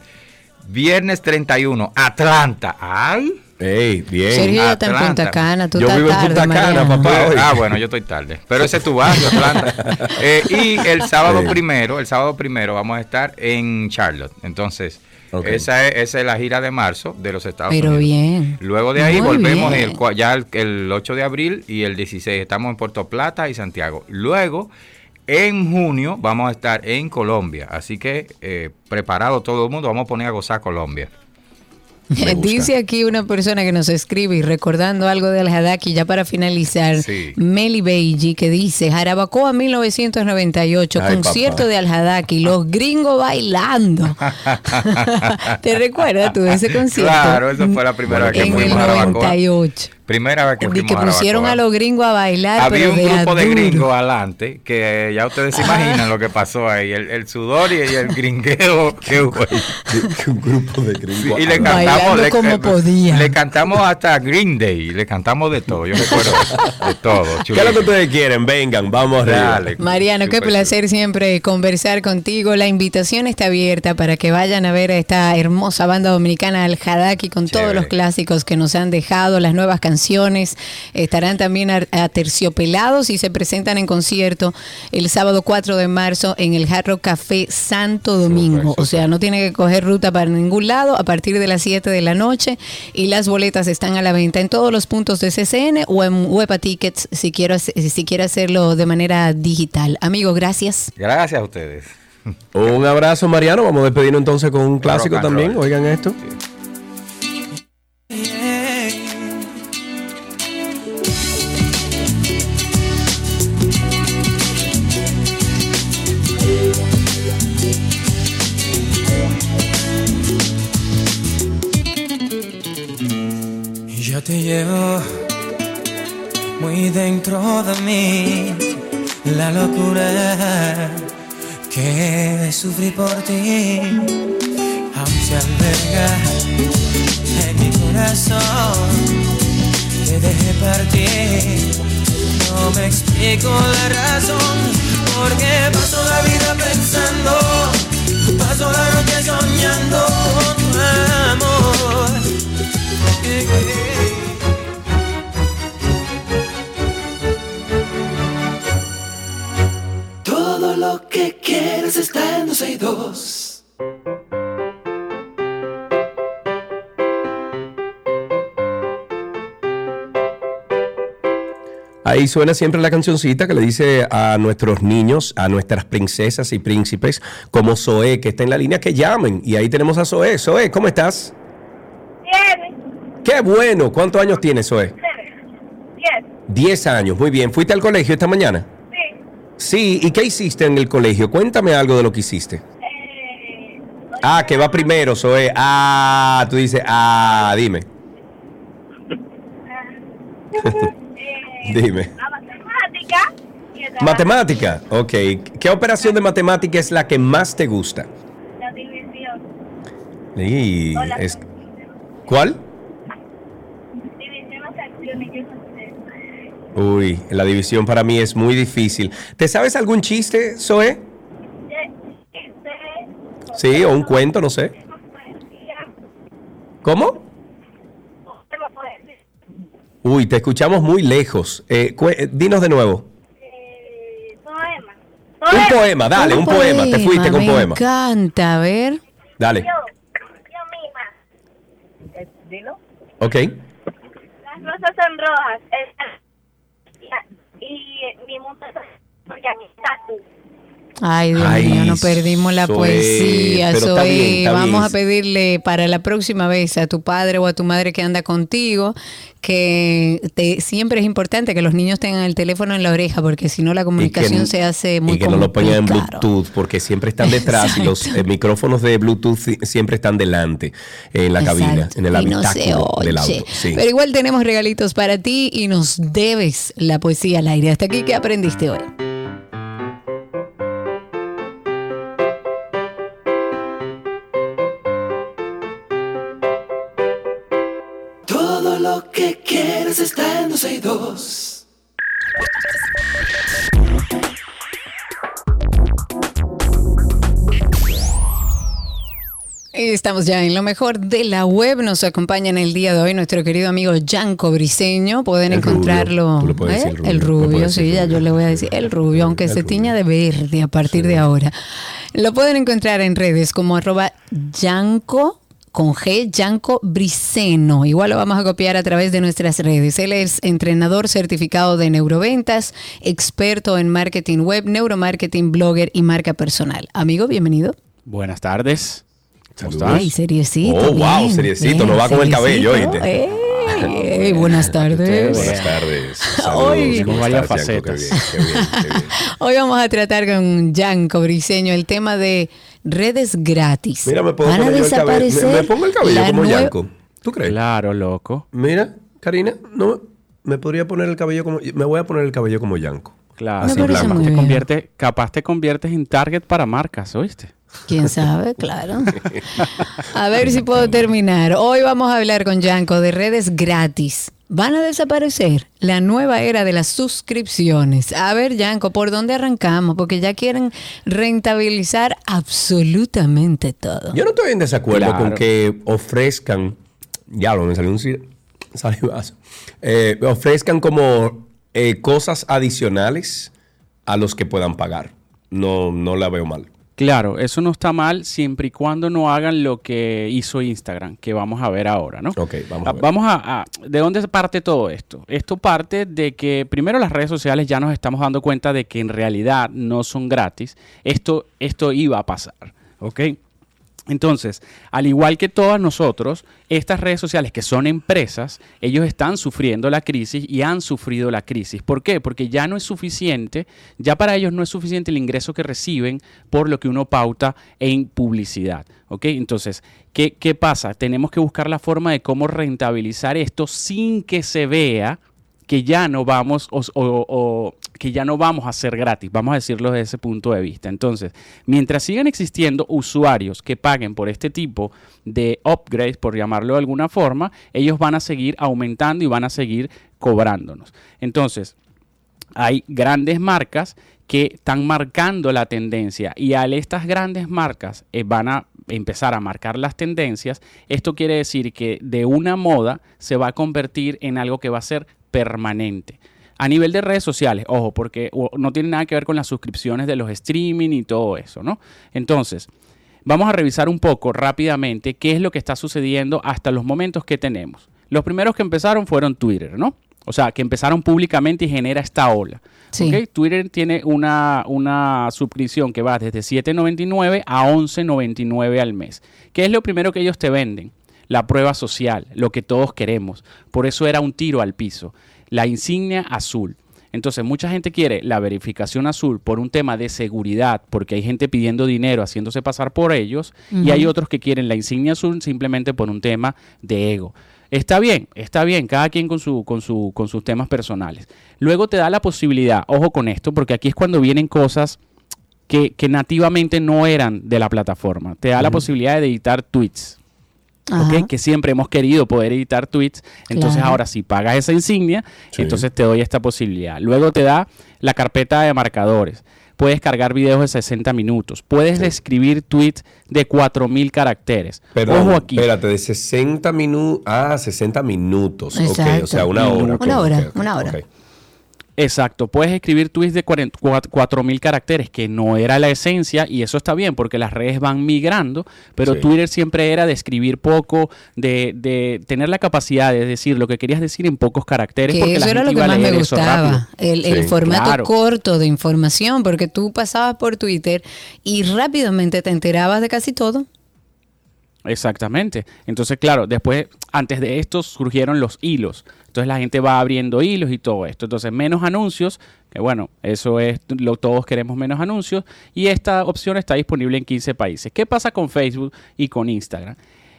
Viernes 31, Atlanta. ¡Ay! Ey, bien. Sergio está en Punta Cana, tú yo estás vivo en Punta Cana, papá. Ah, bueno, yo estoy tarde. Pero ese es tu barrio, Atlanta. [laughs] Eh, y el sábado primero, el sábado primero vamos a estar en Charlotte. Entonces, esa, es, esa es la gira de marzo de los Estados Pero Unidos. bien. Luego de ahí volvemos el, ya el, el 8 de abril y el 16 estamos en Puerto Plata y Santiago. Luego en junio vamos a estar en Colombia, así que eh, preparado todo el mundo, vamos a poner a gozar Colombia. [laughs] Dice aquí una persona que nos escribe y recordando algo de Al-Hadaki, ya para finalizar, Meli Beiji, que dice, Jarabacoa 1998, concierto de Al-Hadaki, los gringos bailando. [laughs] [laughs] ¿Te recuerdas tú de ese concierto? Claro, esa fue la primera vez que fuimos a Jarabacoa. 98. Primera vez que fuimos que pusieron a, los gringos a bailar. Había un grupo de gringos adelante que ya ustedes se imaginan lo que pasó ahí. El, sudor y, el gringueo que hubo [laughs] un grupo de gringos. y le cantamos, le, como podía. le cantamos hasta Green Day. Le cantamos de todo. Yo recuerdo de todo. ¿Qué es lo que ustedes quieren? Vengan, vamos a Mariano, qué placer siempre conversar contigo. La invitación está abierta para que vayan a ver a esta hermosa banda dominicana Al Hadaki con todos los clásicos que nos han dejado, las nuevas canciones Estarán también aterciopelados y se presentan en concierto el sábado 4 de marzo en el Jarro Café Santo Domingo. O sea, no tiene que coger ruta para ningún lado a partir de las 7 de la noche y las boletas están a la venta en todos los puntos de CCN o en Huepa Tickets si quiero si quiere hacerlo de manera digital. Amigo, gracias. Gracias a ustedes. Un abrazo, Mariano. Vamos a despedirnos entonces con un clásico también. Oigan esto. te muy dentro de mí la locura que sufrí por ti. Aún se alberga en mi corazón, te dejé partir. No me explico la razón, porque paso la vida pensando, paso la noche soñando con tu amor. Todo lo que quieres está en 12 y 2. Ahí suena siempre la cancioncita que le dice a nuestros niños, a nuestras princesas y príncipes, como Zoe, que está en la línea, que llamen. Y ahí tenemos a Zoe. Zoe, ¿cómo estás? Bien. Qué bueno. ¿Cuántos años tienes, Zoe? Diez. Diez años. Muy bien. ¿Fuiste al colegio esta mañana? Sí. ¿Y qué hiciste en el colegio? Cuéntame algo de lo que hiciste. Eh, Ah, que va primero, Zoe. Ah, tú dices, ah, dime. [laughs] dime. la matemática. y el Matemática, ok. ¿Qué operación de matemática es la que más te gusta? La división. Y es- ¿Cuál? División o sección y yo no sé. Uy, la división para mí es muy difícil. ¿Te sabes algún chiste, Zoe? Sí, o un cuento, no sé. ¿Cómo? Uy, te escuchamos muy lejos. Eh, eh, dinos de nuevo. poema. Un poema, dale, un, poema. Te fuiste con me poema. encanta, a ver. Dale. Yo misma. Eh, Dilo. Ok. Las rosas son rojas. el- y mi mundo porque tú. Ay, Dios Ay, mío, no perdimos la poesía, está bien, está Vamos bien. a pedirle para la próxima vez a tu padre o a tu madre que anda contigo que te- siempre es importante que los niños tengan el teléfono en la oreja porque si no la comunicación se hace muy y que no lo pongan en. Bluetooth porque siempre están detrás y los eh, micrófonos de Bluetooth si- siempre están delante en la cabina, en el Y no habitáculo del auto. Sí. Pero igual tenemos regalitos para ti y nos debes la poesía al aire. Hasta aquí, ¿qué aprendiste hoy? Que quieres está en 12 y 2. Estamos ya en lo mejor de la web. Nos acompaña en el día de hoy nuestro querido amigo Yanko Briseño. Pueden El rubio. encontrarlo. Tú le puedes ¿eh? decir rubio. El rubio, sí, decir ya rubio. yo le voy a decir el rubio, aunque El se rubio. tiña de verde a partir de ahora. Lo pueden encontrar en redes como arroba Yanko con G, Yanko Briceno. Igual lo vamos a copiar a través de nuestras redes. Él es entrenador certificado de neuroventas, experto en marketing web, neuromarketing, blogger y marca personal. Amigo, bienvenido. Buenas tardes. ¿Cómo estás? Ay, seriecito. Oh, wow, seriecito, bien, no va con el cabello. ¿oíste? Ey, ey, buenas tardes. Buenas tardes. Hoy- [laughs] Saludos. ¿Cómo Con varias estás, Yanko? Qué facetas. bien, qué bien, qué bien. Hoy vamos a tratar con Yanko Briseño el tema de redes gratis. Mira, me puedo Van a poner yo el cabello. Me, desaparecer me pongo el cabello la como Yanko. ¿Tú crees? Claro, loco. Mira, Karina, no me podría poner el cabello como me voy a poner el cabello como Yanko. Claro. Me Así muy Te convierte, capaz te conviertes en target para marcas, ¿oíste? ¿Quién sabe? [laughs] Claro. A ver si puedo terminar. Hoy vamos a hablar con Yanko de redes gratis. Van a desaparecer la nueva era de las suscripciones. A ver, Yanko, ¿por dónde arrancamos? Porque ya quieren rentabilizar absolutamente todo. Yo no estoy en desacuerdo Claro. con que ofrezcan, ya lo me salió un salivazo, Eh, ofrezcan como eh, cosas adicionales a los que puedan pagar. No, no la veo mal. Claro, eso no está mal siempre y cuando no hagan lo que hizo Instagram, que vamos a ver ahora, ¿no? Ok, vamos Ah, a ver. Vamos a, a- ¿De dónde parte todo esto? Esto parte de que primero las redes sociales ya nos estamos dando cuenta de que en realidad no son gratis. Esto, esto iba a pasar, ¿ok? Entonces, al igual que todas nosotros, estas redes sociales que son empresas, ellos están sufriendo la crisis y han sufrido la crisis. ¿Por qué? Porque ya no es suficiente, ya para ellos no es suficiente el ingreso que reciben por lo que uno pauta en publicidad. ¿Ok? Entonces, ¿qué, qué pasa? Tenemos que buscar la forma de cómo rentabilizar esto sin que se vea que ya no vamos o, que ya no vamos a ser gratis, vamos a decirlo desde ese punto de vista. Entonces, mientras sigan existiendo usuarios que paguen por este tipo de upgrades, por llamarlo de alguna forma, ellos van a seguir aumentando y van a seguir cobrándonos. Entonces, hay grandes marcas que están marcando la tendencia y al estas grandes marcas eh, van a empezar a marcar las tendencias, esto quiere decir que de una moda se va a convertir en algo que va a ser permanente. A nivel de redes sociales, ojo, porque no tiene nada que ver con las suscripciones de los streaming y todo eso, ¿no? Entonces, vamos a revisar un poco rápidamente qué es lo que está sucediendo hasta los momentos que tenemos. Los primeros que empezaron fueron Twitter, ¿no? O sea, que empezaron públicamente y genera esta ola. Twitter tiene una, una suscripción que va desde 7.99 a 11.99 al mes. ¿Qué es lo primero que ellos te venden? La prueba social, lo que todos queremos. Por eso era un tiro al piso. La insignia azul. Entonces, mucha gente quiere la verificación azul por un tema de seguridad, porque hay gente pidiendo dinero, haciéndose pasar por ellos, y hay otros que quieren la insignia azul simplemente por un tema de ego. Está bien, está bien, cada quien con, su, con, su, con sus temas personales. Luego te da la posibilidad, ojo con esto, porque aquí es cuando vienen cosas que, que nativamente no eran de la plataforma. Te da la posibilidad de editar tweets. Ajá. ¿ok? Que siempre hemos querido poder editar tweets. Entonces Claro. ahora si pagas esa insignia, Sí. entonces te doy esta posibilidad. Luego te da la carpeta de marcadores. Puedes cargar videos de 60 minutos. Puedes escribir tweets de 4000 caracteres. Perdón, Ojo aquí. espérate, de 60 minutos. Ah, 60 minutos. Ok, o Exacto. sea, una hora. Una hora, una hora. Exacto, puedes escribir tweets de 4000 caracteres, que no era la esencia, y eso está bien porque las redes van migrando, pero Sí. Twitter siempre era de escribir poco, de, de tener la capacidad de decir lo que querías decir en pocos caracteres. Que porque la eso era gente lo que más me gustaba, el, el formato Claro. corto de información, porque tú pasabas por Twitter y rápidamente te enterabas de casi todo. Exactamente. Entonces, claro, después, antes de esto surgieron los hilos. Entonces la gente va abriendo hilos y todo esto. Entonces, menos anuncios, que bueno, eso es, lo, todos queremos menos anuncios. Y esta opción está disponible en 15 países. ¿Qué pasa con Facebook y con Instagram?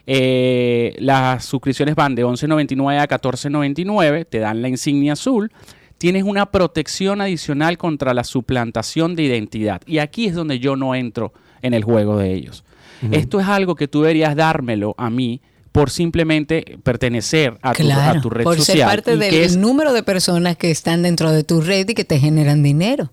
Eh, las suscripciones van de 11.99 a 14.99, te dan la insignia azul. Tienes una protección adicional contra la suplantación de identidad. Y aquí es donde yo no entro en el juego de ellos. Esto es algo que tú deberías dármelo a mí por simplemente pertenecer a tu, a Claro, tu red por social. ser parte del es- número de personas que están dentro de tu red y que te generan dinero.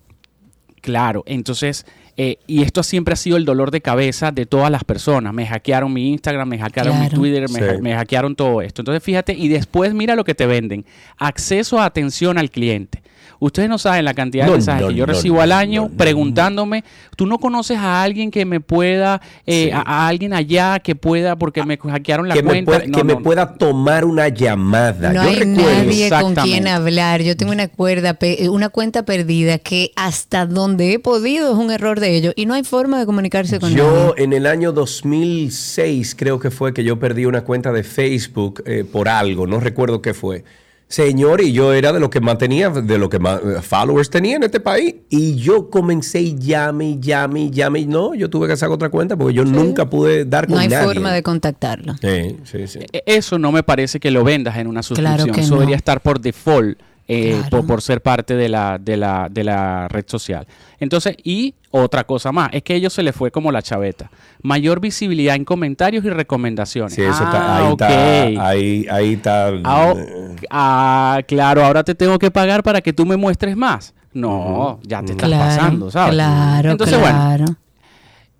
Claro, entonces, eh, y esto siempre ha sido el dolor de cabeza de todas las personas. Me hackearon mi Instagram, me hackearon mi. Twitter, me, Sí. ha- me hackearon todo esto. Entonces, fíjate, y después mira lo que te venden. Acceso a atención al cliente. Ustedes no saben la cantidad de No, mensajes no, que yo no, recibo no, al año preguntándome, ¿tú no conoces a alguien que me pueda, eh, Sí. a, a alguien allá que pueda, porque me hackearon la que me, cuenta? pueda, No, que me pueda tomar una llamada. No Yo hay recuerdo. nadie con quien hablar. Yo tengo una cuerda, pe- una cuenta perdida que hasta donde he podido es un error de ellos y no hay forma de comunicarse con Yo nadie. en el año 2006 creo que fue que yo perdí una cuenta de Facebook eh, por algo, no recuerdo qué fue. Señor, y yo era de lo que mantenía, de lo que más eh, followers tenía en este país. Y yo comencé y llame, y llame, y llame. Y no, yo tuve que sacar otra cuenta porque yo nunca pude dar con No hay nadie. forma de contactarlo. Sí, sí, sí. E- Eso no me parece que lo vendas en una Claro suscripción. que Eso no. debería estar por default. Eh, Claro. por, por ser parte de la, de, la, de la red social. Entonces, y otra cosa más, es que a ellos se les fue como la chaveta. Mayor visibilidad en comentarios y recomendaciones. Sí, eso está, Ah, ahí ok. está, ahí, ahí está. Ah, eh, ah, claro, ahora te tengo que pagar para que tú me muestres más. No, ya te estás Claro, pasando, ¿sabes? claro, Entonces, bueno, claro.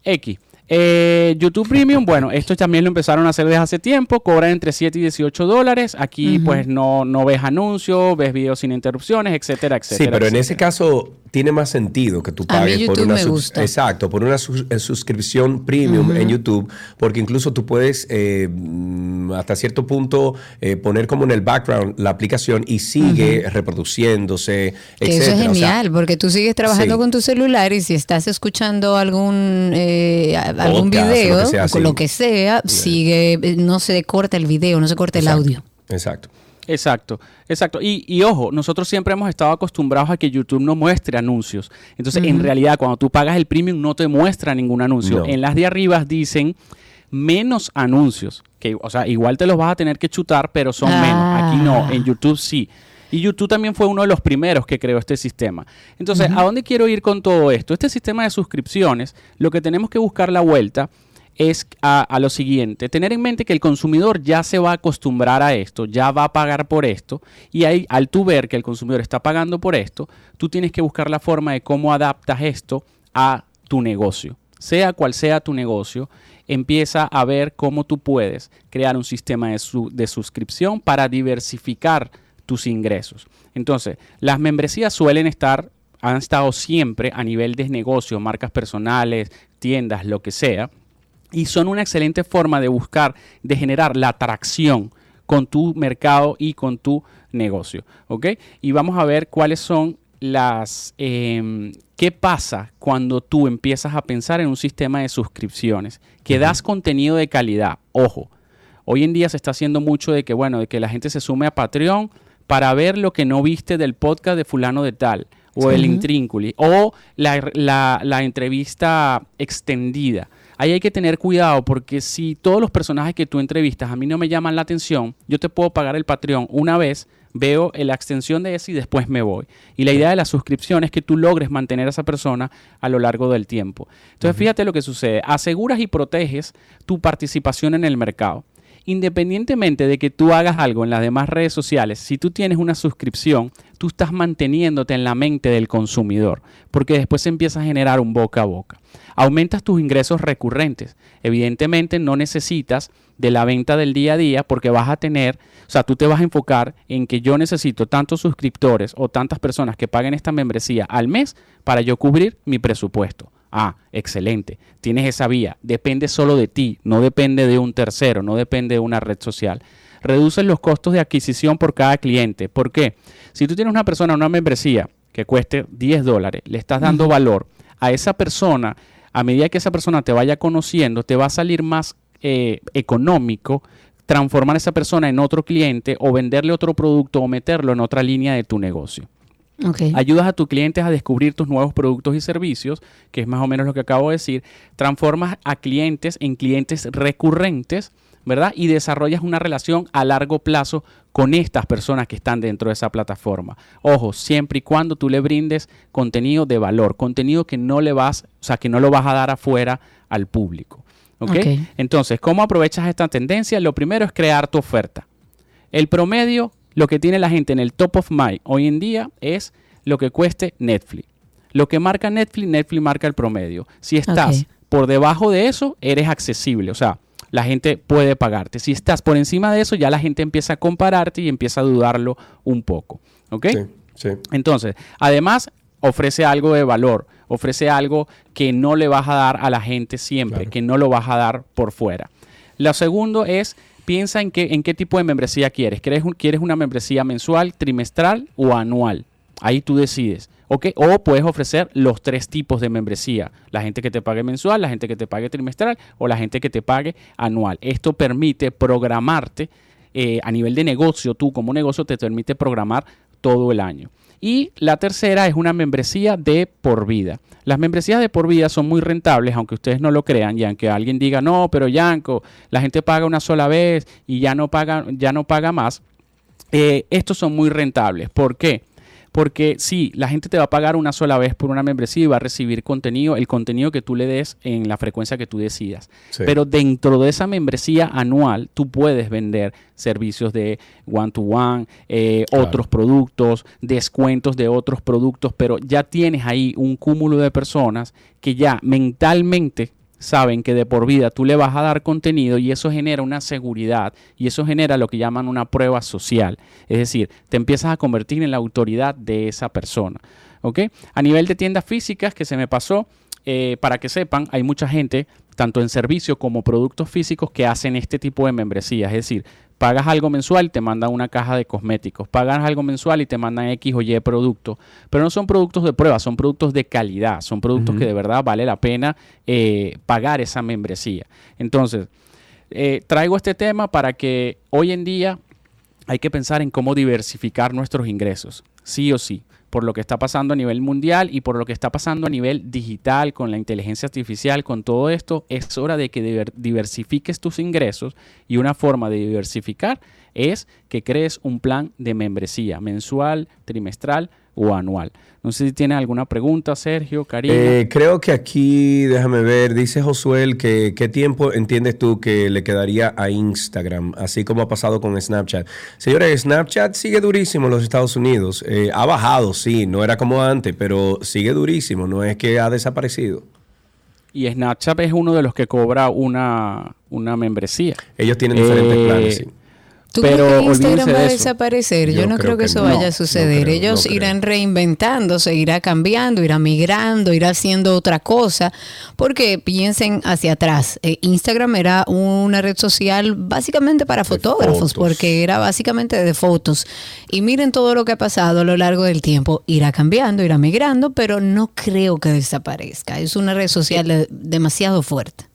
X. Eh, YouTube Premium, bueno, esto también lo empezaron a hacer desde hace tiempo, cobran entre 7 y 18 dólares. Aquí pues no, no ves anuncios, ves videos sin interrupciones, etcétera, etcétera. Sí, pero en ese caso tiene más sentido que tú A mí pagues por una me sus- gusta. exacto, por una sus- eh, suscripción premium en YouTube, porque incluso tú puedes eh, mm, hasta cierto punto eh, poner como en el background la aplicación y sigue reproduciéndose, Que etcétera. eso es O sea, genial, porque tú sigues trabajando sí. con tu celular y si estás escuchando algún algún video, lo que sea, o con lo que sea, sigue, eh, no se corta el video, no se corta el audio. Exacto. Exacto, exacto. Y, y ojo, nosotros siempre hemos estado acostumbrados a que YouTube no muestre anuncios. Entonces, en realidad, cuando tú pagas el premium, no te muestra ningún anuncio. No. En las de arriba dicen menos anuncios. Que, o sea, igual te los vas a tener que chutar, pero son Ah. menos. Aquí no, en YouTube sí. Y YouTube también fue uno de los primeros que creó este sistema. Entonces, ¿a dónde quiero ir con todo esto? Este sistema de suscripciones, lo que tenemos que buscar la vuelta es a, a lo siguiente, tener en mente que el consumidor ya se va a acostumbrar a esto, ya va a pagar por esto, y ahí, al tú ver que el consumidor está pagando por esto, tú tienes que buscar la forma de cómo adaptas esto a tu negocio. Sea cual sea tu negocio, empieza a ver cómo tú puedes crear un sistema de, su- de suscripción para diversificar tus ingresos. Entonces, las membresías suelen estar, han estado siempre a nivel de negocio, marcas personales, tiendas, lo que sea, y son una excelente forma de buscar, de generar la atracción con tu mercado y con tu negocio. ¿Ok? Y vamos a ver cuáles son las... Em, ¿Qué pasa cuando tú empiezas a pensar en un sistema de suscripciones? Que das contenido de calidad. Ojo, hoy en día se está haciendo mucho de que, bueno, de que la gente se sume a Patreon para ver lo que no viste del podcast de fulano de tal o el intrínculo o la, la, entrevista extendida. Ahí hay que tener cuidado porque si todos los personajes que tú entrevistas a mí no me llaman la atención, yo te puedo pagar el Patreon una vez, veo la extensión de ese y después me voy. Y la idea de la suscripción es que tú logres mantener a esa persona a lo largo del tiempo. Entonces, fíjate lo que sucede. Aseguras y proteges tu participación en el mercado independientemente de que tú hagas algo en las demás redes sociales, si tú tienes una suscripción, tú estás manteniéndote en la mente del consumidor, porque después empieza a generar un boca a boca. Aumentas tus ingresos recurrentes. Evidentemente no necesitas de la venta del día a día porque vas a tener, o sea, tú te vas a enfocar en que yo necesito tantos suscriptores o tantas personas que paguen esta membresía al mes para yo cubrir mi presupuesto. Ah, excelente. Tienes esa vía. Depende solo de ti, no depende de un tercero, no depende de una red social. Reduces los costos de adquisición por cada cliente. ¿Por qué? Si tú tienes una persona, una membresía que cueste 10 dólares, le estás dando valor a esa persona, a medida que esa persona te vaya conociendo, te va a salir más eh, económico transformar a esa persona en otro cliente o venderle otro producto o meterlo en otra línea de tu negocio. Ayudas a tus clientes a descubrir tus nuevos productos y servicios, que es más o menos lo que acabo de decir. Transformas a clientes en clientes recurrentes, ¿verdad? Y desarrollas una relación a largo plazo con estas personas que están dentro de esa plataforma. Ojo, siempre y cuando tú le brindes contenido de valor, contenido que no le vas, o sea, que no lo vas a dar afuera al público. Entonces, ¿cómo aprovechas esta tendencia? Lo primero es crear tu oferta. El promedio lo que tiene la gente en el top of mind hoy en día es lo que cueste Netflix. Lo que marca Netflix, Netflix marca el promedio. Si estás por debajo de eso, eres accesible. O sea, la gente puede pagarte. Si estás por encima de eso, ya la gente empieza a compararte y empieza a dudarlo un poco. ¿Ok? Sí, sí. Entonces, además, ofrece algo de valor. Ofrece algo que no le vas a dar a la gente siempre, que no lo vas a dar por fuera. Lo segundo es piensa en qué, en qué tipo de membresía quieres. ¿Quieres, ¿Quieres una membresía mensual, trimestral o anual? Ahí tú decides. O puedes ofrecer los tres tipos de membresía. La gente que te pague mensual, la gente que te pague trimestral o la gente que te pague anual. Esto permite programarte eh, a nivel de negocio. Tú como negocio te permite programar todo el año. Y la tercera es una membresía de por vida. Las membresías de por vida son muy rentables, aunque ustedes no lo crean, y aunque alguien diga, no, pero Yanko, la gente paga una sola vez y ya no paga, ya no paga más. Eh, estos son muy rentables. ¿Por qué? Porque sí, la gente te va a pagar una sola vez por una membresía y va a recibir contenido, el contenido que tú le des en la frecuencia que tú decidas. Pero dentro de esa membresía anual, tú puedes vender servicios de one-to-one, eh, otros productos, descuentos de otros productos, pero ya tienes ahí un cúmulo de personas que ya mentalmente saben que de por vida tú le vas a dar contenido y eso genera una seguridad y eso genera lo que llaman una prueba social. Es decir, te empiezas a convertir en la autoridad de esa persona. ¿Ok? A nivel de tiendas físicas, que se me pasó, eh, para que sepan, hay mucha gente, tanto en servicio como productos físicos, que hacen este tipo de membresías. Es decir, pagas algo mensual y te mandan una caja de cosméticos, pagas algo mensual y te mandan X o Y productos, pero no son productos de prueba, son productos de calidad, son productos que de verdad vale la pena eh, pagar esa membresía. Entonces, eh, traigo este tema para que hoy en día hay que pensar en cómo diversificar nuestros ingresos, sí o sí por lo que está pasando a nivel mundial y por lo que está pasando a nivel digital con la inteligencia artificial, con todo esto, es hora de que diversifiques tus ingresos y una forma de diversificar es que crees un plan de membresía mensual, trimestral o anual. No sé si tiene alguna pregunta, Sergio, Karina. Eh, creo que aquí, déjame ver, dice Josuel que qué tiempo entiendes tú que le quedaría a Instagram, así como ha pasado con Snapchat. Señores, Snapchat sigue durísimo en los Estados Unidos. Eh, ha bajado, sí, no era como antes, pero sigue durísimo, no es que ha desaparecido. Y Snapchat es uno de los que cobra una, una membresía. Ellos tienen diferentes eh, planes, sí. ¿Tú pero crees que Instagram va a desaparecer? Yo, no creo que eso no. vaya a suceder. creo, Ellos no irán reinventándose, irá cambiando, irá migrando, irá haciendo otra cosa. Porque piensen hacia atrás. Eh, Instagram era una red social básicamente para fotógrafos, fotos. porque era básicamente de fotos. Y miren todo lo que ha pasado a lo largo del tiempo. Irá cambiando, irá migrando, pero no creo que desaparezca. Es una red social de- demasiado fuerte.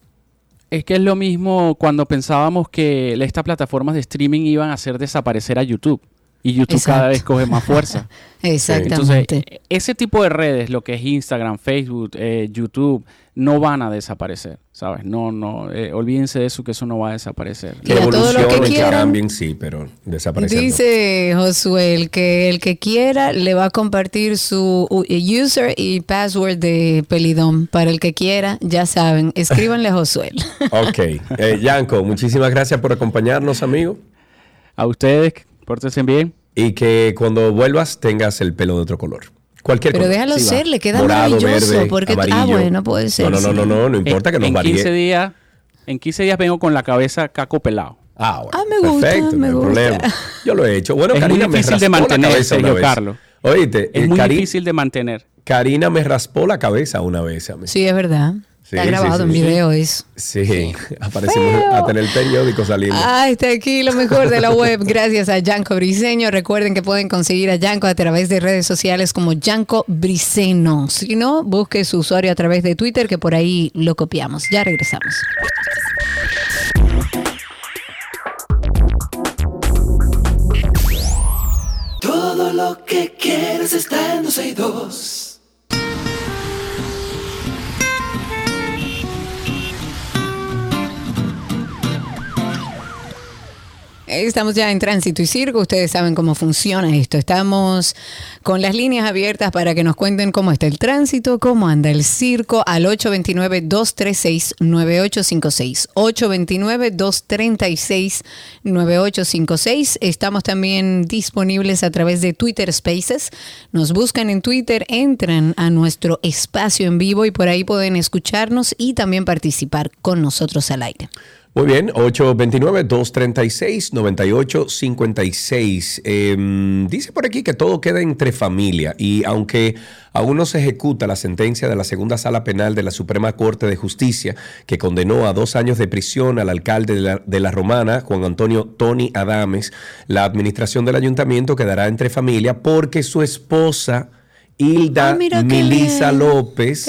Es que es lo mismo cuando pensábamos que estas plataformas de streaming iban a hacer desaparecer a YouTube. Y YouTube cada vez coge más fuerza. [laughs] Exactamente. Entonces, ese tipo de redes, lo que es Instagram, Facebook, eh, YouTube, no van a desaparecer, ¿sabes? No, no, eh, olvídense de eso, que eso no va a desaparecer. Que evolucionen, que quieran. cambien, sí, pero desaparecer. Dice Josué que el que quiera le va a compartir su user y password de Pelidón. Para el que quiera, ya saben, [laughs] escríbanle a Josué. Ok. Eh, Yanko, muchísimas gracias por acompañarnos, amigo. A ustedes, pórtense bien. Y que cuando vuelvas tengas el pelo de otro color. Cualquier Pero color. déjalo Sí, va. ser, le queda Morado, maravilloso. verde, porque, ah, amarillo. bueno, puede ser. No, no, no, no, no, no importa que nos en varíe. 15 días, en 15 días vengo con la cabeza caco pelado. Ah, bueno, Ah, me gusta, perfecto, me no hay gusta. problema. Yo lo he hecho. Bueno, Es muy Karina me difícil de raspó la mantener, cabeza una Sergio vez. Carlos. Oíste, Es eh, muy Cari- difícil de mantener. Karina me raspó la cabeza una vez a mí. Sí, es verdad. Sí, Está grabado sí, en sí. video eso. Sí, [laughs] aparecimos Feo. hasta en el periódico saliendo. Ah, está aquí lo mejor de la web. Gracias a Yanko Briseño. Recuerden que pueden conseguir a Yanko a través de redes sociales como Yanko Briseño. Si no, busque su usuario a través de Twitter, que por ahí lo copiamos. Ya regresamos. Todo lo que quieres está en 12 y 2. Estamos ya en tránsito y circo. Ustedes saben cómo funciona esto. Estamos con las líneas abiertas para que nos cuenten cómo está el tránsito, cómo anda el circo al 829-236-9856. 829-236-9856. Estamos también disponibles a través de Twitter Spaces. Nos buscan en Twitter, entran a nuestro espacio en vivo y por ahí pueden escucharnos y también participar con nosotros al aire. Muy bien, 829-236-9856. Eh, dice por aquí que todo queda entre familia y aunque aún no se ejecuta la sentencia de la segunda sala penal de la Suprema Corte de Justicia que condenó a dos años de prisión al alcalde de la, de la Romana, Juan Antonio Tony Adames, la administración del ayuntamiento quedará entre familia porque su esposa... Hilda qué Milisa. López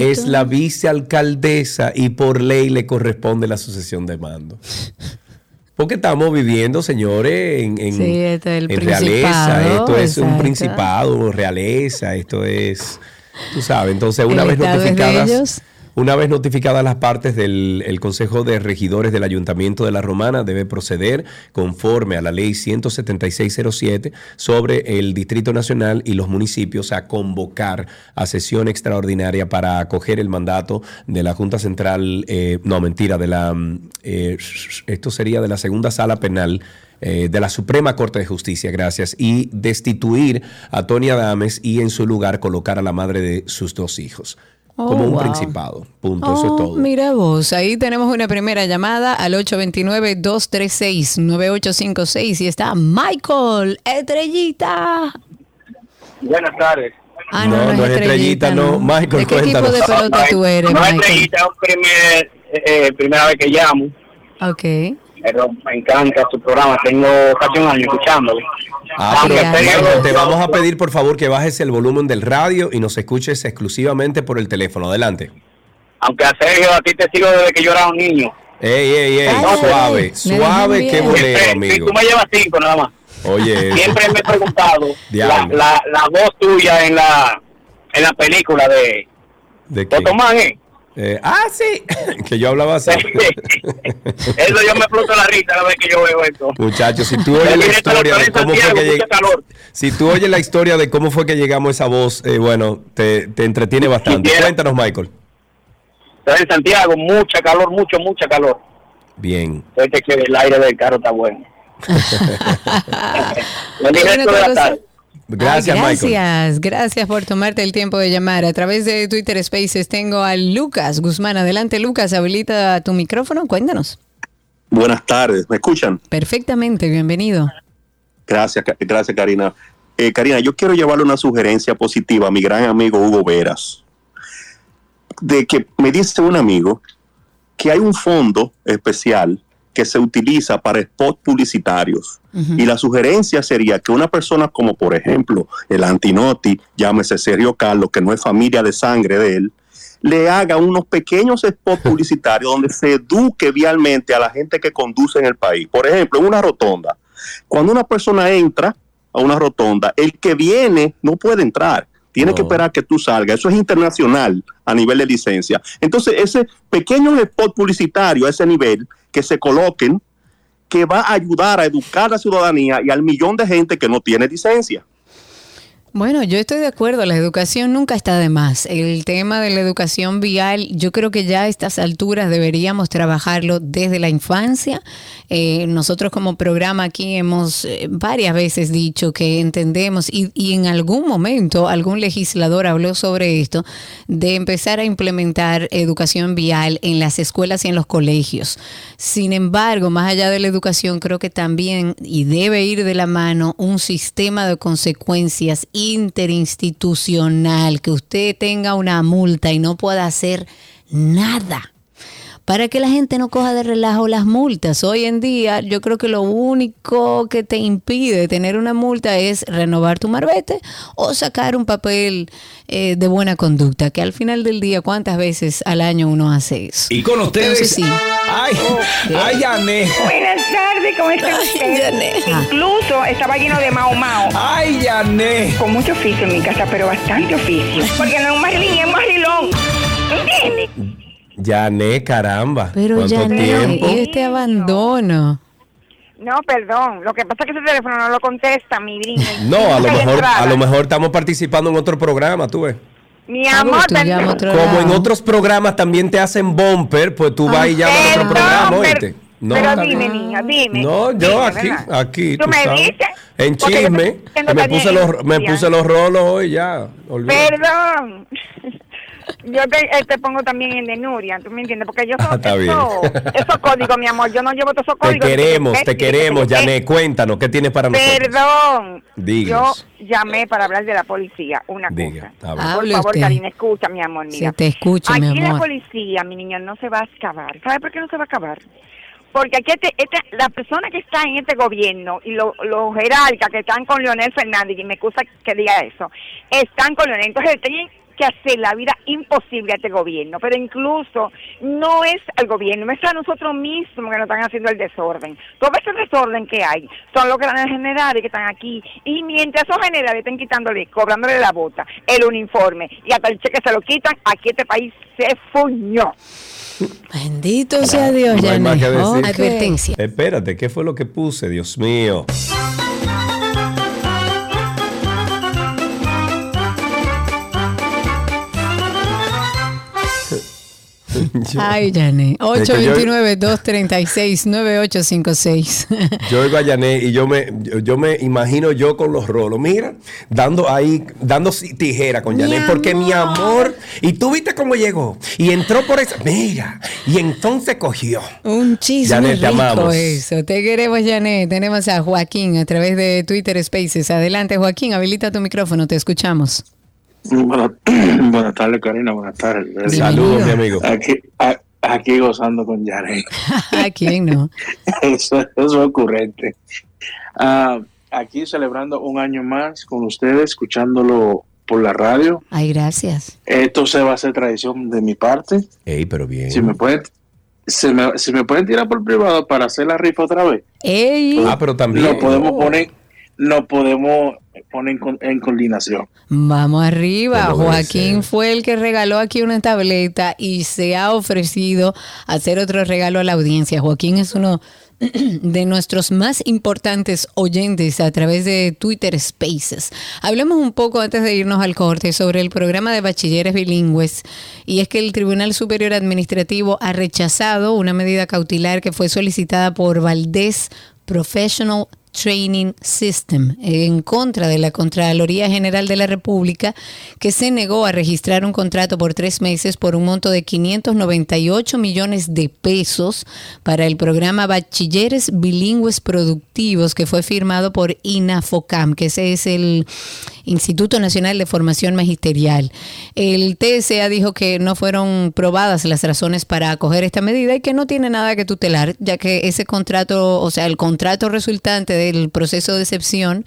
es la vicealcaldesa y por ley le corresponde la sucesión de mando. [laughs] Porque estamos viviendo, señores, en, en- Sí, este es el en realeza. Esto es un principado, realeza, esto es, tú sabes. Entonces, una vez notificadas. Una vez notificadas las partes del el Consejo de Regidores del Ayuntamiento de la Romana, debe proceder conforme a la ley 17607 sobre el Distrito Nacional y los municipios a convocar a sesión extraordinaria para acoger el mandato de la Junta Central, eh, no, mentira, de la, mm, eh, esto sería de la segunda sala penal eh, de la Suprema Corte de Justicia, gracias, y destituir a Tony Adames y en su lugar colocar a la madre de sus dos hijos. Oh, como un wow. principado. Punto, eso es Oh, todo. Mira vos, ahí tenemos una primera llamada al 829-236-9856 y está Michael, estrellita. Buenas tardes. Ah, no, no, es estrellita, no. Michael, ¿De qué cuéntanos. tipo de pelota tú eres, No es Michael? estrellita, es primer, eh, primera vez que llamo, Ok. Pero me encanta su programa. Tengo casi un año escuchándolo. Ah, pero tengo- te vamos a pedir por favor que bajes el volumen del radio y nos escuches exclusivamente por el teléfono. Adelante. Aunque a Sergio, a ti te sigo desde que yo era un niño. Ey, ey, ey, Ay, suave, suave, qué bolero, amigo. Tú me llevas cinco nada más. Oye. Siempre me he preguntado [laughs] la, la, la voz tuya en la, en la película de ¿De qué? Otomán, ¿eh? Eh, ah, sí, [laughs] que yo hablaba así. [laughs] Eso yo me exploto la risa cada vez que yo veo esto. Muchachos, si tú oyes la Directo historia de cómo fue Santiago, que lleg- si tú oyes la historia de cómo fue que llegamos a esa voz, eh, bueno, te, te entretiene bastante. Cuéntanos, Michael. Estoy en Santiago, mucha calor, mucho, mucha calor. Bien. Suerte que el aire del carro está bueno. [laughs] Bueno, resto de la tarde. Gracias, Ay, Michael. gracias, gracias por tomarte el tiempo de llamar. A través de Twitter Spaces tengo a Lucas Guzmán. Adelante, Lucas, habilita tu micrófono, cuéntanos. Buenas tardes, ¿me escuchan? Perfectamente, bienvenido. Gracias, gracias Karina. Eh, Karina, yo quiero llevarle una sugerencia positiva a mi gran amigo Hugo Veras. De que me dice un amigo que hay un fondo especial que se utiliza para spots publicitarios. Y la sugerencia sería que una persona como por ejemplo el Antinoti, llámese Sergio Carlos, que no es familia de sangre de él, le haga unos pequeños spots [laughs] publicitarios donde se eduque vialmente a la gente que conduce en el país. Por ejemplo, en una rotonda. Cuando una persona entra a una rotonda, el que viene no puede entrar. Tiene que esperar que tú salgas. Eso es internacional a nivel de licencia. Entonces, ese pequeño spot publicitario a ese nivel que se coloquen, que va a ayudar a educar a la ciudadanía y al millón de gente que no tiene licencia. Bueno, yo estoy de acuerdo, la educación nunca está de más. El tema de la educación vial, yo creo que ya a estas alturas deberíamos trabajarlo desde la infancia. Eh, nosotros como programa aquí hemos eh, varias veces dicho que entendemos y, y, en algún momento algún legislador habló sobre esto, de empezar a implementar educación vial en las escuelas y en los colegios. Sin embargo, más allá de la educación, creo que también, y debe ir de la mano, un sistema de consecuencias interinstitucional, que usted tenga una multa y no pueda hacer nada para que la gente no coja de relajo las multas. Hoy en día yo creo que lo único que te impide tener una multa es renovar tu marbete o sacar un papel eh, de buena conducta, que al final del día cuántas veces al año uno hace eso. Y con ustedes... sí. Ay, ay, Yané. Buenas tardes, ¿cómo están ustedes? Incluso estaba lleno de mao mao. Ay, Yané. Con mucho oficio en mi casa, pero bastante oficio. Porque no es un marlín, es un marrilón. ¿Entiendes? Yané, caramba. Pero Yané, y este abandono. No, perdón. Lo que pasa es que ese teléfono no lo contesta, mi gringo. No, a lo mejor, a lo mejor estamos participando en otro programa, tú ves. Mi amor, como en otros programas también te hacen bumper, pues tú vas y llamas a otro programa, oíste. No, pero dime, niña, dime. No, yo dime, aquí, ¿verdad? aquí. ¿Tú, me sabes, dices? En yo chisme. me puse, los, me puse los rolos hoy ya. Perdón. Yo te, eh, te pongo también el de Nuria, ¿tú me entiendes? Porque yo Ah, soy está bien. eso, esos códigos, mi amor, yo no llevo todos esos Te códigos. queremos, te queremos. Yané. Cuéntanos, ¿qué tienes para nosotros? Perdón. Díganos. Yo llamé para hablar de la policía, una Diga, cosa. Por Hable favor, usted. Karina, escucha, mi amor, mira. Se te escucha, mi Aquí la amor. policía, mi niño, no se va a acabar. ¿Sabe por qué no se va a acabar? Porque aquí este, este- la persona que está en este gobierno y lo- los jerarcas que están con Leonel Fernández, y me excusa que diga eso, están con Leonel. Entonces tienen que hacer la vida imposible a este gobierno. Pero incluso no es al gobierno, es a nosotros mismos que nos están haciendo el desorden. Todo ese desorden que hay son los grandes generales que están aquí. Y mientras esos generales estén quitándole, cobrándole la bota, el uniforme y hasta el cheque se lo quitan, aquí este país se fuñó. Bendito sea Dios, No hay más Yané. que decir. Ok. Advertencia. Espérate, ¿qué fue lo que puse? Dios mío. Ay, yo- 829-236-9856. [laughs] Yo oigo a Yané y yo me, yo, me imagino yo con los rolos. Mira, dando ahí, dando tijera con Yané. Porque mi amor, y tú viste cómo llegó. Y entró por esa. Mira, y entonces cogió. Un chisme Janet, te amamos. eso. Te queremos, Janet. Tenemos a Joaquín a través de Twitter Spaces. Adelante, Joaquín. Habilita tu micrófono. Te escuchamos. Buenas, [clears throat] buenas tardes, Karina. Buenas tardes. Saludos, mi amigo. Aquí, a- aquí gozando con Jared. [laughs] ¿A quién no? [laughs] Eso, eso es ocurrente. Ah, aquí celebrando un año más con ustedes, escuchándolo por la radio. Ay, gracias. Esto se va a hacer tradición de mi parte. Ey, pero bien. Si me pueden, se me, si me pueden tirar por privado para hacer la rifa otra vez. Ey. Ah, pero también. Lo podemos poner, no podemos poner en, en coordinación. Vamos arriba. Joaquín fue el que regaló aquí una tableta y se ha ofrecido a hacer otro regalo a la audiencia. Joaquín es uno [clears throat] de nuestros más importantes oyentes a través de Twitter Spaces. Hablemos un poco antes de irnos al corte sobre el programa de bachilleres bilingües y es que el Tribunal Superior Administrativo ha rechazado una medida cautelar que fue solicitada por Valdés Professional Training System en contra de la Contraloría General de la República que se negó a registrar un contrato por tres meses por un monto de 598 millones de pesos para el programa Bachilleres Bilingües Productivos que fue firmado por INAFOCAM, que ese es el Instituto Nacional de Formación Magisterial. El TSA dijo que no fueron probadas las razones para acoger esta medida y que no tiene nada que tutelar, ya que ese contrato, o sea, el contrato resultante del proceso de excepción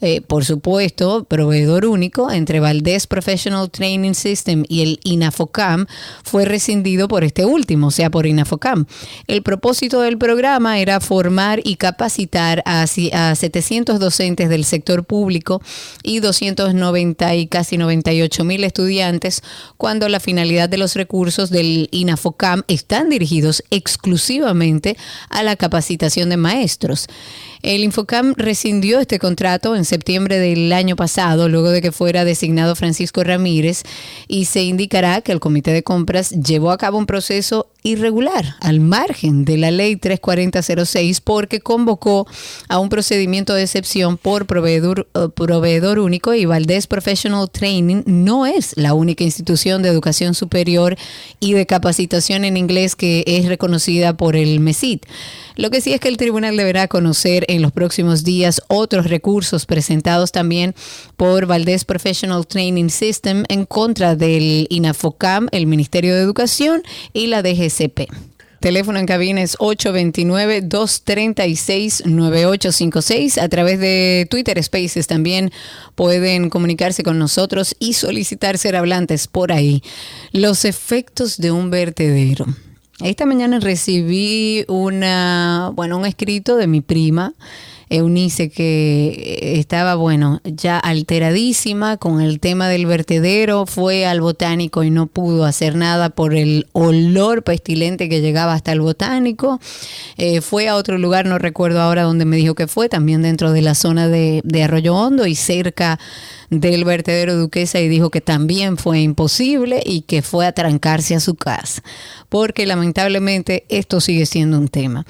eh, por supuesto, proveedor único entre Valdés Professional Training System y el INAFOCAM fue rescindido por este último, o sea, por INAFOCAM. El propósito del programa era formar y capacitar a, a 700 docentes del sector público y 290 y casi 98 mil estudiantes, cuando la finalidad de los recursos del INAFOCAM están dirigidos exclusivamente a la capacitación de maestros. El Infocam rescindió este contrato en septiembre del año pasado, luego de que fuera designado Francisco Ramírez, y se indicará que el Comité de Compras llevó a cabo un proceso irregular, al margen de la ley 34006, porque convocó a un procedimiento de excepción por proveedor, eh, proveedor único y Valdés Professional Training no es la única institución de educación superior y de capacitación en inglés que es reconocida por el MESID. Lo que sí es que el tribunal deberá conocer en los próximos días otros recursos también por Valdés Professional Training System en contra del INAFOCAM, el Ministerio de Educación y la DGCP. Teléfono en cabina es 829-236-9856. A través de Twitter Spaces también pueden comunicarse con nosotros y solicitar ser hablantes por ahí. Los efectos de un vertedero. Esta mañana recibí una, bueno, un escrito de mi prima, Eunice, que estaba, bueno, ya alteradísima con el tema del vertedero, fue al botánico y no pudo hacer nada por el olor pestilente que llegaba hasta el botánico. Eh, fue a otro lugar, no recuerdo ahora dónde me dijo que fue, también dentro de la zona de, de Arroyo Hondo y cerca del vertedero Duquesa y dijo que también fue imposible y que fue a trancarse a su casa, porque lamentablemente esto sigue siendo un tema.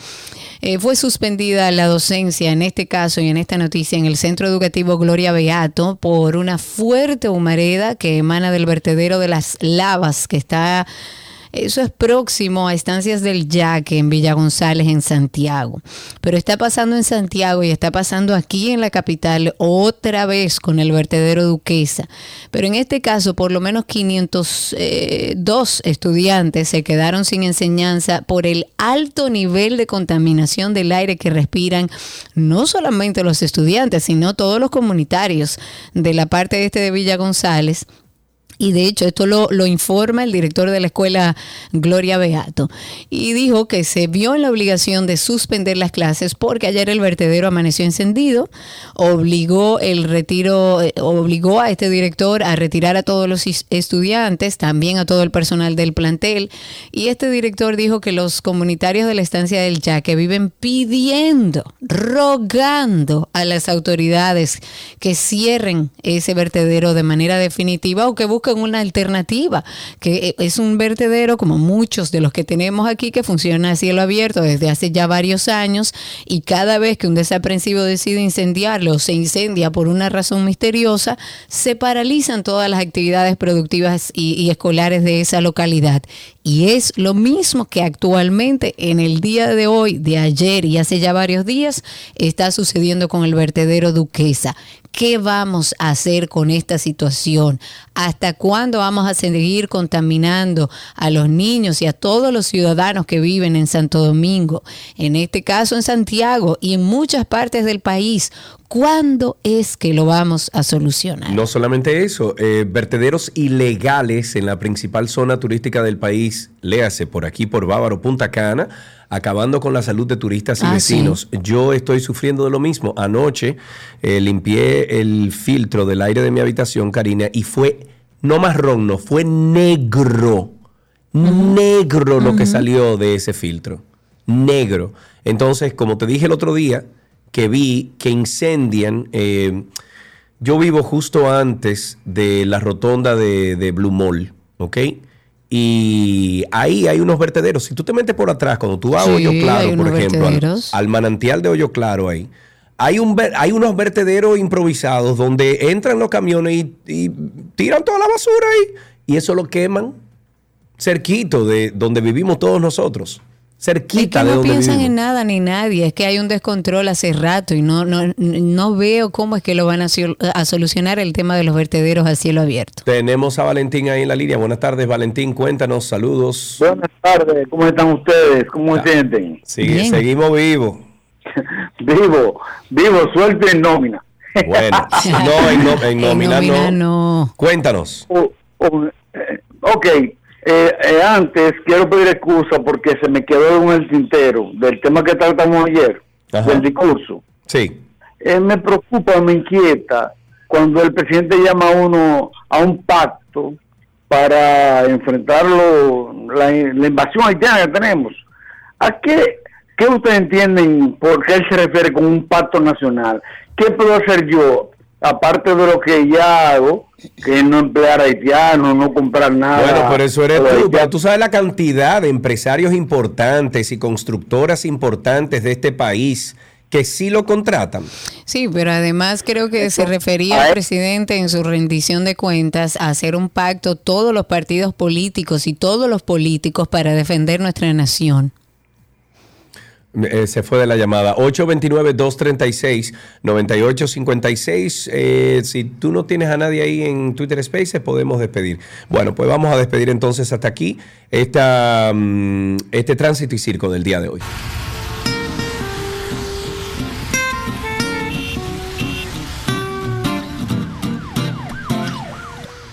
Eh, fue suspendida la docencia en este caso y en esta noticia en el Centro Educativo Gloria Beato por una fuerte humareda que emana del vertedero de las lavas que está eso es próximo a Estancias del Yaque en Villa González, en Santiago. Pero está pasando en Santiago y está pasando aquí en la capital otra vez con el vertedero Duquesa. Pero en este caso, por lo menos 502 eh, estudiantes se quedaron sin enseñanza por el alto nivel de contaminación del aire que respiran no solamente los estudiantes, sino todos los comunitarios de la parte este de Villa González y de hecho, esto lo, informa el director de la escuela, Gloria Beato. Y dijo que se vio en la obligación de suspender las clases porque ayer el vertedero amaneció encendido, obligó el retiro, obligó a este director a retirar a todos los estudiantes, también a todo el personal del plantel. Y este director dijo que los comunitarios de la estancia del Yaque viven pidiendo, rogando a las autoridades que cierren ese vertedero de manera definitiva o que busquen una alternativa, que es un vertedero como muchos de los que tenemos aquí que funciona a cielo abierto desde hace ya varios años y cada vez que un desaprensivo decide incendiarlo o se incendia por una razón misteriosa, se paralizan todas las actividades productivas y escolares de esa localidad. Y es lo mismo que actualmente en el día de hoy, de ayer y hace ya varios días, está sucediendo con el vertedero Duquesa. ¿Qué vamos a hacer con esta situación? ¿Hasta cuándo vamos a seguir contaminando a los niños y a todos los ciudadanos que viven en Santo Domingo? En este caso en Santiago y en muchas partes del país. ¿Cuándo es que lo vamos a solucionar? No solamente eso, eh, vertederos ilegales en la principal zona turística del país, léase por aquí, por Bávaro, Punta Cana, acabando con la salud de turistas y Ah, vecinos. Yo estoy sufriendo de lo mismo. Anoche eh, limpié el filtro del aire de mi habitación, Karina, y fue no marrón, no, fue negro. Negro lo que salió de ese filtro. Negro. Entonces, como te dije el otro día, que vi que incendian. eh, yo vivo justo antes de la rotonda de, de Blue Mall, ¿ok? Y ahí hay unos vertederos. Si tú te metes por atrás, cuando tú vas a Hoyo Claro, por ejemplo, al, manantial de Hoyo Claro ahí, hay, un, hay unos vertederos improvisados donde entran los camiones y, y tiran toda la basura ahí y eso lo queman cerquito de donde vivimos todos nosotros. Cerquita que de no donde piensan vivimos. en nada ni nadie, es que hay un descontrol hace rato y no, no, no veo cómo es que lo van a, sol- a solucionar el tema de los vertederos a cielo abierto. Tenemos a Valentín ahí en la línea. Buenas tardes, Valentín. Cuéntanos, saludos. Buenas tardes, ¿cómo están ustedes? ¿Cómo se sienten? Sigue- seguimos vivos. [laughs] Vivo, vivo, suelto en nómina. Bueno, [laughs] no, en, no- en [laughs] nómina no. no. Cuéntanos. O- o, eh, ok, eh, eh, antes quiero pedir excusa porque se me quedó en el tintero del tema que tratamos ayer, Ajá. del discurso. Sí. Eh, me preocupa, me inquieta cuando el presidente llama a uno a un pacto para enfrentarlo, la, la invasión haitiana que tenemos. ¿A qué, qué ustedes entienden por qué él se refiere con un pacto nacional? ¿Qué puedo hacer yo, aparte de lo que ya hago, que es no emplear haitianos, no comprar nada? Bueno, pero eso eres tú. Pero tú sabes la cantidad de empresarios importantes y constructoras importantes de este país que sí lo contratan. Sí, pero además creo que se refería al presidente en su rendición de cuentas a hacer un pacto todos los partidos políticos y todos los políticos para defender nuestra nación. Eh, se fue de la llamada. 829-236-9856. Eh, si tú no tienes a nadie ahí en Twitter Spaces, podemos despedir. Bueno, pues vamos a despedir entonces hasta aquí esta, mm, este tránsito y circo del día de hoy.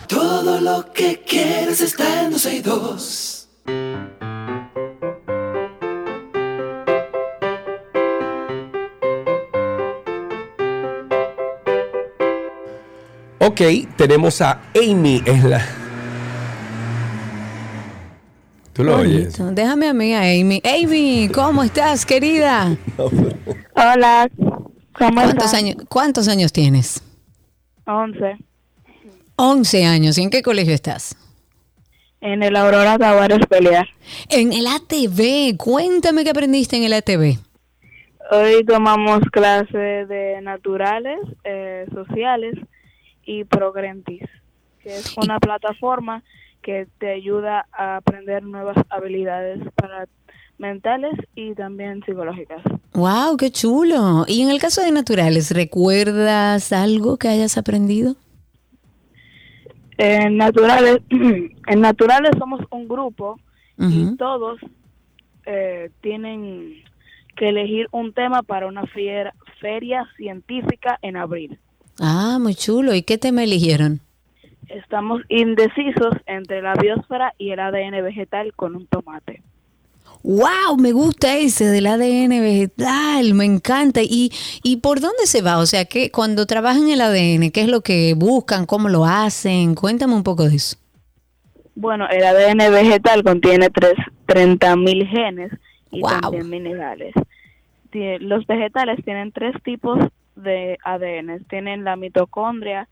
Todo lo que quieres está en 262. Ok, tenemos a Amy en la... ¿Tú lo oyes? Déjame a mí, a Amy. Amy, ¿cómo estás, querida? Hola, ¿cómo ¿Cuántos estás? años, ¿Cuántos años tienes? 11. 11 años. ¿Y en qué colegio estás? En el Aurora Tavares Pelear. En el ATV. Cuéntame qué aprendiste en el ATV. Hoy tomamos clases de naturales, eh, sociales y Progrentis, que es una plataforma que te ayuda a aprender nuevas habilidades para mentales y también psicológicas. Wow, qué chulo. Y en el caso de naturales, ¿recuerdas algo que hayas aprendido? En naturales, [clears throat] en naturales somos un grupo y todos eh, tienen que elegir un tema para una fiera- feria científica en abril. Ah, muy chulo. ¿Y qué tema eligieron? Estamos indecisos entre la biosfera y el ADN vegetal con un tomate. Wow, me gusta ese del ADN vegetal, me encanta. ¿Y, y por dónde se va? O sea, que cuando trabajan el ADN, ¿qué es lo que buscan? ¿Cómo lo hacen? Cuéntame un poco de eso. Bueno, el ADN vegetal contiene tres, 30.000 genes y Wow. también minerales. Los vegetales tienen tres tipos de ADN. Tienen la mitocondria,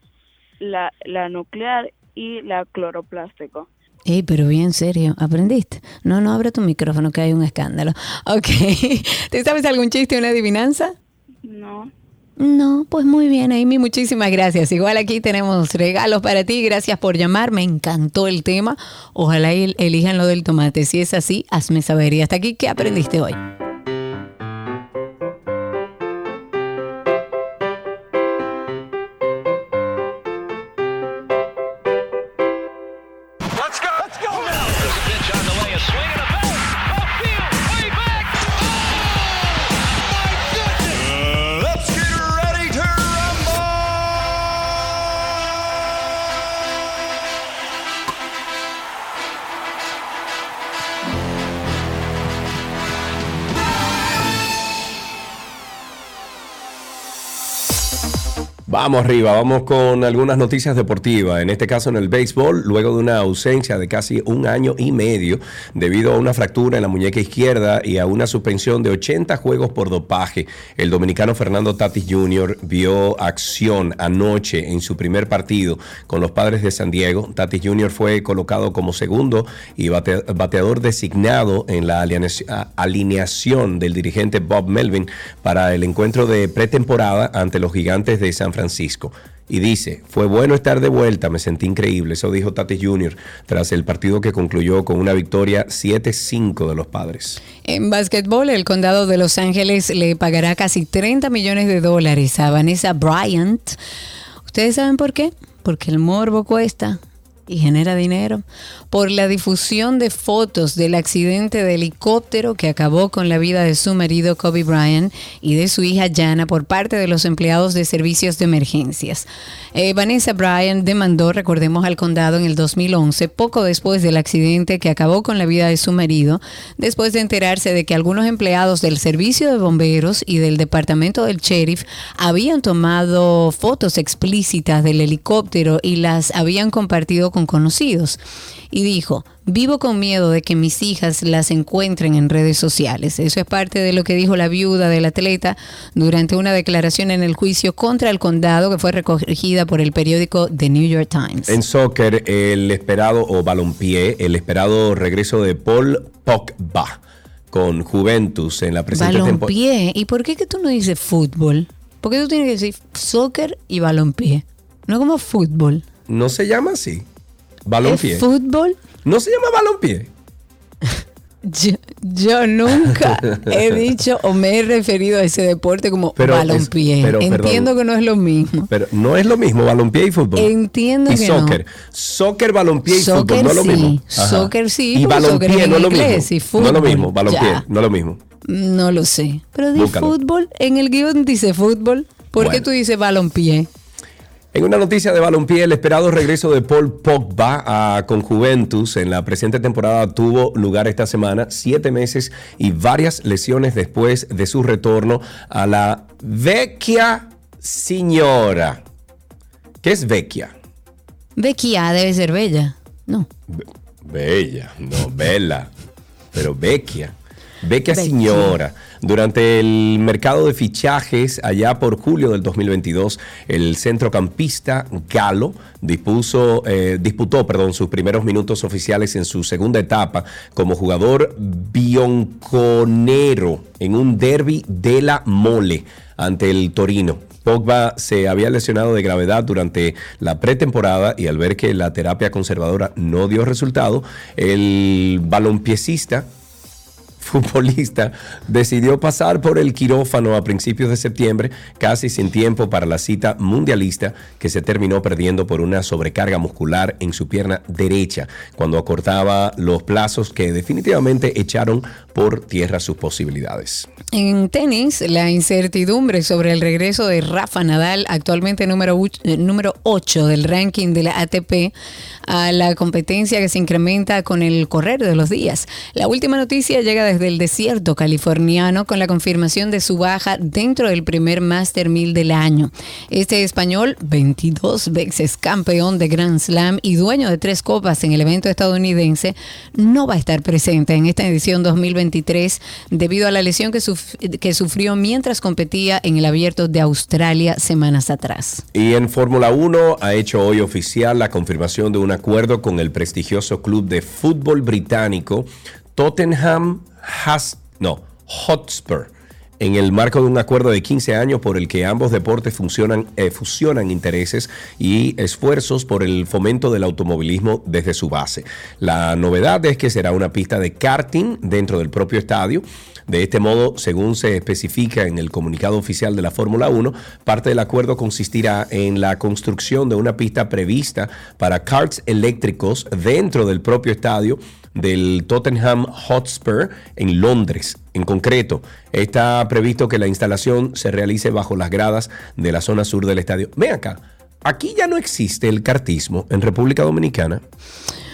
la, la nuclear y la cloroplástico. Ey, pero bien serio, ¿aprendiste? No, no abre tu micrófono que hay un escándalo. [laughs] Ok, ¿te sabes algún chiste o una adivinanza? No. No, pues muy bien, Amy, muchísimas gracias. Igual aquí tenemos regalos para ti, gracias por llamar, me encantó el tema. Ojalá el- elijan lo del tomate. Si es así, hazme saber. Y hasta aquí, ¿qué aprendiste hoy? Vamos arriba, vamos con algunas noticias deportivas. En este caso en el béisbol, luego de una ausencia de casi un año y medio debido a una fractura en la muñeca izquierda y a una suspensión de 80 juegos por dopaje, el dominicano Fernando Tatis Jr. vio acción anoche en su primer partido con los padres de San Diego. Tatis Jr. fue colocado como segundo y bate- bateador designado en la alineación del dirigente Bob Melvin para el encuentro de pretemporada ante los gigantes de San Francisco. Y dice, fue bueno estar de vuelta, me sentí increíble. Eso dijo Tatis Jr. tras el partido que concluyó con una victoria 7-5 de los padres. En básquetbol, el condado de Los Ángeles le pagará casi 30 millones de dólares a Vanessa Bryant. ¿Ustedes saben por qué? Porque el morbo cuesta y genera dinero. Por la difusión de fotos del accidente de helicóptero que acabó con la vida de su marido Kobe Bryant y de su hija Jana por parte de los empleados de servicios de emergencias. Eh, Vanessa Bryant demandó, recordemos, al condado en el 2011, poco después del accidente que acabó con la vida de su marido, después de enterarse de que algunos empleados del servicio de bomberos y del departamento del sheriff habían tomado fotos explícitas del helicóptero y las habían compartido con conocidos. Y dijo, vivo con miedo de que mis hijas las encuentren en redes sociales. Eso es parte de lo que dijo la viuda del atleta durante una declaración en el juicio contra el condado que fue recogida por el periódico The New York Times. En soccer, el esperado, o balompié, el esperado regreso de Paul Pogba con Juventus en la presente temporada. Balompié. ¿Y por qué que tú no dices fútbol? ¿Por qué tú tienes que decir soccer y balompié? No como fútbol. No se llama así. Balompié. ¿Es fútbol? No se llama balompié. [laughs] Yo, yo nunca [laughs] he dicho o me he referido a ese deporte como Pero es- balompié. perdón. Entiendo que no es lo mismo. Pero no es lo mismo balompié y fútbol. Entiendo y que soccer. no. Soccer, balompié y Soccer fútbol, no es lo mismo. Ajá. soccer sí, Y balompié no es lo mismo. No es lo mismo, balompié, ya. no es lo mismo. No lo sé. Pero di Búscalo. fútbol. En el guion dice fútbol. ¿Por qué tú dices balompié? En una noticia de balompié, el esperado regreso de Paul Pogba a, con Juventus en la presente temporada tuvo lugar esta semana, siete meses y varias lesiones después de su retorno a la vecchia signora. ¿Qué es vecchia? Vecchia debe ser bella. No. Bella, no bella, pero vecchia. Vecchia. señora. Durante el mercado de fichajes, allá por julio del 2022, el centrocampista Galo dispuso, eh, disputó perdón, sus primeros minutos oficiales en su segunda etapa como jugador bionconero en un derby de la mole ante el Torino. Pogba se había lesionado de gravedad durante la pretemporada y al ver que la terapia conservadora no dio resultado, el balompiecista futbolista decidió pasar por el quirófano a principios de septiembre, casi sin tiempo para la cita mundialista que se terminó perdiendo por una sobrecarga muscular en su pierna derecha, cuando acortaba los plazos que definitivamente echaron por tierra sus posibilidades. En tenis, la incertidumbre sobre el regreso de Rafa Nadal, actualmente número, eh, número 8 del ranking de la ATP, a la competencia que se incrementa con el correr de los días. La última noticia llega desde el desierto californiano con la confirmación de su baja dentro del primer Master 1000 del año. Este español, 22 veces campeón de Grand Slam y dueño de tres copas en el evento estadounidense, no va a estar presente en esta edición 2023 debido a la lesión que, que sufrió mientras competía en el abierto de Australia semanas atrás. Y en Fórmula 1 ha hecho hoy oficial la confirmación de un acuerdo con el prestigioso club de fútbol británico Tottenham Has, no, Hotspur en el marco de un acuerdo de 15 años por el que ambos deportes eh, fusionan intereses y esfuerzos por el fomento del automovilismo desde su base. La novedad es que será una pista de karting dentro del propio estadio. De este modo, según se especifica en el comunicado oficial de la Fórmula 1, parte del acuerdo consistirá en la construcción de una pista prevista para karts eléctricos dentro del propio estadio del Tottenham Hotspur en Londres. En concreto, está previsto que la instalación se realice bajo las gradas de la zona sur del estadio. Ven acá, aquí ya no existe el cartismo en República Dominicana.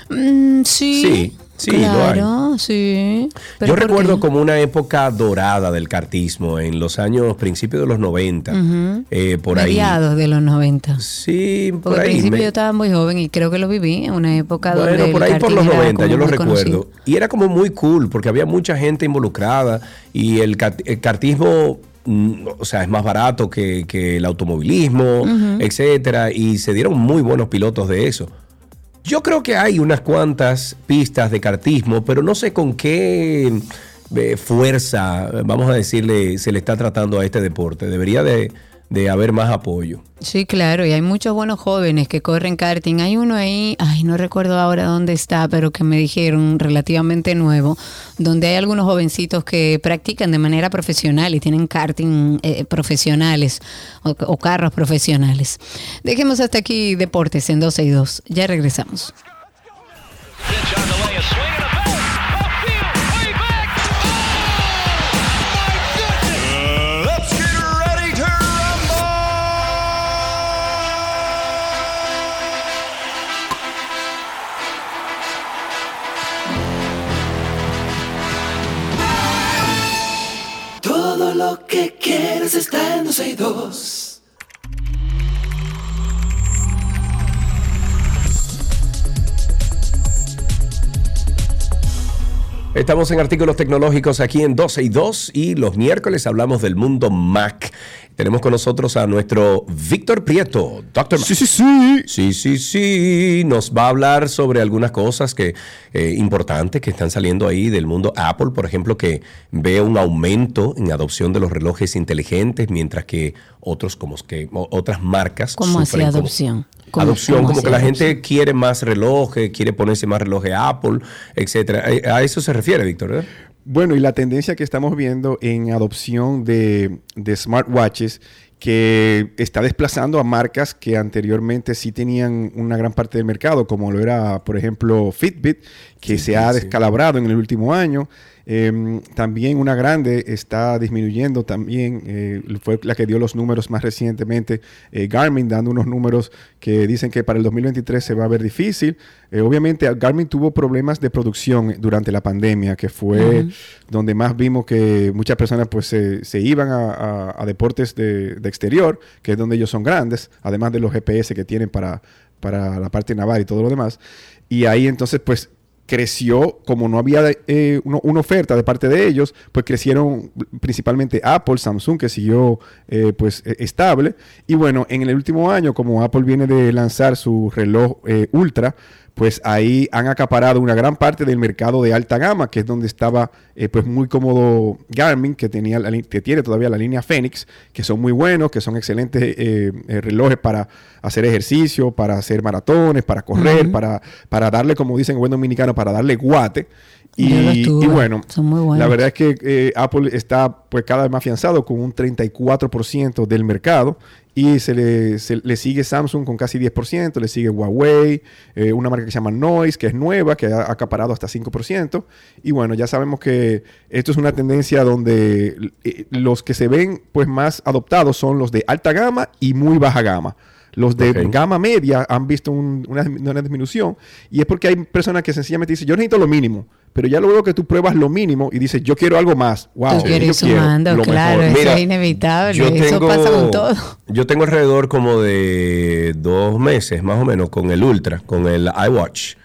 Mm, sí. Sí. Sí, lo hay. claro, sí. Pero Yo ¿por qué? recuerdo como una época dorada del cartismo en los años, principios de los 90, Ujú. eh, por ahí. Mediados de los 90. Sí, Porque por al ahí. principio me- yo estaba muy joven y creo que lo viví en una época donde Bueno, por el ahí por los era 90, como yo lo recuerdo. conocido. Y era como muy cool porque había mucha gente involucrada y el, el cartismo, mm, o sea, es más barato que, que el automovilismo, Ujú. etcétera, y se dieron muy buenos pilotos de eso. Yo creo que hay unas cuantas pistas de cartismo, pero no sé con qué eh, fuerza, vamos a decirle, se le está tratando a este deporte. Debería de, de haber más apoyo. Sí, claro, y hay muchos buenos jóvenes que corren karting. Hay uno ahí, ay, no recuerdo ahora dónde está, pero que me dijeron relativamente nuevo, donde hay algunos jovencitos que practican de manera profesional y tienen karting eh, profesionales o, o carros profesionales. Dejemos hasta aquí deportes en 12 y 2. Ya regresamos. Let's que quieres está en 12 y 2. Estamos en artículos tecnológicos aquí en 12 y 2 y los miércoles hablamos del mundo Mac. Tenemos con nosotros a nuestro Víctor Prieto, Doctor. Sí, sí, sí. Sí, sí, sí. Nos va a hablar sobre algunas cosas que eh, importantes que están saliendo ahí del mundo Apple, por ejemplo, que ve un aumento en adopción de los relojes inteligentes, mientras que otros como que otras marcas ¿Cómo así sufren como- adopción? ¿Cómo- adopción, como que la gente quiere más relojes, quiere ponerse más relojes Apple, etcétera. Eh, A eso se refiere, Víctor, ¿verdad? Bueno, y la tendencia que estamos viendo en adopción de, de smartwatches que está desplazando a marcas que anteriormente sí tenían una gran parte del mercado, como lo era, por ejemplo, Fitbit, que se ha descalabrado en el último año. Eh, también una grande está disminuyendo también, eh, fue la que dio los números más recientemente, eh, Garmin dando unos números que dicen que para el 2023 se va a ver difícil. Eh, obviamente Garmin tuvo problemas de producción durante la pandemia, que fue donde más vimos que muchas personas pues se, se iban a, a- a deportes de, de exterior, que es donde ellos son grandes, además de los GPS que tienen para, para la parte naval y todo lo demás. Y ahí entonces pues creció, como no había eh, una oferta de parte de ellos, pues crecieron principalmente Apple, Samsung, que siguió eh, pues eh, estable. Y bueno, en el último año, como Apple viene de lanzar su reloj eh, Ultra, pues ahí han acaparado una gran parte del mercado de alta gama, que es donde estaba eh, pues muy cómodo Garmin, que, tenía la que tiene todavía la línea Fenix, que son muy buenos, que son excelentes eh, eh, relojes para hacer ejercicio, para hacer maratones, para correr, para, para darle, como dicen en buen dominicano, para darle guate. Y, y bueno, Son muy buenos. la verdad es que eh, Apple está pues cada vez más afianzado con un 34% del mercado y se le, se le sigue Samsung con casi 10%, le sigue Huawei, eh, una marca que se llama Noise, que es nueva, que ha acaparado hasta 5%. Y bueno, ya sabemos que esto es una tendencia donde eh, los que se ven pues más adoptados son los de alta gama y muy baja gama. Los de gama media han visto un- una, una disminución y es porque hay personas que sencillamente dicen, yo necesito lo mínimo, pero ya luego que tú pruebas lo mínimo y dices, yo quiero algo más. Wow, Tú quieres yo quiero sumando, claro, mejor. eso es inevitable. yo eso pasa con todo. Yo tengo alrededor como de dos meses, más o menos, con el Ultra, con el iWatch,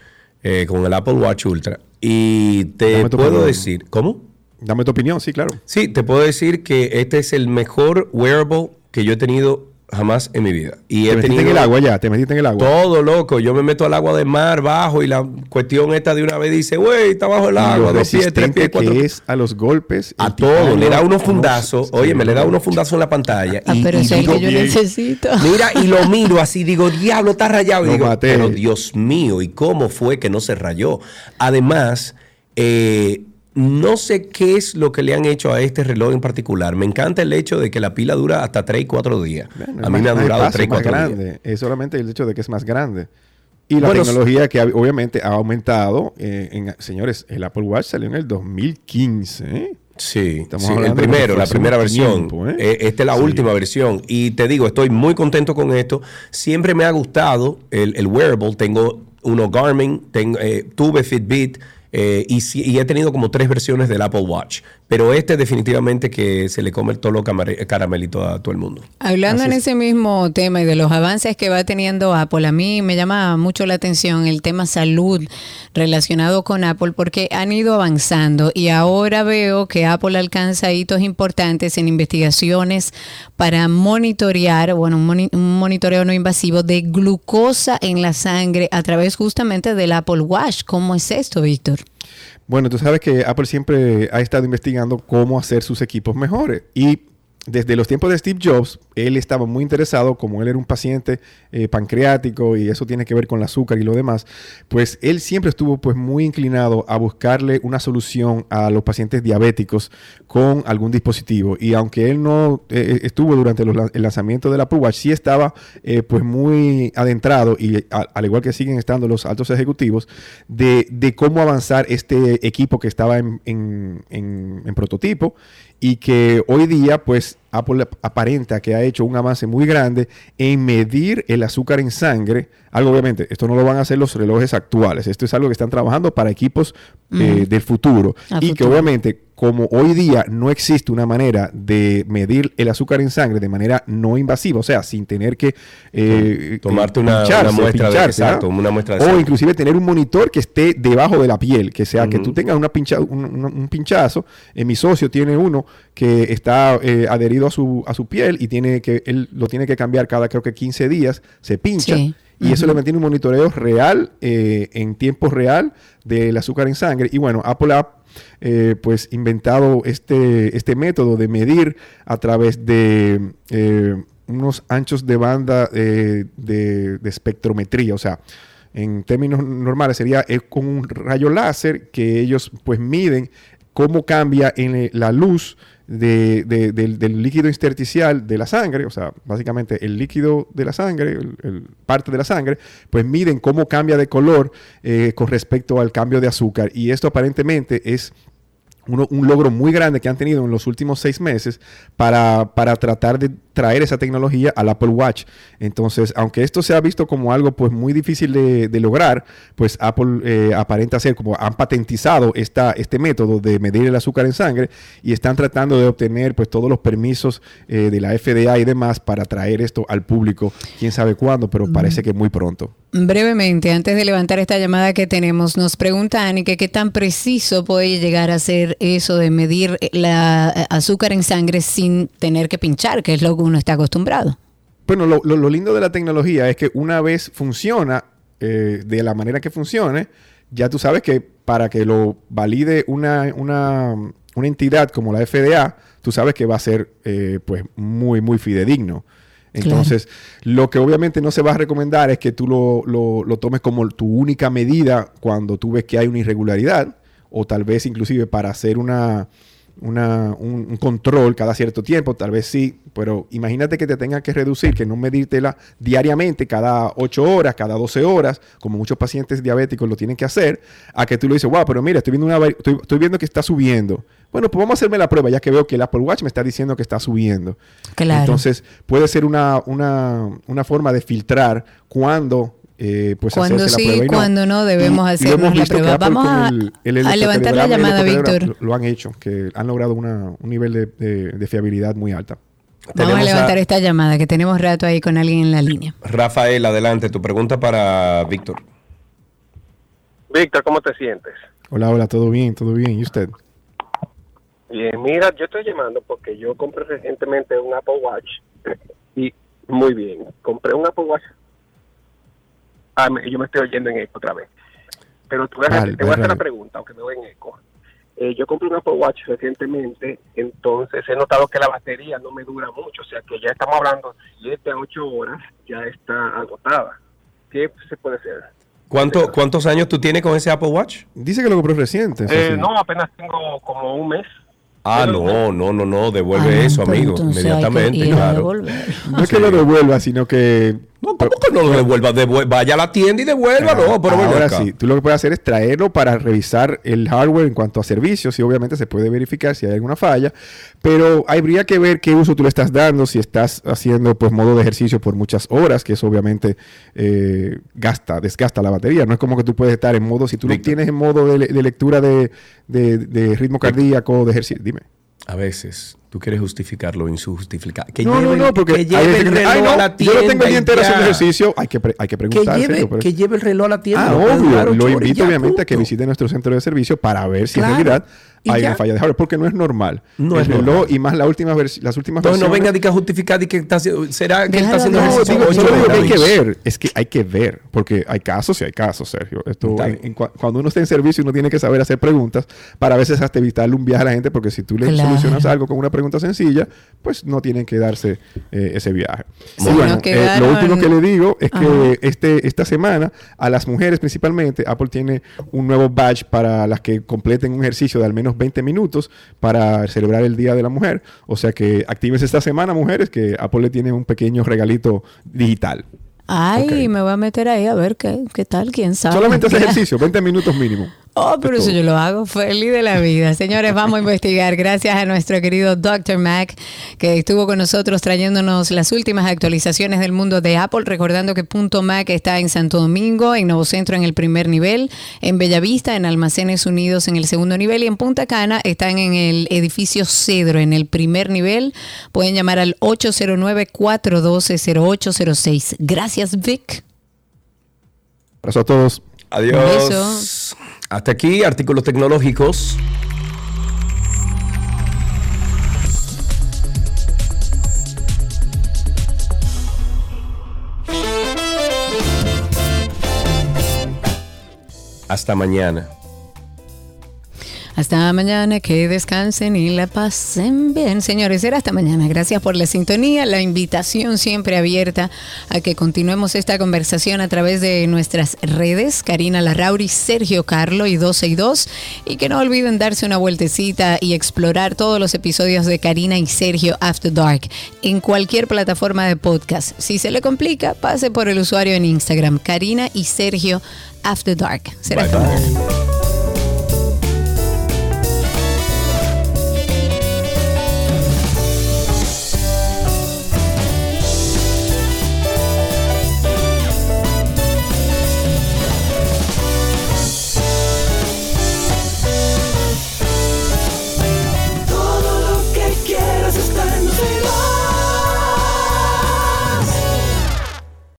eh, con el Apple Watch Ultra. Y te puedo opinión. decir, ¿cómo? Dame tu opinión, sí, claro. Sí, te puedo decir que este es el mejor wearable que yo he tenido jamás en mi vida. Y Te metiste en el agua ya, te metiste en el agua. Todo loco. Yo me meto al agua de mar bajo y la cuestión esta de una vez dice, güey, está bajo el Y agua, dos pies, tres pies, cuatro que es a los golpes. A todo, le da unos no, fundazos. Oye, me le da no. unos fundazos en la pantalla. Ah, pero ese es que yo necesito. Mira, y lo [laughs] miro así, digo, diablo, está rayado. Y digo, maté. pero Dios mío, ¿y cómo fue que no se rayó? Además, eh, no sé qué es lo que le han hecho a este reloj en particular. Me encanta el hecho de que la pila dura hasta 3 y 4 días. Bueno, a mí es me ha más durado espacio, 3 y más 4 días. Es solamente el hecho de que es más grande. Y la Bueno, tecnología que obviamente ha aumentado. eh, en, señores, el Apple Watch salió en el 2015. ¿eh? Sí, Estamos sí, el primero, la primera versión. tiempo, ¿eh? Esta es la Sí. última versión. Y te digo, estoy muy contento con esto. Siempre me ha gustado el, el wearable. Tengo uno Garmin, tengo, tuve Fitbit. Eh, y, y he tenido como tres versiones del Apple Watch. Pero este definitivamente que se le come el tolo caramelito a todo el mundo. Hablando Así en es. ese mismo tema y de los avances que va teniendo Apple, a mí me llama mucho la atención el tema salud relacionado con Apple porque han ido avanzando y ahora veo que Apple alcanza hitos importantes en investigaciones para monitorear, bueno, un, moni- un monitoreo no invasivo de glucosa en la sangre a través justamente del Apple Watch. ¿Cómo es esto, Víctor? Bueno, tú sabes que Apple siempre ha estado investigando cómo hacer sus equipos mejores. Y desde los tiempos de Steve Jobs, él estaba muy interesado, como él era un paciente eh, pancreático y eso tiene que ver con el azúcar y lo demás, pues él siempre estuvo pues muy inclinado a buscarle una solución a los pacientes diabéticos con algún dispositivo. Y aunque él no eh, estuvo durante los el lanzamiento del Apple Watch, sí estaba eh, pues muy adentrado y al igual que siguen estando los altos ejecutivos, de, de cómo avanzar este equipo que estaba en prototipo y que hoy día pues Apple aparenta que ha hecho un avance muy grande en medir el azúcar en sangre. Algo obviamente, esto no lo van a hacer los relojes actuales, esto es algo que están trabajando para equipos eh, del futuro A y que obviamente como hoy día no existe una manera de medir el azúcar en sangre de manera no invasiva, o sea, sin tener que eh, Tomarte eh, una- una muestra de- pincharse, exacto, una muestra de o sangre. inclusive tener un monitor que esté debajo de la piel, que sea que tú tengas una pincha, un, un- un pinchazo. Eh, mi socio tiene uno que está eh, adherido a su, a su piel y tiene que él lo tiene que cambiar cada creo que 15 días, se pincha. Sí. Y eso le mantiene un monitoreo real, eh, en tiempo real, del azúcar en sangre. Y bueno, Apple ha eh, pues inventado este, este método de medir a través de eh, unos anchos de banda de, de espectrometría. O sea, en términos normales sería con un rayo láser que ellos pues miden cómo cambia en la luz de- de- del, del líquido intersticial de la sangre, o sea, básicamente el líquido de la sangre, parte de la sangre, pues miden cómo cambia de color eh, con respecto al cambio de azúcar. Y esto aparentemente es uno- un logro muy grande que han tenido en los últimos seis meses para, para tratar de traer esa tecnología al Apple Watch. Entonces, aunque esto se ha visto como algo pues muy difícil de, de lograr, pues Apple eh, aparenta ser como han patentizado esta, este método de medir el azúcar en sangre y están tratando de obtener pues todos los permisos eh, de la FDA y demás para traer esto al público, quién sabe cuándo, pero parece que muy pronto. Brevemente, antes de levantar esta llamada que tenemos, nos pregunta Ani que qué tan preciso puede llegar a ser eso de medir la azúcar en sangre sin tener que pinchar, que es lo que uno está acostumbrado. Bueno, lo, lindo de la tecnología es que una vez funciona eh, de la manera que funcione, ya tú sabes que para que lo valide una entidad como la FDA, tú sabes que va a ser eh, pues muy, muy fidedigno. Entonces, lo que obviamente no se va a recomendar es que tú lo, lo- lo tomes como tu única medida cuando tú ves que hay una irregularidad, o tal vez inclusive para hacer una, una- un, un control cada cierto tiempo, tal vez sí, pero imagínate que te tenga que reducir, que no medírtela diariamente, cada 8 horas, cada 12 horas, como muchos pacientes diabéticos lo tienen que hacer, a que tú le dices, wow, pero mira, estoy viendo, una, estoy, estoy viendo que está subiendo. Bueno, pues vamos a hacerme la prueba, ya que veo que el Apple Watch me está diciendo que está subiendo. Claro. Entonces, puede ser una, una, una forma de filtrar cuándo eh, pues Cuando hacerse sí, la prueba y no. cuando no, debemos hemos la prueba. Vamos a- el- el a levantar la llamada, Víctor. Lo, lo han hecho, que han logrado una- un nivel de, de- de fiabilidad muy alta. Vamos a levantar esta llamada, que tenemos rato ahí con alguien en la línea. Rafael, adelante. Tu pregunta para Víctor. Víctor, ¿cómo te sientes? Hola, hola, todo bien, todo bien. ¿Y usted? Bien, mira, yo estoy llamando porque yo compré recientemente un Apple Watch y muy bien, compré un Apple Watch. Ah, me- yo me estoy oyendo en eco otra vez. Pero tú, Vale, te voy a hacer vale. la pregunta, aunque me voy en eco. Eh, yo compré un Apple Watch recientemente, entonces he notado que la batería no me dura mucho, o sea que ya estamos hablando 7 a 8 horas, ya está agotada. ¿Qué se puede hacer? ¿Cuánto, ¿Cuántos años tú tienes con ese Apple Watch? Dice que lo compró reciente. Eh, no, apenas tengo como un mes. Ah, no, no, no, no, devuelve Ah, eso, amigo, inmediatamente, claro. No es que lo devuelva, sino que No, ¿cómo que no lo devuelva? Devuel- vaya a la tienda y devuélvalo. pero ven Ahora acá. sí, tú lo que puedes hacer es traerlo para revisar el hardware en cuanto a servicios y obviamente se puede verificar si hay alguna falla, pero habría que ver qué uso tú le estás dando, si estás haciendo pues modo de ejercicio por muchas horas, que eso obviamente eh, gasta, desgasta la batería. No es como que tú puedes estar en modo, si tú lo tienes en modo de, le- de lectura de, de- de ritmo cardíaco, de ejercicio, dime. A veces tú quieres justificar lo injustificable. Que no, lleve, no, no, porque que lleve el que- reloj ay, no, a la yo tienda. lo tengo el día entero haciendo ejercicio, hay que, pre- hay que Que preguntar. lleve, serio, pero- que lleve el reloj a la tienda. Ah, no obvio. Lo invito obviamente a que visite nuestro centro de servicio para ver si Claro. en realidad hay ya. una falla de hardware, porque no es normal. No el es reloj normal. y más la última las últimas Entonces no versiones- venga de que a justificar y que está haciendo, será que está haciendo no, digo, solo digo que hay que ver, es que hay que ver, porque hay casos y hay casos, Sergio. Esto, en- en cuando uno está en servicio, uno tiene que saber hacer preguntas para a veces hasta evitarle un viaje a la gente, porque si tú le Claro. solucionas algo con una pregunta sencilla, pues no tienen que darse eh, ese viaje. Sí, bueno, eh, lo último que le digo es que este, esta semana, a las mujeres principalmente, Apple tiene un nuevo badge para las que completen un ejercicio de al menos 20 minutos para celebrar el Día de la Mujer. O sea que actívense esta semana, mujeres, que Apple le tiene un pequeño regalito digital. Ay, me voy a meter ahí a ver qué, qué tal, quién sabe. Solamente ese [laughs] ejercicio, 20 minutos mínimo. Oh, pero eso yo lo hago feliz de la vida. Señores, vamos a investigar. Gracias a nuestro querido Dr. Mac, que estuvo con nosotros trayéndonos las últimas actualizaciones del mundo de Apple. Recordando que Punto Mac está en Santo Domingo, en Nuevo Centro en el primer nivel, en Bellavista, en Almacenes Unidos en el segundo nivel y en Punta Cana están en el edificio Cedro en el primer nivel. Pueden llamar al 809-412-0806. Gracias, Vic. Abrazo a todos. Adiós. Hasta aquí, artículos tecnológicos. Hasta mañana. Hasta mañana, que descansen y la pasen bien. Señores, era hasta mañana. Gracias por la sintonía, la invitación siempre abierta a que continuemos esta conversación a través de nuestras redes, Karina Larrauri, Sergio Carlo y 12 y 2. Y que no olviden darse una vueltecita y explorar todos los episodios de Karina y Sergio After Dark en cualquier plataforma de podcast. Si se le complica, pase por el usuario en Instagram, Karina y Sergio After Dark. Será Bye, hasta bye. mañana.